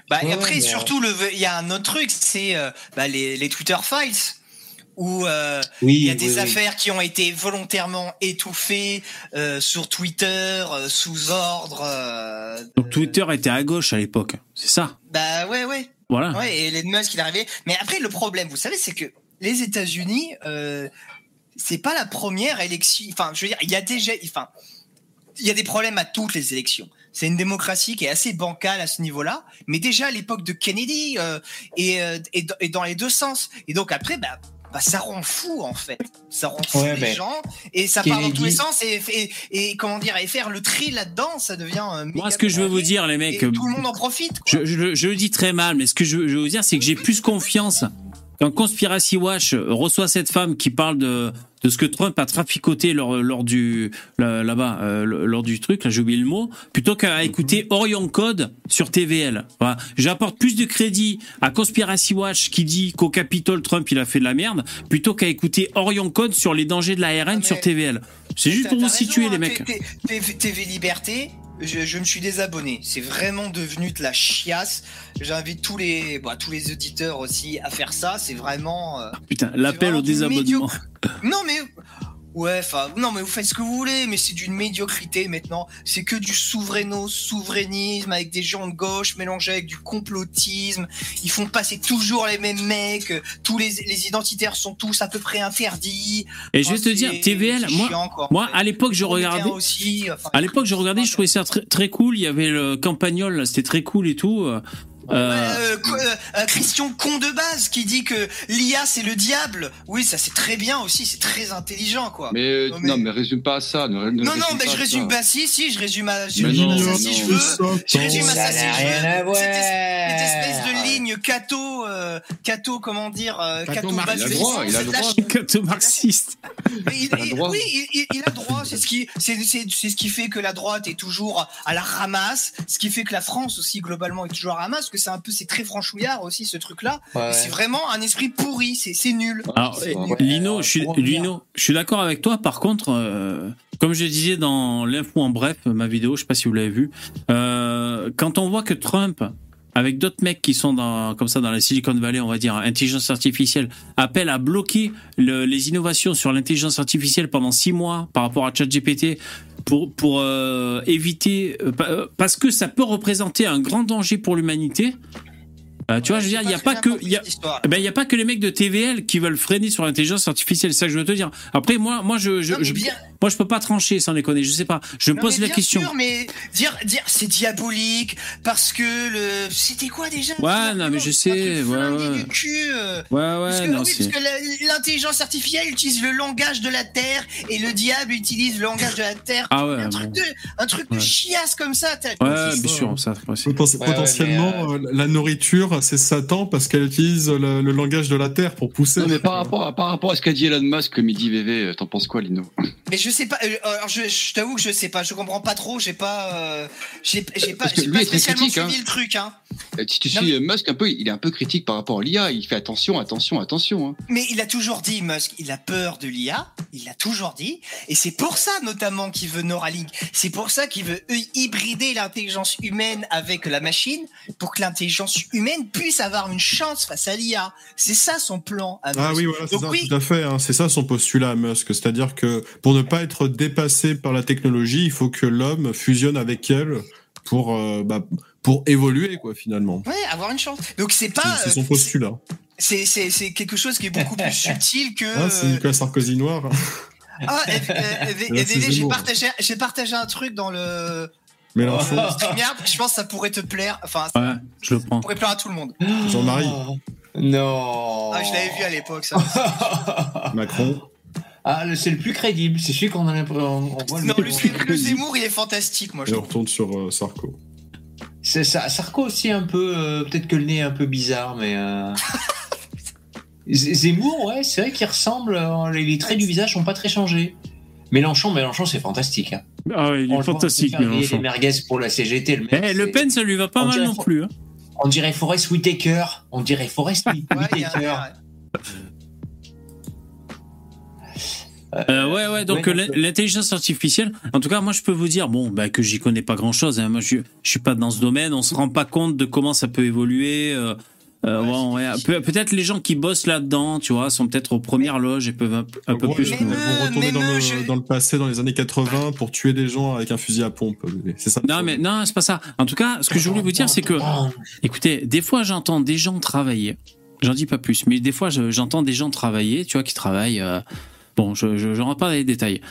Bah, et après, mais, surtout, il y a un autre truc, c'est euh, bah, les, les Twitter files. Où euh, Oui, il y a des oui, oui. affaires qui ont été volontairement étouffées euh, sur Twitter, euh, sous ordre. euh, Donc Twitter était à gauche à l'époque, c'est ça? Bah ouais, ouais. Voilà. Ouais, et Elon Musk, il est arrivé. Mais après, le problème, vous savez, c'est que les États-Unis, euh, c'est pas la première élection. Enfin, je veux dire, il y a déjà, enfin, il y a des problèmes à toutes les élections. C'est une démocratie qui est assez bancale à ce niveau-là, mais déjà à l'époque de Kennedy euh, et, euh, et, dans- et dans les deux sens. Et donc après, bah, bah, ça rend fou en fait. Ça rend fou Ouais, les gens et ça part dans tous les sens et, et, et comment dire et faire le tri là-dedans, ça devient. euh, Moi, ce que je veux vous dire, les mecs, tout le monde en profite. Quoi. je, je le- je le dis très mal, mais ce que je, je veux vous dire, c'est que j'ai plus confiance quand Conspiracy Watch reçoit cette femme qui parle de, de ce que Trump a traficoté lors, lors du là- là-bas, euh, lors du truc, là j'ai oublié le mot, plutôt qu'à écouter Orion Code sur TVL. Voilà. J'apporte plus de crédit à Conspiracy Watch qui dit qu'au Capitole Trump il a fait de la merde, plutôt qu'à écouter Orion Code sur les dangers de Ah, mais- sur TVL. C'est juste pour vous raison, situer hein, les mecs. T- T- TV Liberté, je, je me suis désabonné. C'est vraiment devenu de la chiasse. J'invite tous les, bah, tous les auditeurs aussi à faire ça. C'est vraiment. euh, Putain, l'appel au désabonnement. Non mais. Ouais, enfin, non, mais vous faites ce que vous voulez, mais c'est d'une médiocrité maintenant. C'est que du souveraino, souverainisme avec des gens de gauche mélangés avec du complotisme. Ils font passer toujours les mêmes mecs. Tous les, les identitaires sont tous à peu près interdits. Et je vais te dire, TVL, moi, chiant, quoi, en moi fait. à l'époque, je regardais. aussi. enfin, À l'époque, je regardais, je trouvais ça très, très cool. Il y avait le campagnol, c'était très cool et tout. Euh, Euh, euh, euh, Christian con de base qui dit que l'IA c'est le diable. Oui, ça c'est très bien aussi, c'est très intelligent quoi. Mais, Non, non, mais- résume pas à ça. Ne, ne non, non, mais pas je résume. ça. Bah si, si, je résume à, je résume non, à ça non, si je veux. Je résume à Ça si n'a je rien veux. Cette, es- cette espèce de ligne cato, euh, cato, comment dire, euh, Cato cato marxiste. Il a le droit, il oui, il, il- a droit. C'est ce qui, c'est, c'est, c'est ce qui fait que la droite est toujours à la ramasse. Ce qui fait que la France aussi globalement est toujours à la ramasse. Que c'est un peu, c'est très franchouillard aussi ce truc-là. Ouais. C'est vraiment un esprit pourri. C'est, c'est nul. Alors, eh, vrai. Lino, je suis, pour revenir. Lino, je suis d'accord avec toi. Par contre, euh, comme je disais dans l'info en bref, ma vidéo, je sais pas si vous l'avez vu, euh, quand on voit que Trump, avec d'autres mecs qui sont dans, comme ça dans la Silicon Valley, on va dire, intelligence artificielle, appelle à bloquer le- les innovations sur l'intelligence artificielle pendant six mois par rapport à ChatGPT pour, pour euh, éviter, euh, euh, parce que ça peut représenter un grand danger pour l'humanité. Euh, tu vois, je veux dire, il n'y a pas que, il y a, eh ben, y a pas que les mecs de TVL qui veulent freiner sur l'intelligence artificielle, c'est ça que je veux te dire. Après, moi, moi, je, je, Non, je- bien- moi, je peux pas trancher sans déconner, je sais pas. Je me Non, pose mais la bien question. sûr, mais dire, dire, c'est diabolique parce que le, c'était quoi déjà Ouais, non, mais je sais, Un truc ouais, ouais. cul. euh. Ouais, Parce que, non, oui, parce que l'intelligence artificielle utilise le langage de la Terre et le diable utilise le langage de la Terre. Ah ouais, un truc bon. de, un truc de chiasse comme ça. t'as- Ouais, bien ça. sûr, ça, Poten- Ouais, potentiellement, ouais, euh, la nourriture, c'est Satan parce qu'elle utilise le, le langage de la Terre pour pousser. Non, mais par rapport, à, par rapport à ce qu'a dit Elon Musk, midi VV, t'en penses quoi, Lino? Mais je je sais pas. euh, alors je, je t'avoue que je sais pas. Je comprends pas trop. J'ai pas. euh, j'ai j'ai pas. Parce que J'ai lui pas est très spécialement critique, suivi hein. le truc. Hein. Euh, Si tu Non, suis Musk un peu, il est un peu critique par rapport à l'IA. Il fait attention, attention, attention. hein. Mais il a toujours dit, Musk, il a peur de l'IA. Il l'a toujours dit. Et c'est pour ça, notamment, qu'il veut Neuralink. C'est pour ça qu'il veut hy- hybrider l'intelligence humaine avec la machine pour que l'intelligence humaine puisse avoir une chance face à l'IA. C'est ça son plan. à Ah oui, voilà, c'est Donc ça, oui, tout à fait. hein. C'est ça son postulat à Musk. C'est-à-dire que pour ne pas être dépassé par la technologie, il faut que l'homme fusionne avec elle pour, euh, bah, pour évoluer, quoi, finalement. Ouais, avoir une chance. Donc c'est pas. c'est son euh, postulat. C'est c'est c'est quelque chose qui est beaucoup plus subtil que. Ah, c'est Nicolas Sarkozy noir. Ah, Là, j'ai partagé, j'ai partagé un truc dans le. Mélenchon, Merde, je pense que ça pourrait te plaire. Enfin, ça Ouais, je le prends. pourrait plaire à tout le monde. Jean-Marie, Non. Ah, je l'avais vu à l'époque, ça. Macron. Ah, le- c'est le plus crédible. C'est celui qu'on a l'impression. non, le- le, le Zemmour, il est fantastique, moi. Je Et on retourne sur euh, Sarko. C'est ça. Sarko aussi un peu. euh, Peut-être que le nez est un peu bizarre, mais. euh, Zemmour, ouais, c'est vrai qu'il ressemble. euh, Les traits du visage sont pas très changés. Mélenchon, Mélenchon, c'est fantastique. Hein. Ah il On est le fantastique, faire griller Mélenchon. merguez pour la CGT. Le mec, Eh, Le Pen, ça lui va pas On mal dirait non plus. hein. On dirait Forest Whitaker. On dirait a- Whitaker. il y a- Euh, ouais, ouais, donc Ouais, euh, l'in- l'intelligence artificielle, en tout cas, moi je peux vous dire, bon, bah, que j'y connais pas grand chose, moi je, je suis pas dans ce domaine, on se rend pas compte de comment ça peut évoluer. euh, euh, ouais, peut-être les gens qui bossent là-dedans, tu vois, sont peut-être aux premières loges et peuvent un, peu- un peu plus. Ils vont retourner dans, le, je- dans le passé, dans les années 80, pour tuer des gens avec un fusil à pompe. C'est ça. Non, mais non, c'est pas ça. En tout cas, ce que je voulais vous dire, c'est que, écoutez, des fois, j'entends des gens travailler. J'en dis pas plus, mais des fois, je- j'entends des gens travailler, tu vois, qui travaillent. euh, bon, je, je rentre pas dans les détails.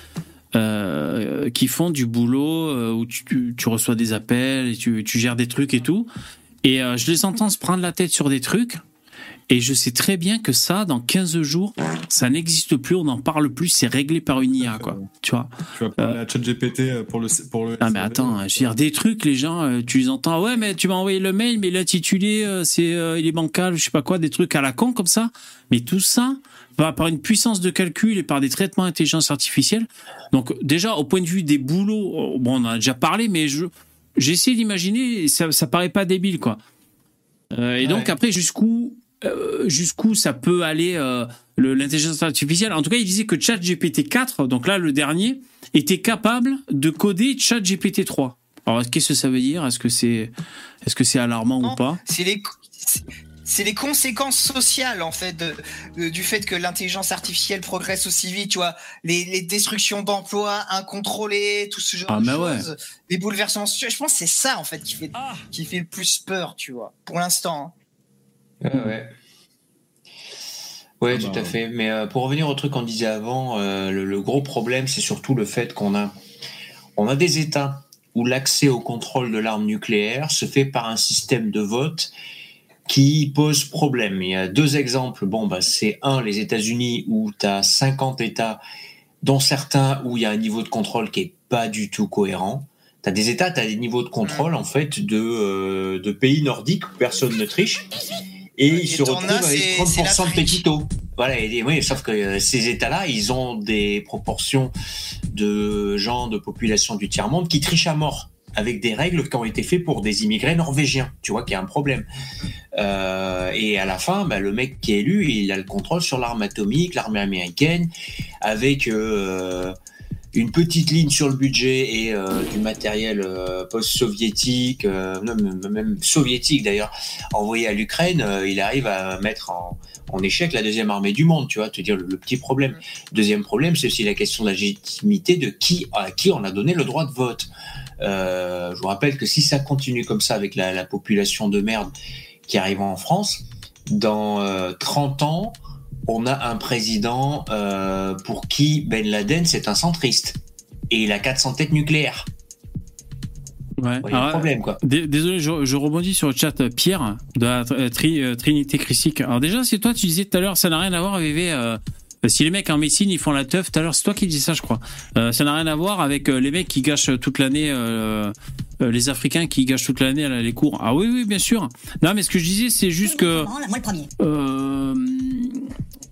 euh, qui font du boulot euh, où tu, tu, tu reçois des appels et tu, tu gères des trucs et tout. Et euh, je les entends se prendre la tête sur des trucs. Et je sais très bien que ça, dans 15 jours, ça n'existe plus, on n'en parle plus, c'est réglé par une IA, quoi. Tu vois Tu vas parler à ChatGPT pour le. Pour le ah mais attends, je veux dire des trucs, les gens, tu les entends. Ouais, mais tu m'as envoyé le mail, mais l'intitulé, c'est il est bancal, je sais pas quoi, des trucs à la con comme ça. Mais tout ça, par, par une puissance de calcul et par des traitements d'intelligence artificielle. Donc déjà, au point de vue des boulots, euh, bon, on en a déjà parlé, mais je j'ai essayé d'imaginer, ça, ça paraît pas débile, quoi. Euh, et donc après, jusqu'où euh, jusqu'où ça peut aller euh, le- l'intelligence artificielle? En tout cas, il disait que ChatGPT 4, donc là le dernier, était capable de coder ChatGPT 3. Alors qu'est-ce que ça veut dire? Est-ce que c'est est-ce que c'est alarmant Non. ou pas? C'est les. C'est- les conséquences sociales en fait de- de- du fait que l'intelligence artificielle progresse aussi vite, tu vois, les, les destructions d'emplois incontrôlées, tout ce genre Ah, de ouais. choses, les bouleversements sociaux. Je pense que c'est ça en fait qui fait qui fait le plus peur, tu vois, pour l'instant. hein. Ouais, ouais. Ouais, Ah tout bah, à fait. Mais euh, pour revenir au truc qu'on disait avant, euh, le, le gros problème, c'est surtout le fait qu'on a, on a des États où l'accès au contrôle de l'arme nucléaire se fait par un système de vote qui pose problème. Il y a deux exemples. Bon, bah, c'est un, les États-Unis, où tu as 50 États, dont certains où il y a un niveau de contrôle qui est pas du tout cohérent. Tu as des États, tu as des niveaux de contrôle, en fait, de, euh, de pays nordiques où personne ne triche. Et Et ils se retrouvent avec c'est- c'est 30% de péquito. Voilà, et, oui, sauf que euh, ces États-là, ils ont des proportions de gens de population du tiers-monde qui trichent à mort avec des règles qui ont été faites pour des immigrés norvégiens. Tu vois qu'il y a un problème. Euh, et à la fin, bah, le mec qui est élu, il a le contrôle sur l'arme atomique, l'armée américaine, avec euh, une petite ligne sur le budget et euh, du matériel euh, post-soviétique, euh, même- même soviétique d'ailleurs, envoyé à l'Ukraine, il arrive à mettre en, en échec la deuxième armée du monde, tu vois, te dire le, le petit problème. Deuxième problème, c'est aussi la question de la légitimité de qui à qui on a donné le droit de vote. Je vous rappelle que si ça continue comme ça avec la, la population de merde qui arrive en France, dans euh, 30 ans, on a un président euh, pour qui Ben Laden c'est un centriste et il a 400 têtes nucléaires. Ouais. Il y a un Alors, problème quoi. Dé- Désolé, je, je rebondis sur le chat euh, Pierre de la euh, Tri- euh, Trinité Christique. Alors déjà, c'est toi, tu disais tout à l'heure, ça n'a rien à voir avec euh, si les mecs en médecine ils font la teuf. Tout à l'heure, c'est toi qui dis ça, je crois. Euh, ça n'a rien à voir avec euh, les mecs qui gâchent toute l'année, les Africains qui gâchent toute l'année à la- les cours. Ah oui, oui, bien sûr. Non, mais ce que je disais, c'est juste que Moi le premier.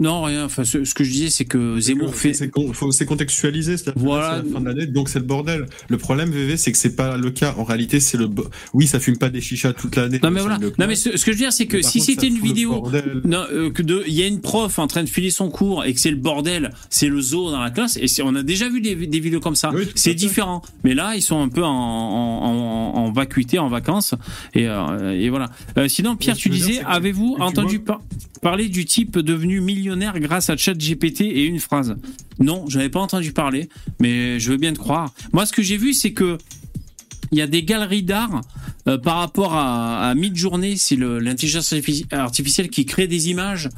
Non, rien. Enfin, ce, ce que je disais, c'est que Zemmour fait. C'est contextualisé, c'est la, Voilà. c'est la fin de l'année, donc c'est le bordel. Le problème, VV, c'est que c'est pas le cas. En réalité, c'est le. Oui, ça fume pas des chichas toute l'année. Non mais voilà. Non mais ce, ce que je veux dire, c'est que Mais si c'était une vidéo, non, euh, que de, il y a une prof en train de filer son cours et que c'est le bordel, c'est le zoo dans la classe. Et on a déjà vu des, des vidéos comme ça. Oui, c'est différent. Mais là, ils sont un peu en, en, en, en vacuité, en vacances. Et, euh, et voilà. Euh, sinon, Pierre, tu disais, avez-vous entendu par- parler du type devenu grâce à ChatGPT et une phrase Non, je n'avais pas entendu parler, mais je veux bien te croire. Moi, ce que j'ai vu, c'est que il y a des galeries d'art euh, par rapport à, à Midjourney, c'est l'intelligence artifici- artificielle qui crée des images.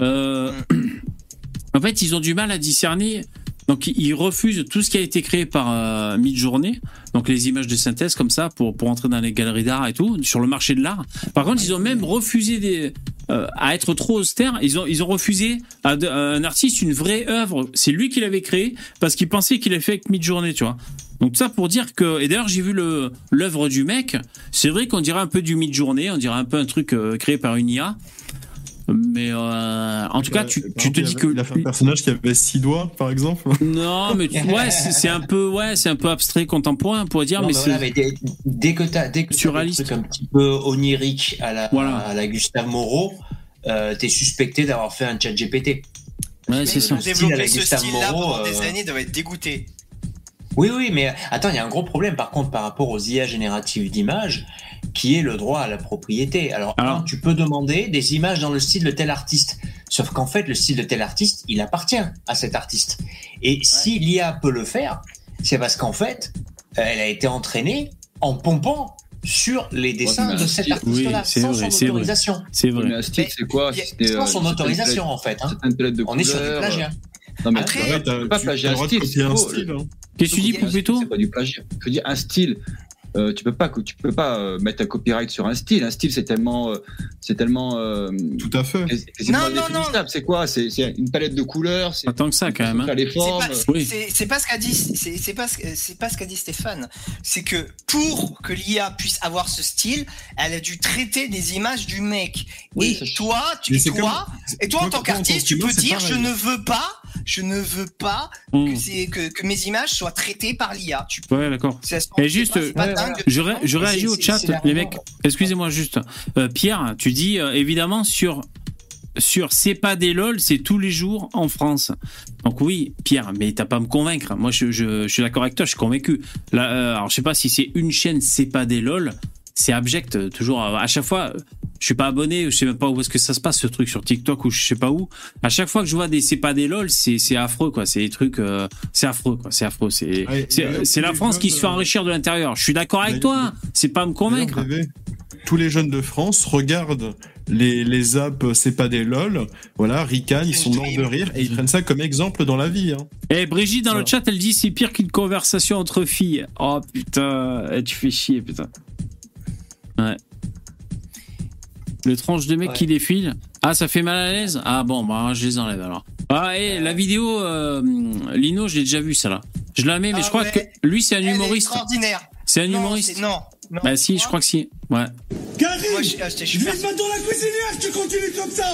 Euh, en fait, ils ont du mal à discerner. Donc, ils- ils refusent tout ce qui a été créé par euh, Midjourney, donc les images de synthèse comme ça, pour, pour entrer dans les galeries d'art et tout, sur le marché de l'art. Par contre, ils ont même refusé des, euh, à être trop austères. Ils ont, ils ont refusé à, un artiste une vraie œuvre. C'est lui qui l'avait créé parce qu'il pensait qu'il avait fait avec Midjourney, tu vois. Donc ça pour dire que et d'ailleurs j'ai vu l'œuvre du mec, c'est vrai qu'on dirait un peu du mid-journée, on dirait un peu un truc euh, créé par une IA. Mais euh, en tout cas, tu, Par tu te dis il que Il a fait un personnage qui avait six doigts, par exemple. non, mais tu- ouais, c'est un peu ouais, c'est un peu abstrait contemporain pour dire, Non, mais mais c'est voilà, mais dès, dès que t'as dès que Surréaliste. un petit peu onirique à la Voilà. à la Gustave Moreau, euh, t'es suspecté d'avoir fait un chat GPT. ouais, c'est ça. Le style à Développer ce Gustave style-là Moreau, pendant des euh, années doit être dégoûté. Oui, oui, mais attends, il y a un gros problème par contre par rapport aux IA génératives d'images, qui est le droit à la propriété. Alors, Alors- un, tu peux demander des images dans le style de tel artiste, sauf qu'en fait, le style de tel artiste, il appartient à cet artiste. Et si l'IA peut le faire, c'est parce qu'en fait, elle a été entraînée en pompant sur les dessins de cet artiste-là, oui, c'est sans vrai, son c'est vrai. autorisation. C'est Mais vrai. un style, c'est quoi? Sans euh, son autorisation, en fait. hein. On est sur du couleurs. plagiat. Non, mais Après, tu pas t'as un style. copier c'est un faux. style, hein. Qu'est-ce que tu dis, Poupetto C'est pas du plagiat. Je veux dire, un style. Euh, tu peux pas, tu peux pas euh, mettre un copyright sur un style. Un style, c'est tellement, euh, c'est tellement euh, Tout à fait. quasiment Non, non, indéfinissable. C'est quoi? C'est c'est une palette de couleurs. C'est Pas tant que ça quand même. hein. C'est pas, c'est- Oui. c'est- c'est pas ce qu'a dit, c'est c'est pas, ce- c'est pas ce qu'a dit Stéphane. C'est que pour que l'IA puisse avoir ce style, elle a dû traiter des images du mec. Oui, et toi, tu, c'est toi, et toi en tant qu'artiste, tu peux c'est dire je ne veux pas, je ne veux pas Mmh. que, c'est- que, que mes images soient traitées par l'IA. Tu Ouais, d'accord. Et juste, pas- c'est pas ouais, dingue. Je, ré- je Mais réagis au chat, les mecs. Excusez-moi juste. Euh, Pierre, tu dis euh, évidemment sur sur c'est pas des lol, c'est tous les jours en France. Donc oui, Pierre, mais t'as pas à me convaincre. Moi, je, je, je suis d'accord avec toi, je suis convaincu. Là, euh, alors je sais pas si c'est une chaîne, c'est pas des lol, c'est abject. euh, Toujours euh, à chaque fois, euh, je suis pas abonné, je sais même pas où est-ce que ça se passe ce truc sur TikTok ou je sais pas où. À chaque fois que je vois des c'est pas des lol, c'est c'est affreux quoi. C'est des trucs, euh, c'est affreux quoi. C'est affreux. C'est Ouais, c'est la France qui se fait enrichir de l'intérieur. Je suis d'accord avec toi. C'est pas à me convaincre. Tous les jeunes de France regardent les, les apps C'est pas des lol. Voilà, ricanent, ils sont morts de rire et ils prennent ça comme exemple dans la vie. Hein. Et Brigitte dans le chat, elle dit c'est pire qu'une conversation entre filles. Oh putain, eh, tu fais chier putain. Ouais. Le tranche de mec Ouais. qui défile. Ah, ça fait mal à l'aise? Ah bon, bah je les enlève alors. Ah, et la vidéo, euh, Lino, je l'ai déjà vue ça là. Je la mets, mais Ah je crois ouais. que lui c'est un Elle humoriste. extraordinaire. C'est un Non, humoriste. Non, non. Bah si, je crois que si. Ouais. Karim, Moi, je, ah, je- mettre dans la cuisinière, tu continues comme ça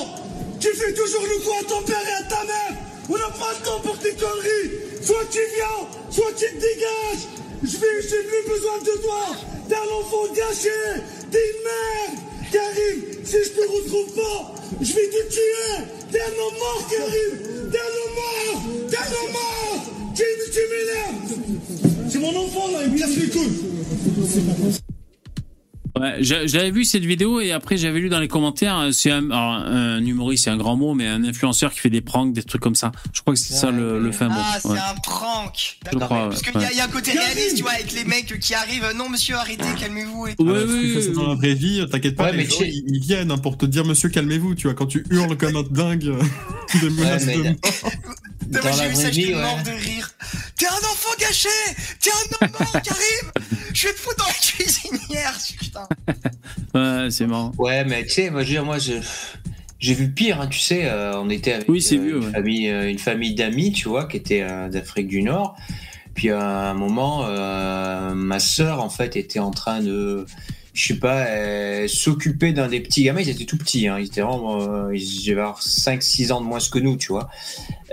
Tu fais toujours le coup à ton père et à ta mère On n'a pas le temps pour tes conneries Soit tu viens, soit tu te dégages Je vais, j'ai plus besoin de toi T'es un enfant gâché T'es une merde Karim, si je te retrouve pas, je vais te tuer. T'es un mort, Karim. T'es un homme mort. T'es un mort. Tu, tu m'énerves C'est mon enfant là, il me casse les couilles Ouais, l'avais vu cette vidéo et après j'avais lu dans les commentaires, euh, c'est un, alors, un humoriste, c'est un grand mot, mais un influenceur qui fait des pranks, des trucs comme ça. Je crois que c'est ça le, le fin mot. Ah, c'est Ouais. un prank. Je crois, Parce ouais. qu'il y, y a un côté réaliste, tu vois, avec les mecs qui arrivent. Non, monsieur, arrêtez, calmez-vous. Et tout. Ouais, Ah, tu fais ça dans la vraie vie, t'inquiète pas, Ouais, les mais gens, tu ils, ils viennent hein, pour te dire monsieur calmez-vous, tu vois, quand tu hurles comme un dingue, des menaces mais- de mort. Dans j'ai vu ça, j'étais mort de rire. T'es un enfant gâché T'es un homme mort, Karim Je vais te foutre dans la cuisinière, putain. Ouais, c'est marrant. Ouais, mais tu sais, moi, je veux dire, moi, je- j'ai vu pire, hein, tu sais, euh, on était avec Oui, c'est euh, vieux, une, ouais. famille, euh, une famille d'amis, tu vois, qui était euh, d'Afrique du Nord. Puis à un moment, euh, ma sœur, en fait, était en train de je sais pas, euh, s'occuper d'un des petits gamins. Ils étaient tout petits, hein. ils étaient vraiment, euh, ils avaient 5-6 ans de moins que nous, tu vois.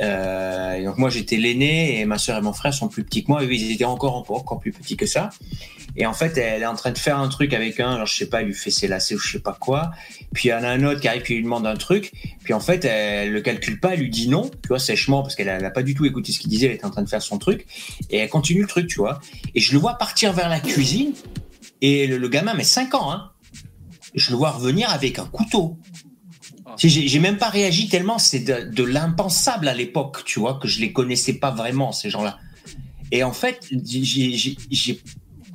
Euh, donc moi j'étais l'aîné et ma soeur et mon frère sont plus petits que moi. Et ils étaient encore, encore, plus petits que ça. Et en fait, elle est en train de faire un truc avec un, genre, je sais pas, il lui fait ses lacets ou je sais pas quoi. Puis il y en a un autre qui arrive qui lui demande un truc. Puis en fait, elle le calcule pas, elle lui dit non, tu vois, sèchement, parce qu'elle a, elle a pas du tout écouté ce qu'il disait, elle était en train de faire son truc. Et elle continue le truc, tu vois. Et je le vois partir vers la cuisine. Et le, le gamin met 5 ans, hein. Je le vois revenir avec un couteau. Sais, J'ai même pas réagi tellement c'est de, de l'impensable à l'époque, tu vois, que je les connaissais pas vraiment, ces gens-là. Et en fait, j'ai-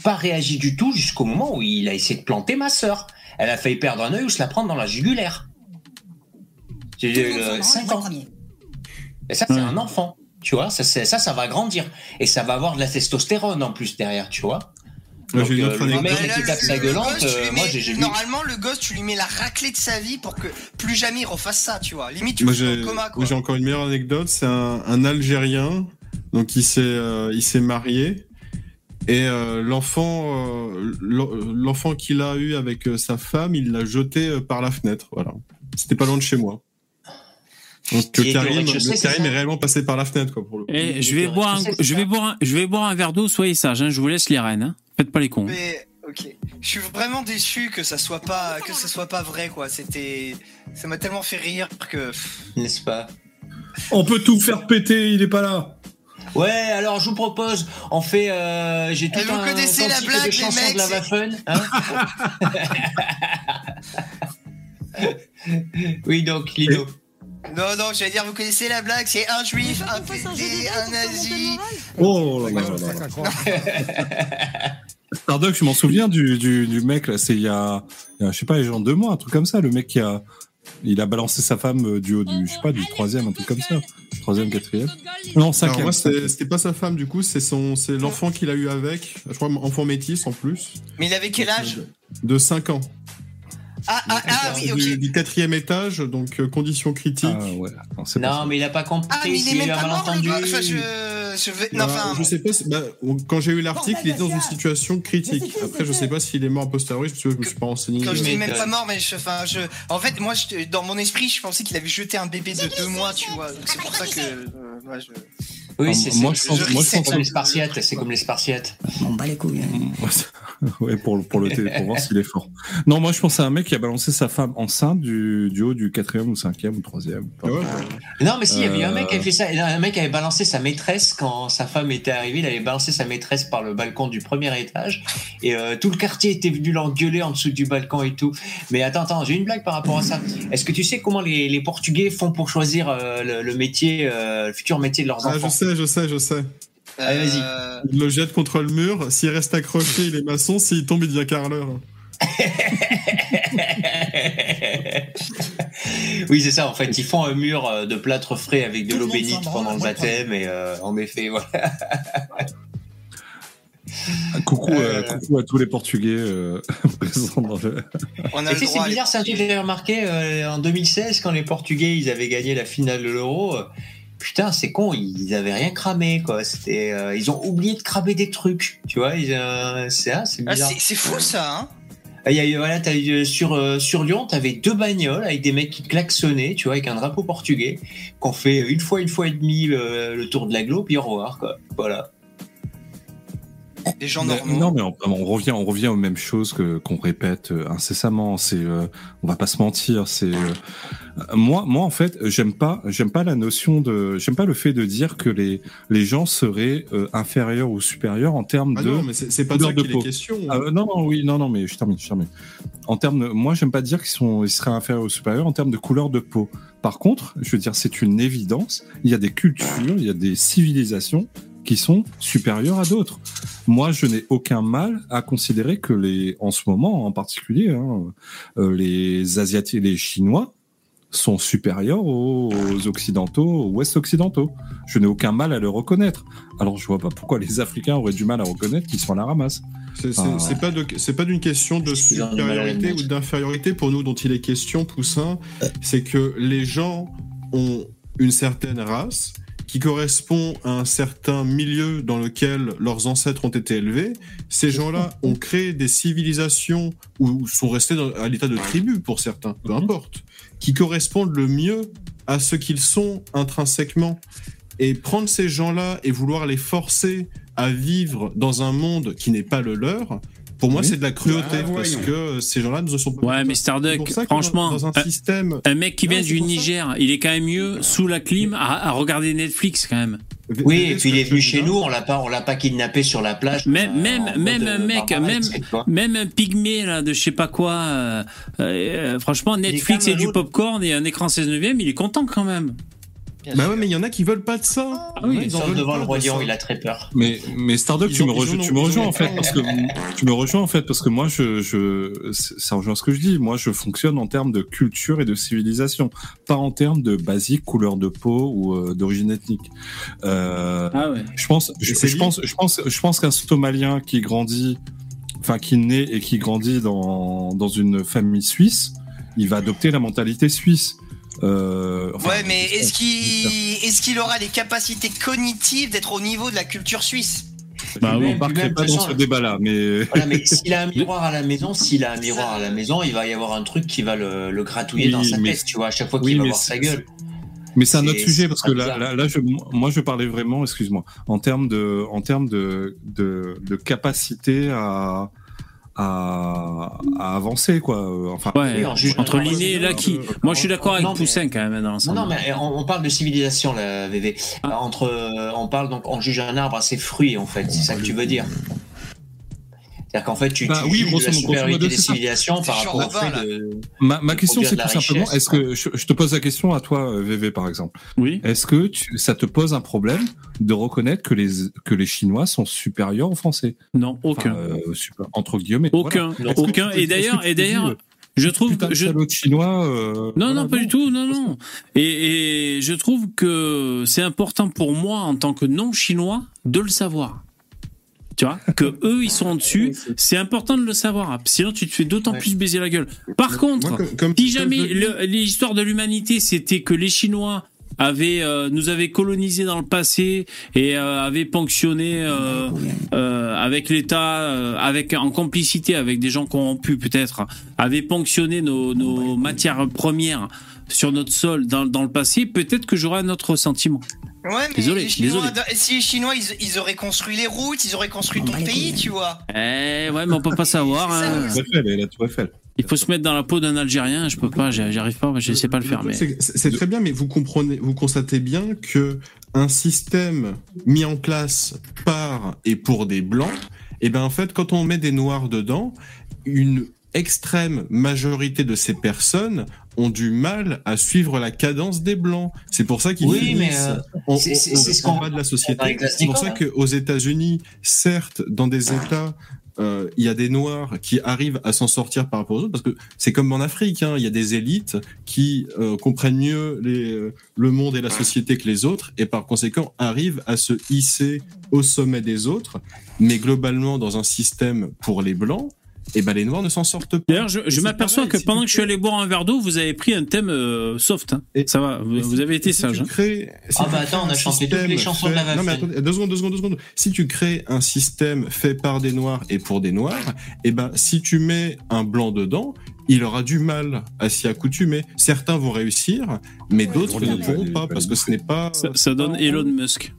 pas réagi du tout jusqu'au moment où il a essayé de planter ma sœur. Elle a failli perdre un œil ou se la prendre dans la jugulaire. J'ai Tout le monde euh, ans. Et ça, c'est un enfant. Tu vois, ça, ça va grandir. Et ça va avoir de la testostérone en plus derrière, tu vois. Moi, Donc, j'ai une euh, autre anecdote. là, qui tape sa gueulante, euh, moi, j'ai vu. Normalement, le gosse, tu lui mets la raclée de sa vie pour que plus jamais il refasse ça, tu vois. Limite, tu Moi le coma, quoi. j'ai encore une meilleure anecdote, c'est un, un Algérien, donc il s'est euh, il s'est marié et euh, l'enfant euh, l'en- l'enfant qu'il a eu avec euh, sa femme, il l'a jeté euh, par la fenêtre, voilà. C'était pas loin de chez moi. Donc Karim, le Karim est réellement passé par la fenêtre quoi pour le coup. Et Il je vais boire un, je vais boire un, je vais boire un verre d'eau. Soyez sages, hein, je vous laisse les rênes. Hein. Faites pas les cons. Mais ok, je suis vraiment déçu que ça soit pas que ça soit pas vrai quoi. C'était ça m'a tellement fait rire que N'est-ce pas? On peut tout faire péter, il est pas là. Ouais, alors je vous propose, on fait, euh, j'ai tout Eh, vous un connaissez la blague, de les chansons mecs, de la Waffen, hein Oui, donc Lino. Non non, j'allais dire vous connaissez la blague, c'est un juif, un PD, un nazi. Oh là là là là. Starduck, je m'en souviens du, du, du mec, là, c'est il y a, il y a, je sais pas, genre deux mois, un truc comme ça, le mec qui a, il a balancé sa femme euh, du haut du, je sais pas, du troisième, un truc comme ça. Troisième, quatrième. Non, moi cinquième. c'était pas sa femme du coup, c'est son c'est l'enfant qu'il a eu avec, je crois enfant métis en plus, Mais il avait quel âge? de 5 ans. Ah ah ah oui, du, ok. du quatrième étage, donc euh, conditions critiques. Ah ouais, non, pas Non, mais il a pas compris. Ah mais il est même a pas mal mort le entendu. gars. Enfin je je vais non Bah, enfin je sais pas. si- bah, quand j'ai eu l'article, il était dans une situation critique. Après, je sais pas s'il est mort a posteriori, parce que je me suis pas renseigné. Quand je dis même pas mort, mais je, enfin, je, en fait, moi, je, dans mon esprit, je pensais qu'il avait jeté un bébé de deux mois, tu vois. Donc c'est pour ça que, euh, moi, je... Oui, c'est moi, c'est- je pense- c'est moi, je pense comme les Spartiates. C'est comme les Spartiates. On bat les couilles. hein. ouais, pour, le- pour le télé, pour voir s'il est fort. Non, moi, je pense à un mec qui a balancé sa femme enceinte du, du haut du quatrième ou cinquième ou troisième. Ouais, ouais. Non, mais si, il y avait eu un Euh. mec qui avait fait ça. Un mec avait balancé sa maîtresse quand sa femme était arrivée. Il avait balancé sa maîtresse par le balcon du premier étage. Et euh, tout le quartier était venu l'engueuler en dessous du balcon et tout. Mais attends, attends, j'ai une blague par rapport à ça. Est-ce que tu sais comment les, les Portugais font pour choisir euh, le, le métier, euh, le futur métier de leurs Ah, enfants? je sais, je sais, je sais. Allez, vas-y. Euh, Il le jette contre le mur. S'il reste accroché, il est maçon. S'il tombe, il devient carreleur. oui, c'est ça. En fait, ils font un mur euh, de plâtre frais avec de l'eau bénite pendant le baptême. Et euh, en effet, voilà. Coucou, euh, Euh. coucou à tous les Portugais euh, présents dans le. on a Et le tu sais, droit. c'est bizarre, c'est un truc que Portugais. j'avais remarqué euh, en 2016 quand les Portugais ils avaient gagné la finale de l'Euro. Putain, c'est con, ils avaient rien cramé quoi. C'était, euh, ils ont oublié de cramer des trucs, tu vois. ils, euh, c'est ah, c'est Ah, bizarre. c'est c'est fou ça, hein. Il y a eu- voilà, t'as eu, euh, sur euh, sur Lyon, t'avais deux bagnoles avec des mecs qui klaxonnaient, tu vois, avec un drapeau portugais, qu'on fait une fois, une fois et demie le, le tour de l'agglo, puis au revoir quoi. Voilà. Des gens Mais- normaux. non, mais on, on revient, on revient aux mêmes choses que qu'on répète euh, incessamment. C'est, euh, on va pas se mentir. C'est euh, moi, moi en fait, j'aime pas, j'aime pas la notion de, j'aime pas le fait de dire que les les gens seraient euh, inférieurs ou supérieurs en termes Ah de. non, mais c'est pas de ça qu'il est question. Ah, non, non, oui, non, non, mais je termine, je termine. En termes, de- moi, j'aime pas dire qu'ils sont, ils seraient inférieurs ou supérieurs en termes de couleur de peau. Par contre, je veux dire, c'est une évidence. Il y a des cultures, il y a des civilisations qui sont supérieures à d'autres. Moi, je n'ai aucun mal à considérer que les, en ce moment, en particulier, hein, euh, les Asiatiques, les Chinois sont supérieurs aux, aux Occidentaux, aux Ouest-Occidentaux. Je n'ai aucun mal à le reconnaître. Alors, je vois pas pourquoi les Africains auraient du mal à reconnaître qu'ils sont à la ramasse. C'est c'est pas de c'est pas d'une question de supériorité ou d'infériorité pour nous dont il est question, Poussin. C'est que les gens ont une certaine race qui correspond à un certain milieu dans lequel leurs ancêtres ont été élevés. Ces gens-là ont créé des civilisations ou sont restés dans- à l'état de tribu pour certains, peu importe, qui correspondent le mieux à ce qu'ils sont intrinsèquement. Et prendre ces gens-là et vouloir les forcer à vivre dans un monde qui n'est pas le leur, pour moi, Oui. c'est de la cruauté Ah, parce que ces gens-là ne sont pas. Ouais, mais Starduck, franchement, dans un un- système. Un mec qui vient du ça. Niger, il est quand même mieux sous la clim à, à regarder Netflix quand même. Oui, et puis il est venu chez nous, on l'a pas, on l'a pas kidnappé sur la plage. Même, euh, même, même un mec, même, même un pygmée là de je sais pas quoi. euh, euh, franchement, Netflix et du popcorn et un écran 16 neuvième, il est content quand même. Bah ouais, mais il y en a qui veulent pas de ça. Ah oui, ils veulent devant le roi lion, il a très peur. Mais mais Starduck, Ils tu me rejoins, en tu me rejoins fait parce que tu me rejoins en fait parce que moi je je ça rejoint ce que je dis. Moi je fonctionne en termes de culture et de civilisation, pas en termes de basique couleur de peau ou euh, d'origine ethnique. Euh, Ah ouais. je pense je, pense je pense je pense qu'un Somalien qui grandit enfin qui naît et qui grandit dans dans une famille suisse, il va adopter la mentalité suisse. Euh, enfin, Ouais, mais est-ce qu'il aura les capacités cognitives d'être au niveau de la culture suisse? Bah Puis oui. même- On même, pas dans ce débat-là, mais Voilà, mais s'il a un miroir à la maison, s'il a un miroir à la maison, il va y avoir un truc qui va le, le gratouiller Oui, dans sa mais- tête, tu vois, à chaque fois Oui, qu'il va mais voir sa gueule. Mais c'est un autre sujet parce que là, bizarre. là, là, je, moi, je parlais vraiment, excuse-moi, en termes de, en termes de, de, de capacité à, à, à avancer, quoi. Euh, Enfin, Ouais, Oui, en juge- entre en l'inné et l'acquis. euh, Moi, je suis d'accord avec mais- Poussin quand même dans Non, non, mais on, on parle de civilisation, là, VV. Ah. Entre, euh, on parle donc, on juge un arbre à ses fruits, en fait. C'est ça que tu veux dire. C'est-à-dire qu'en fait, tu, Bah tu oui, juges grosso la modo, supériorité des civilisations par rapport au fait de. ma, ma de question, c'est tout simplement, est-ce que, je, je te pose la question à toi, euh, VV, par exemple. Oui. Est-ce que tu, ça te pose un problème de reconnaître que les, que les Chinois sont supérieurs aux Français? Non, aucun. Enfin, euh, super- entre guillemets. aucun. Voilà. Aucun. te- Et d'ailleurs, et d'ailleurs, euh, je trouve putain je, chinois, euh, Non, voilà, non, pas du tout, non, non. Et, et je trouve que c'est important pour moi, en tant que non-chinois, de le savoir. Tu vois, que eux, ils sont au-dessus, c'est important de le savoir. Sinon, tu te fais d'autant Ouais. plus baiser la gueule. Par contre, Moi, comme- comme- si jamais l'histoire de l'humanité, c'était que les Chinois avaient, euh, nous avaient colonisés dans le passé et euh, avaient ponctionné euh, avec l'État, avec en complicité avec des gens corrompus peut-être, avaient ponctionné nos, nos matières premières sur notre sol dans, dans le passé, peut-être que j'aurais un autre sentiment. Ouais, mais Désolé, les Chinois, désolé. si les Chinois, ils, ils auraient construit les routes, ils auraient construit ton pays, tu vois. Eh ouais, mais on peut pas savoir. Hein. La Tour Eiffel, et la Tour Eiffel. Il faut se mettre dans la peau d'un Algérien. Je peux pas, j'y j'y arrive pas, je sais pas le faire. Mais C'est c'est très bien, mais vous comprenez, vous constatez bien que un système mis en place par et pour des blancs, et ben en fait, quand on met des noirs dedans, une extrême majorité de ces personnes ont du mal à suivre la cadence des blancs. C'est pour ça qu'ils Oui, mais, euh, en, c'est- c'est- en- c'est ce qu'on- bas de la société. C'est pour ça qu'aux États-Unis, certes, dans des États euh, il y a des noirs qui arrivent à s'en sortir par rapport aux autres parce que c'est comme en Afrique, hein, il y a des élites qui euh, comprennent mieux les, euh, le monde et la société que les autres et par conséquent arrivent à se hisser au sommet des autres. Mais globalement, dans un système pour les blancs, eh ben les noirs ne s'en sortent pas. D'ailleurs, je, Et m'aperçois que si pendant que je suis allé boire un verre d'eau, vous avez pris un thème euh, soft. hein. Et- Ça va, vous, Et avez été si sage. tu hein. crées- si Ah bah attends, on a un chanté toutes les système chansons de la fait- Non mais attendez, deux secondes, deux secondes, deux secondes. Si tu crées un système fait par des noirs et pour des noirs, eh ben si tu mets un blanc dedans, il aura du mal à s'y accoutumer. Certains vont réussir, mais d'autres ne pourront pas parce que ce n'est pas. Ça, ça donne Elon Musk.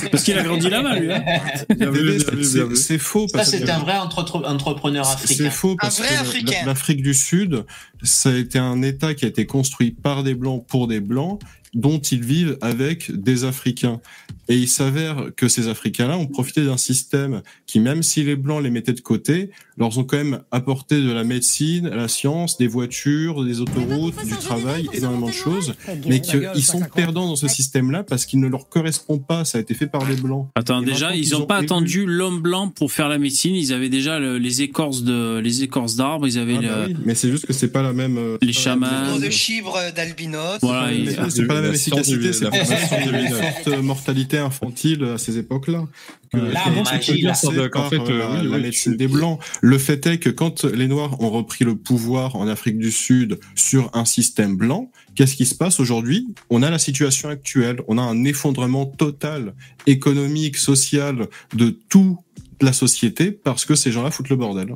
C'est- Parce qu'il a grandi là-bas, lui. hein. C'est-. C'est faux. Ça, c'est un vrai entre- entrepreneur C'est africain. faux parce que l'Afrique du Sud, ça a été un État qui a été construit par des blancs pour des blancs, dont ils vivent avec des Africains. Et il s'avère que ces Africains-là ont profité d'un système qui, même si les blancs les mettaient de côté, leur ont quand même apporté de la médecine, la science, des voitures, des autoroutes, du travail, énormément de choses, mais qu'ils sont perdants dans ce système-là parce qu'il ne leur correspond pas. Ça a été fait par les blancs. Attends, déjà, ils n'ont ont pas élu- attendu l'homme blanc pour faire la médecine. Ils avaient déjà le- les écorces de, les écorces d'arbres. Ils avaient Ah le- bah oui, mais c'est juste que c'est pas la même. euh, Les pas la chamans. De chibre d'albinos. Voilà, C'est pas la il- même c'est pas la La efficacité, c'est la du- une forte mortalité infantile à ces époques-là. La c'est magie, fait, euh, euh, la, la médecine des Blancs. Le fait est que quand les Noirs ont repris le pouvoir en Afrique du Sud sur un système blanc, qu'est-ce qui se passe aujourd'hui? On a la situation actuelle. On a un effondrement total économique, social de toute la société parce que ces gens-là foutent le bordel.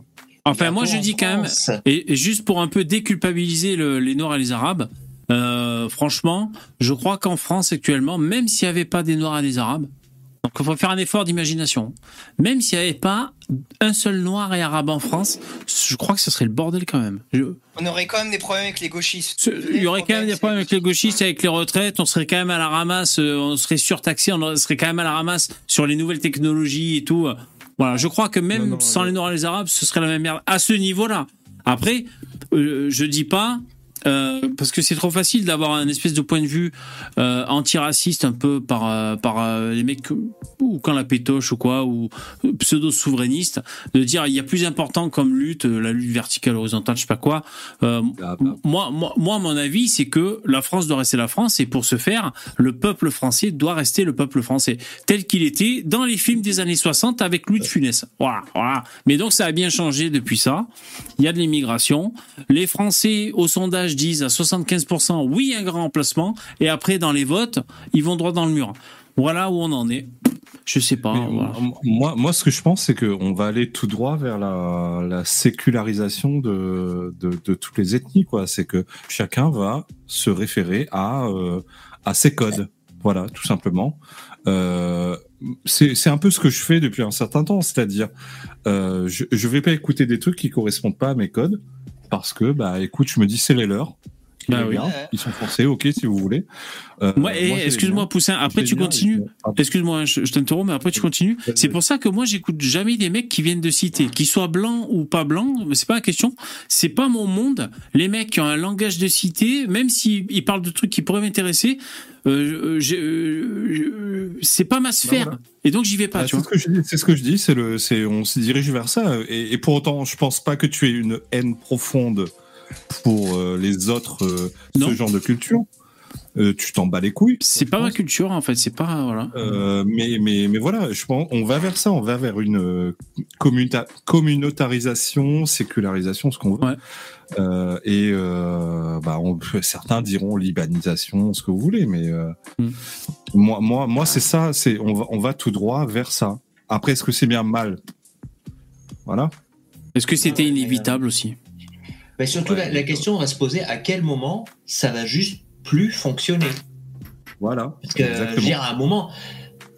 Enfin, moi, je dis quand même, et, et juste pour un peu déculpabiliser le- les Noirs et les Arabes, euh, franchement, je crois qu'en France actuellement, même s'il n'y avait pas des Noirs et des Arabes, donc il faut faire un effort d'imagination, même s'il n'y avait pas un seul Noir et Arabe en France, je crois que ce serait le bordel quand même. Je- On aurait quand même des problèmes avec les gauchistes. ce- Il y aurait quand même des problèmes avec les gauchistes, avec les retraites, on serait quand même à la ramasse, euh, on serait surtaxé, on serait quand même à la ramasse sur les nouvelles technologies et tout. Voilà, je crois que même Non, non, sans le- les Noirs et les Arabes, ce serait la même merde à ce niveau-là. Après, euh, je dis pas. Euh, parce que c'est trop facile d'avoir un espèce de point de vue euh, antiraciste un peu par euh, par les mecs ou quand la pétoche ou quoi ou pseudo souverainiste de dire il y a plus important comme lutte la lutte verticale horizontale je sais pas quoi euh, Ah, bah. moi, moi, moi, mon avis, c'est que la France doit rester la France et pour ce faire, le peuple français doit rester le peuple français tel qu'il était dans les films des années 60 avec Louis de Funès. Voilà, voilà. Mais donc ça a bien changé depuis ça. Il y a de l'immigration. Les Français, au sondage, disent à 75% oui, un grand emplacement. Et après, dans les votes, ils vont droit dans le mur. Voilà où on en est. Je sais pas. Voilà. Moi, moi, ce que je pense, c'est qu'on va aller tout droit vers la, la sécularisation de, de, de toutes les ethnies. quoi. C'est que chacun va se référer à, euh, à ses codes. Voilà, tout simplement. Euh, c'est un peu ce que je fais depuis un certain temps, c'est-à-dire, euh, je, je vais pas écouter des trucs qui correspondent pas à mes codes parce que, bah, écoute, je me dis c'est les leurs. Ils Bah oui. Ils sont français, ok, si vous voulez. Euh, Moi, excuse-moi. Poussin, après tu continues. sont- Excuse-moi, je, je t'interromps, mais après tu continues. C'est pour ça que moi, j'écoute jamais des mecs qui viennent de cité, qu'ils soient blancs ou pas blancs, mais c'est pas la question. C'est pas mon monde. Les mecs qui ont un langage de cité, même s'ils ils parlent de trucs qui pourraient m'intéresser, euh, euh, c'est pas ma sphère. voilà. Et donc j'y vais pas, Bah, tu c'est vois. ce que je dis. C'est ce que je dis. C'est le, c'est, on se dirige vers ça. Et, et pour autant, je pense pas que tu aies une haine profonde pour euh, les autres, euh, ce genre de culture. Euh, tu t'en bats les couilles. C'est pas ma culture, en fait. C'est pas, voilà. Euh, mais, mais, mais voilà, je pense, on va vers ça. On va vers une commuta- communautarisation, sécularisation, ce qu'on veut. Ouais. Euh, et bah, on, certains diront libanisation, ce que vous voulez, mais euh, Mm. moi, moi, moi, c'est ça. C'est on va, on va tout droit vers ça. Après, est-ce que c'est bien mal? Voilà. Est-ce que c'était inévitable aussi? Mais surtout, la, la question va se poser à quel moment ça va juste plus fonctionner. Voilà. Parce que, je veux dire, à un moment,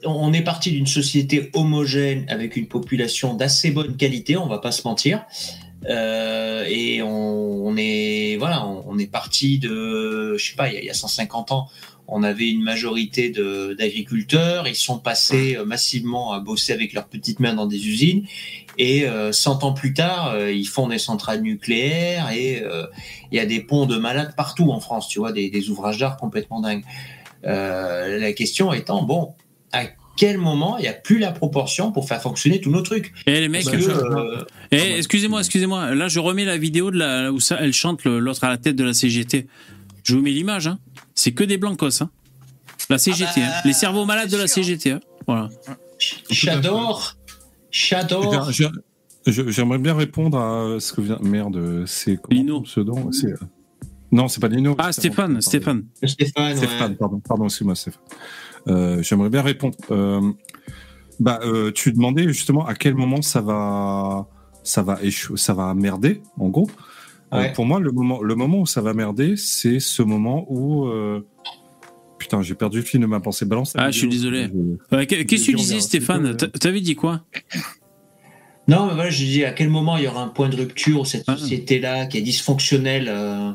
on on est parti d'une société homogène avec une population d'assez bonne qualité, on va pas se mentir. Euh, et on, on est voilà, on, on est parti de, je sais pas, il y, a, il y a 150 ans, on avait une majorité d'agriculteurs, ils sont passés euh, massivement à bosser avec leurs petites mains dans des usines, et euh, 100 ans plus tard, euh, ils font des centrales nucléaires et euh, il y a des ponts de malades partout en France, tu vois, des, des ouvrages d'art complètement dingues. La question étant, bon, à quel moment il n'y a plus la proportion pour faire fonctionner tous nos trucs? Eh les mecs, euh, Eh, excusez-moi, excusez-moi. Là, je remets la vidéo de la où ça, elle chante l'autre à la tête de la CGT. Je vous mets l'image. Hein. C'est que des blancos. Hein. La CGT, Ah bah, hein. les cerveaux malades de la. CGT. Hein. Voilà. j'adore, j'adore. Je- J'aimerais bien répondre à ce que vient. Merde, c'est Lino. C'est- Non, c'est pas Lino. Ah, Stéphane, pardon. Stéphane. Stéphane, ouais. Stéphane, pardon, pardon, excuse-moi, Stéphane. Euh, J'aimerais bien répondre. Euh, bah, euh, tu demandais justement à quel moment ça va, ça va ça va merder, en gros. Euh, Ouais. pour moi, le moment, le moment où ça va merder, c'est ce moment où. euh, Putain, j'ai perdu le fil de ma pensée. Balance. la Ah, je suis désolé. Je- Qu'est-ce que tu disais. Stéphane T'a- T'avais dit quoi? Non, mais voilà, je dis à quel moment il y aura un point de rupture où cette Ah. société-là, qui est dysfonctionnelle euh,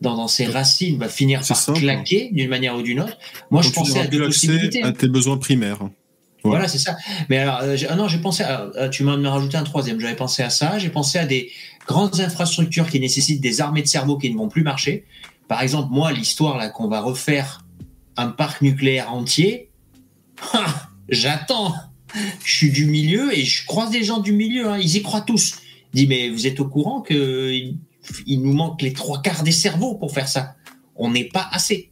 dans, dans ses racines, va finir par simple. claquer d'une manière ou d'une autre. Moi, je Quand pensais à deux possibilités. à hein. tes besoins primaires. Voilà, c'est ça. Mais alors, euh, ah non, j'ai pensé à- tu m'en as rajouté un troisième. J'avais pensé à ça. J'ai pensé à des grandes infrastructures qui nécessitent des armées de cerveaux qui ne vont plus marcher. Par exemple, moi, l'histoire là qu'on va refaire un parc nucléaire entier, ah, j'attends. Je suis du milieu et je croise des gens du milieu. hein, ils y croient tous. Dis mais vous êtes au courant que il, il nous manque les trois quarts des cerveaux pour faire ça. On n'est pas assez.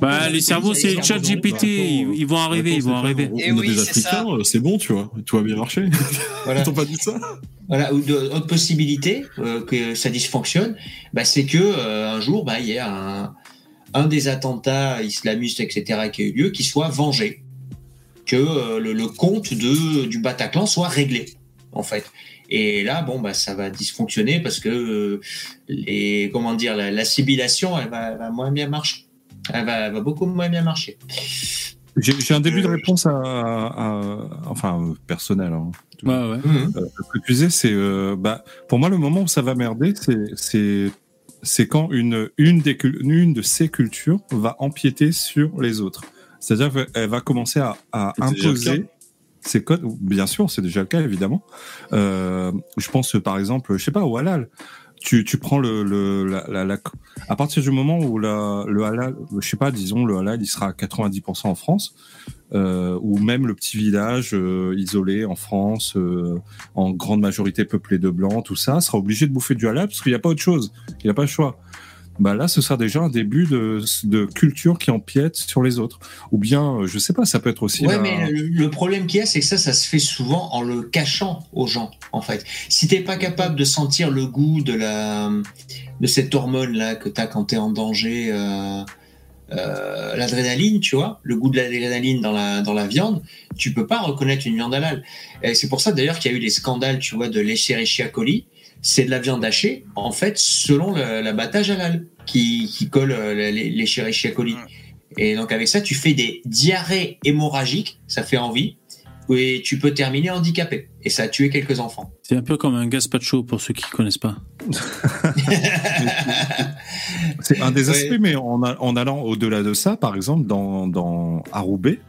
Bah, les cerveaux, c'est les chat GPT. Ils, vont arriver, ils vont arriver. On, a oui, des. Africains, euh, c'est bon, tu vois. Tout va bien marcher. Voilà. Ils t'ont pas dit ça Voilà, autre possibilité euh, que ça dysfonctionne, bah, c'est que euh, un jour, bah, il y a un, un des attentats islamistes, etc., qui a eu lieu, qui soit vengé, que euh, le, le compte de du Bataclan soit réglé, en fait. Et là, bon, bah, ça va dysfonctionner parce que euh, les, comment dire, la, la civilisation, elle va, elle va moins bien marcher. Elle va, elle va beaucoup moins bien marcher. J'ai un début de réponse à, à- enfin euh, personnel. hein. Ouais, ouais. Mhm. Euh, ce que tu disais, c'est euh, bah pour moi le moment où ça va merder, c'est c'est c'est quand une une des cul- une de ces cultures va empiéter sur les autres. C'est-à-dire qu'elle va commencer à, imposer ses codes. Bien sûr, c'est déjà le cas évidemment. Euh, je pense euh, par exemple, je sais pas au halal. Tu, tu prends le, le la, la, la- à partir du moment où la, le halal, je sais pas, disons le halal, il sera à 90% en France, euh, ou même le petit village euh, isolé en France, euh, en grande majorité peuplé de blancs, tout ça, sera obligé de bouffer du halal parce qu'il n'y a pas autre chose, il n'y a pas le choix. Bah là, ce sera déjà un début de, de culture qui empiète sur les autres. Ou bien, euh, je sais pas, ça peut être aussi. Ouais, la- mais le, le problème qu'il y a, c'est que ça, ça se fait souvent en le cachant aux gens, en fait. Si t'es pas capable de sentir le goût de la de cette hormone là que t'as quand t'es en danger, euh, euh, l'adrénaline, tu vois, le goût de l'adrénaline dans la dans la viande, tu peux pas reconnaître une viande halal. C'est pour ça d'ailleurs qu'il y a eu les scandales, tu vois, de l'Escherichia coli. C'est de la viande hachée, en fait, selon le- l'abattage halal, qui, qui colle euh, les- l'Escherichia coli. Et donc avec ça, tu fais des diarrhées hémorragiques, ça fait envie, et tu peux terminer handicapé. Et ça a tué quelques enfants. C'est un peu comme un gazpacho pour ceux qui connaissent pas. C'est un des Ouais. aspects, mais en, allant au-delà de ça, par exemple, dans, dans à Roubaix,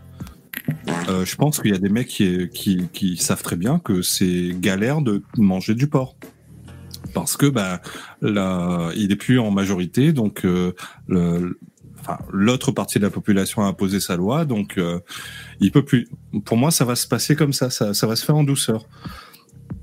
euh, je pense qu'il y a des mecs qui, qui, qui savent très bien que c'est galère de manger du porc. Parce que bah, là, il est plus en majorité, donc euh, le, enfin, l'autre partie de la population a imposé sa loi, donc euh, il peut plus. Pour moi, ça va se passer comme ça, ça, ça va se faire en douceur,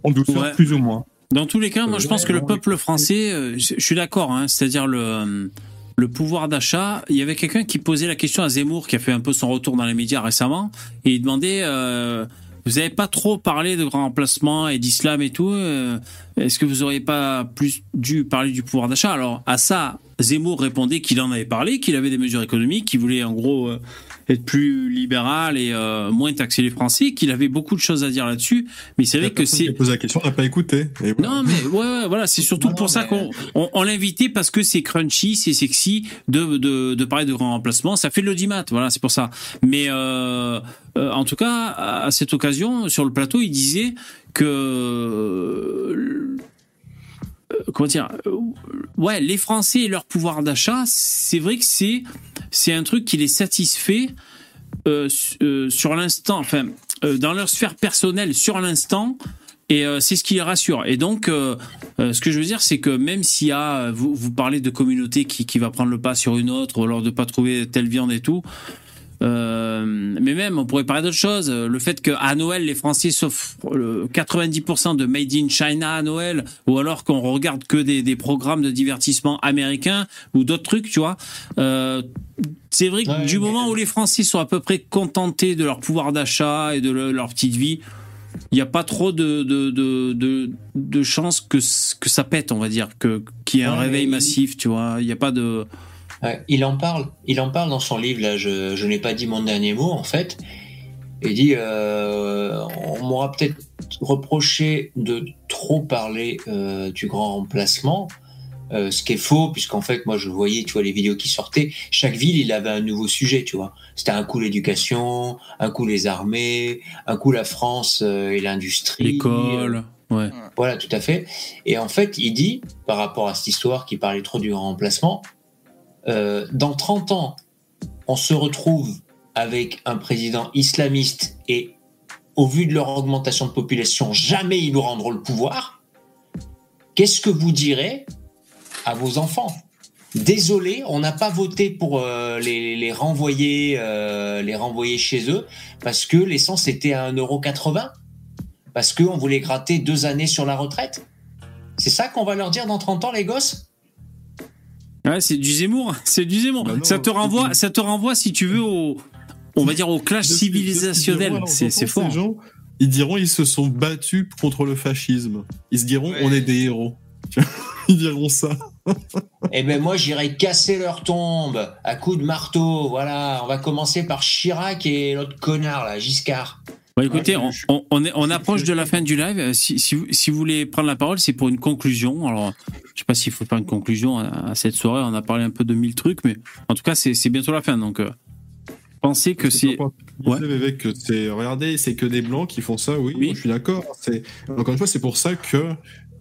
en douceur Ouais. plus ou moins. Dans tous les cas, moi, je Euh, pense que le peuple français, euh, je je suis d'accord, hein, c'est-à-dire le, le pouvoir d'achat. Il y avait quelqu'un qui posait la question à Zemmour, qui a fait un peu son retour dans les médias récemment, et il demandait euh, Vous n'avez pas trop parlé de grand remplacement et d'islam et tout, euh, est-ce que vous auriez pas plus dû parler du pouvoir d'achat? Alors, à ça, Zemmour répondait qu'il en avait parlé, qu'il avait des mesures économiques, qu'il voulait en gros euh, être plus libéral et euh, moins taxer les Français, qu'il avait beaucoup de choses à dire là-dessus, mais c'est La vrai que qui c'est. a posé la question n'a pas écouté. Et voilà. Non, mais ouais, ouais, voilà, c'est surtout Non, pour ça qu'on on, on l'a invité parce que c'est crunchy, c'est sexy de, de, de parler de grand remplacement. Ça fait de l'audimat, voilà, c'est pour ça. Mais euh, euh, en tout cas, à, à cette occasion, sur le plateau, il disait que. Euh, comment dire euh, Ouais, les Français et leur pouvoir d'achat, c'est vrai que c'est c'est un truc qui les satisfait euh, su- sur l'instant, enfin, dans leur sphère personnelle, sur l'instant, et c'est ce qui les rassure. Et donc, ce que je veux dire, c'est que même s'il y a, vous, vous parlez de communauté qui, qui va prendre le pas sur une autre, ou alors de pas trouver telle viande et tout, euh, mais même, on pourrait parler d'autre chose. Le fait qu'à Noël, les Français s'offrent euh, 90% de Made in China à Noël, ou alors qu'on regarde que des, des programmes de divertissement américains ou d'autres trucs, tu vois. Euh, c'est vrai que Ouais, du mais- moment où les Français sont à peu près contentés de leur pouvoir d'achat et de le- leur petite vie, il n'y a pas trop de, de, de, de, de chances que, que ça pète, on va dire, qu'il y ait un Ouais, réveil mais- massif, tu vois. Il n'y a pas de. Ouais, il en parle, il en parle dans son livre là. Je, je n'ai pas dit mon dernier mot en fait. Il dit, euh, on m'aura peut-être reproché de trop parler euh, du grand remplacement, euh, ce qui est faux puisqu'en fait moi je voyais, tu vois, les vidéos qui sortaient. Chaque ville, il avait un nouveau sujet, tu vois. C'était un coup l'éducation, un coup les armées, un coup la France euh, et l'industrie. L'école. Ouais. Voilà, tout à fait. Et en fait, il dit, par rapport à cette histoire qui parlait trop du grand remplacement, euh, dans 30 ans, on se retrouve avec un président islamiste et au vu de leur augmentation de population, jamais ils nous rendront le pouvoir. Qu'est-ce que vous direz à vos enfants? Désolé, on n'a pas voté pour euh, les, renvoyer, euh, les renvoyer chez eux parce que l'essence était à 1,80€ parce qu'on voulait gratter deux années sur la retraite. C'est ça qu'on va leur dire dans 30 ans, les gosses? Ouais, c'est du Zemmour, c'est du Zemmour. Bah non, ça te renvoie, du- ça te renvoie si tu veux au, on va dire au clash De civilisationnel. C'est j'entends fort. ces gens, ils diront ils se sont battus contre le fascisme. Ils se diront Ouais. on est des héros. ils diront ça. Eh ben moi j'irai casser leur tombe à coups de marteau. Voilà, on va commencer par Chirac et l'autre connard là, Giscard. Bah, écoutez, Ouais, on, je- on- on est, on je- approche de la fin du live. Euh, Si, si, vous- si vous voulez prendre la parole, c'est pour une conclusion. Alors, je sais pas s'il faut faire une conclusion à, à cette soirée. On a parlé un peu de mille trucs, mais en tout cas, c'est bientôt la fin. Donc, euh, pensez que c'est. Ouais. Regardez, c'est que des blancs qui font ça. Oui, Oui. je suis d'accord. Encore une fois, c'est pour ça que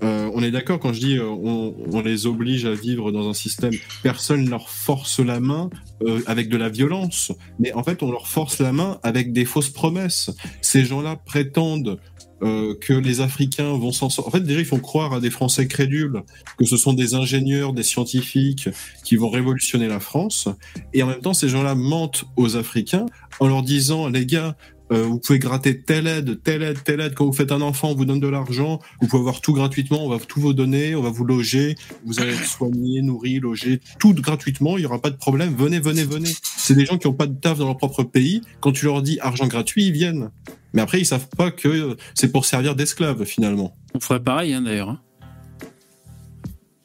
euh, on est d'accord quand je dis euh, on, les oblige à vivre dans un système. Personne leur force la main euh, avec de la violence, mais en fait, on leur force la main avec des fausses promesses. Ces gens-là prétendent que les Africains vont s'en sortir. En fait, déjà, ils font croire à des Français crédules que ce sont des ingénieurs, des scientifiques qui vont révolutionner la France. Et en même temps, ces gens-là mentent aux Africains en leur disant, les gars, euh, vous pouvez gratter telle aide, telle aide, telle aide. Quand vous faites un enfant, on vous donne de l'argent. Vous pouvez avoir tout gratuitement. On va tout vous donner. On va vous loger. Vous allez être soigné, nourri, logé, tout gratuitement. Il y aura pas de problème. Venez, venez, venez. C'est des gens qui ont pas de taf dans leur propre pays. Quand tu leur dis argent gratuit, ils viennent. Mais après, ils savent pas que c'est pour servir d'esclaves finalement. On ferait pareil, hein, d'ailleurs.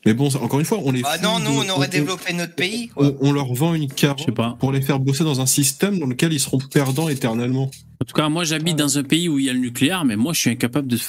Mais bon, encore une fois, on les. Ah non, nous, de- on aurait développé notre pays. on, on leur vend une Je sais carotte pas. pour les faire bosser dans un système dans lequel ils seront perdants éternellement. En tout cas, moi, j'habite dans un pays où il y a le nucléaire, mais moi, je suis incapable de faire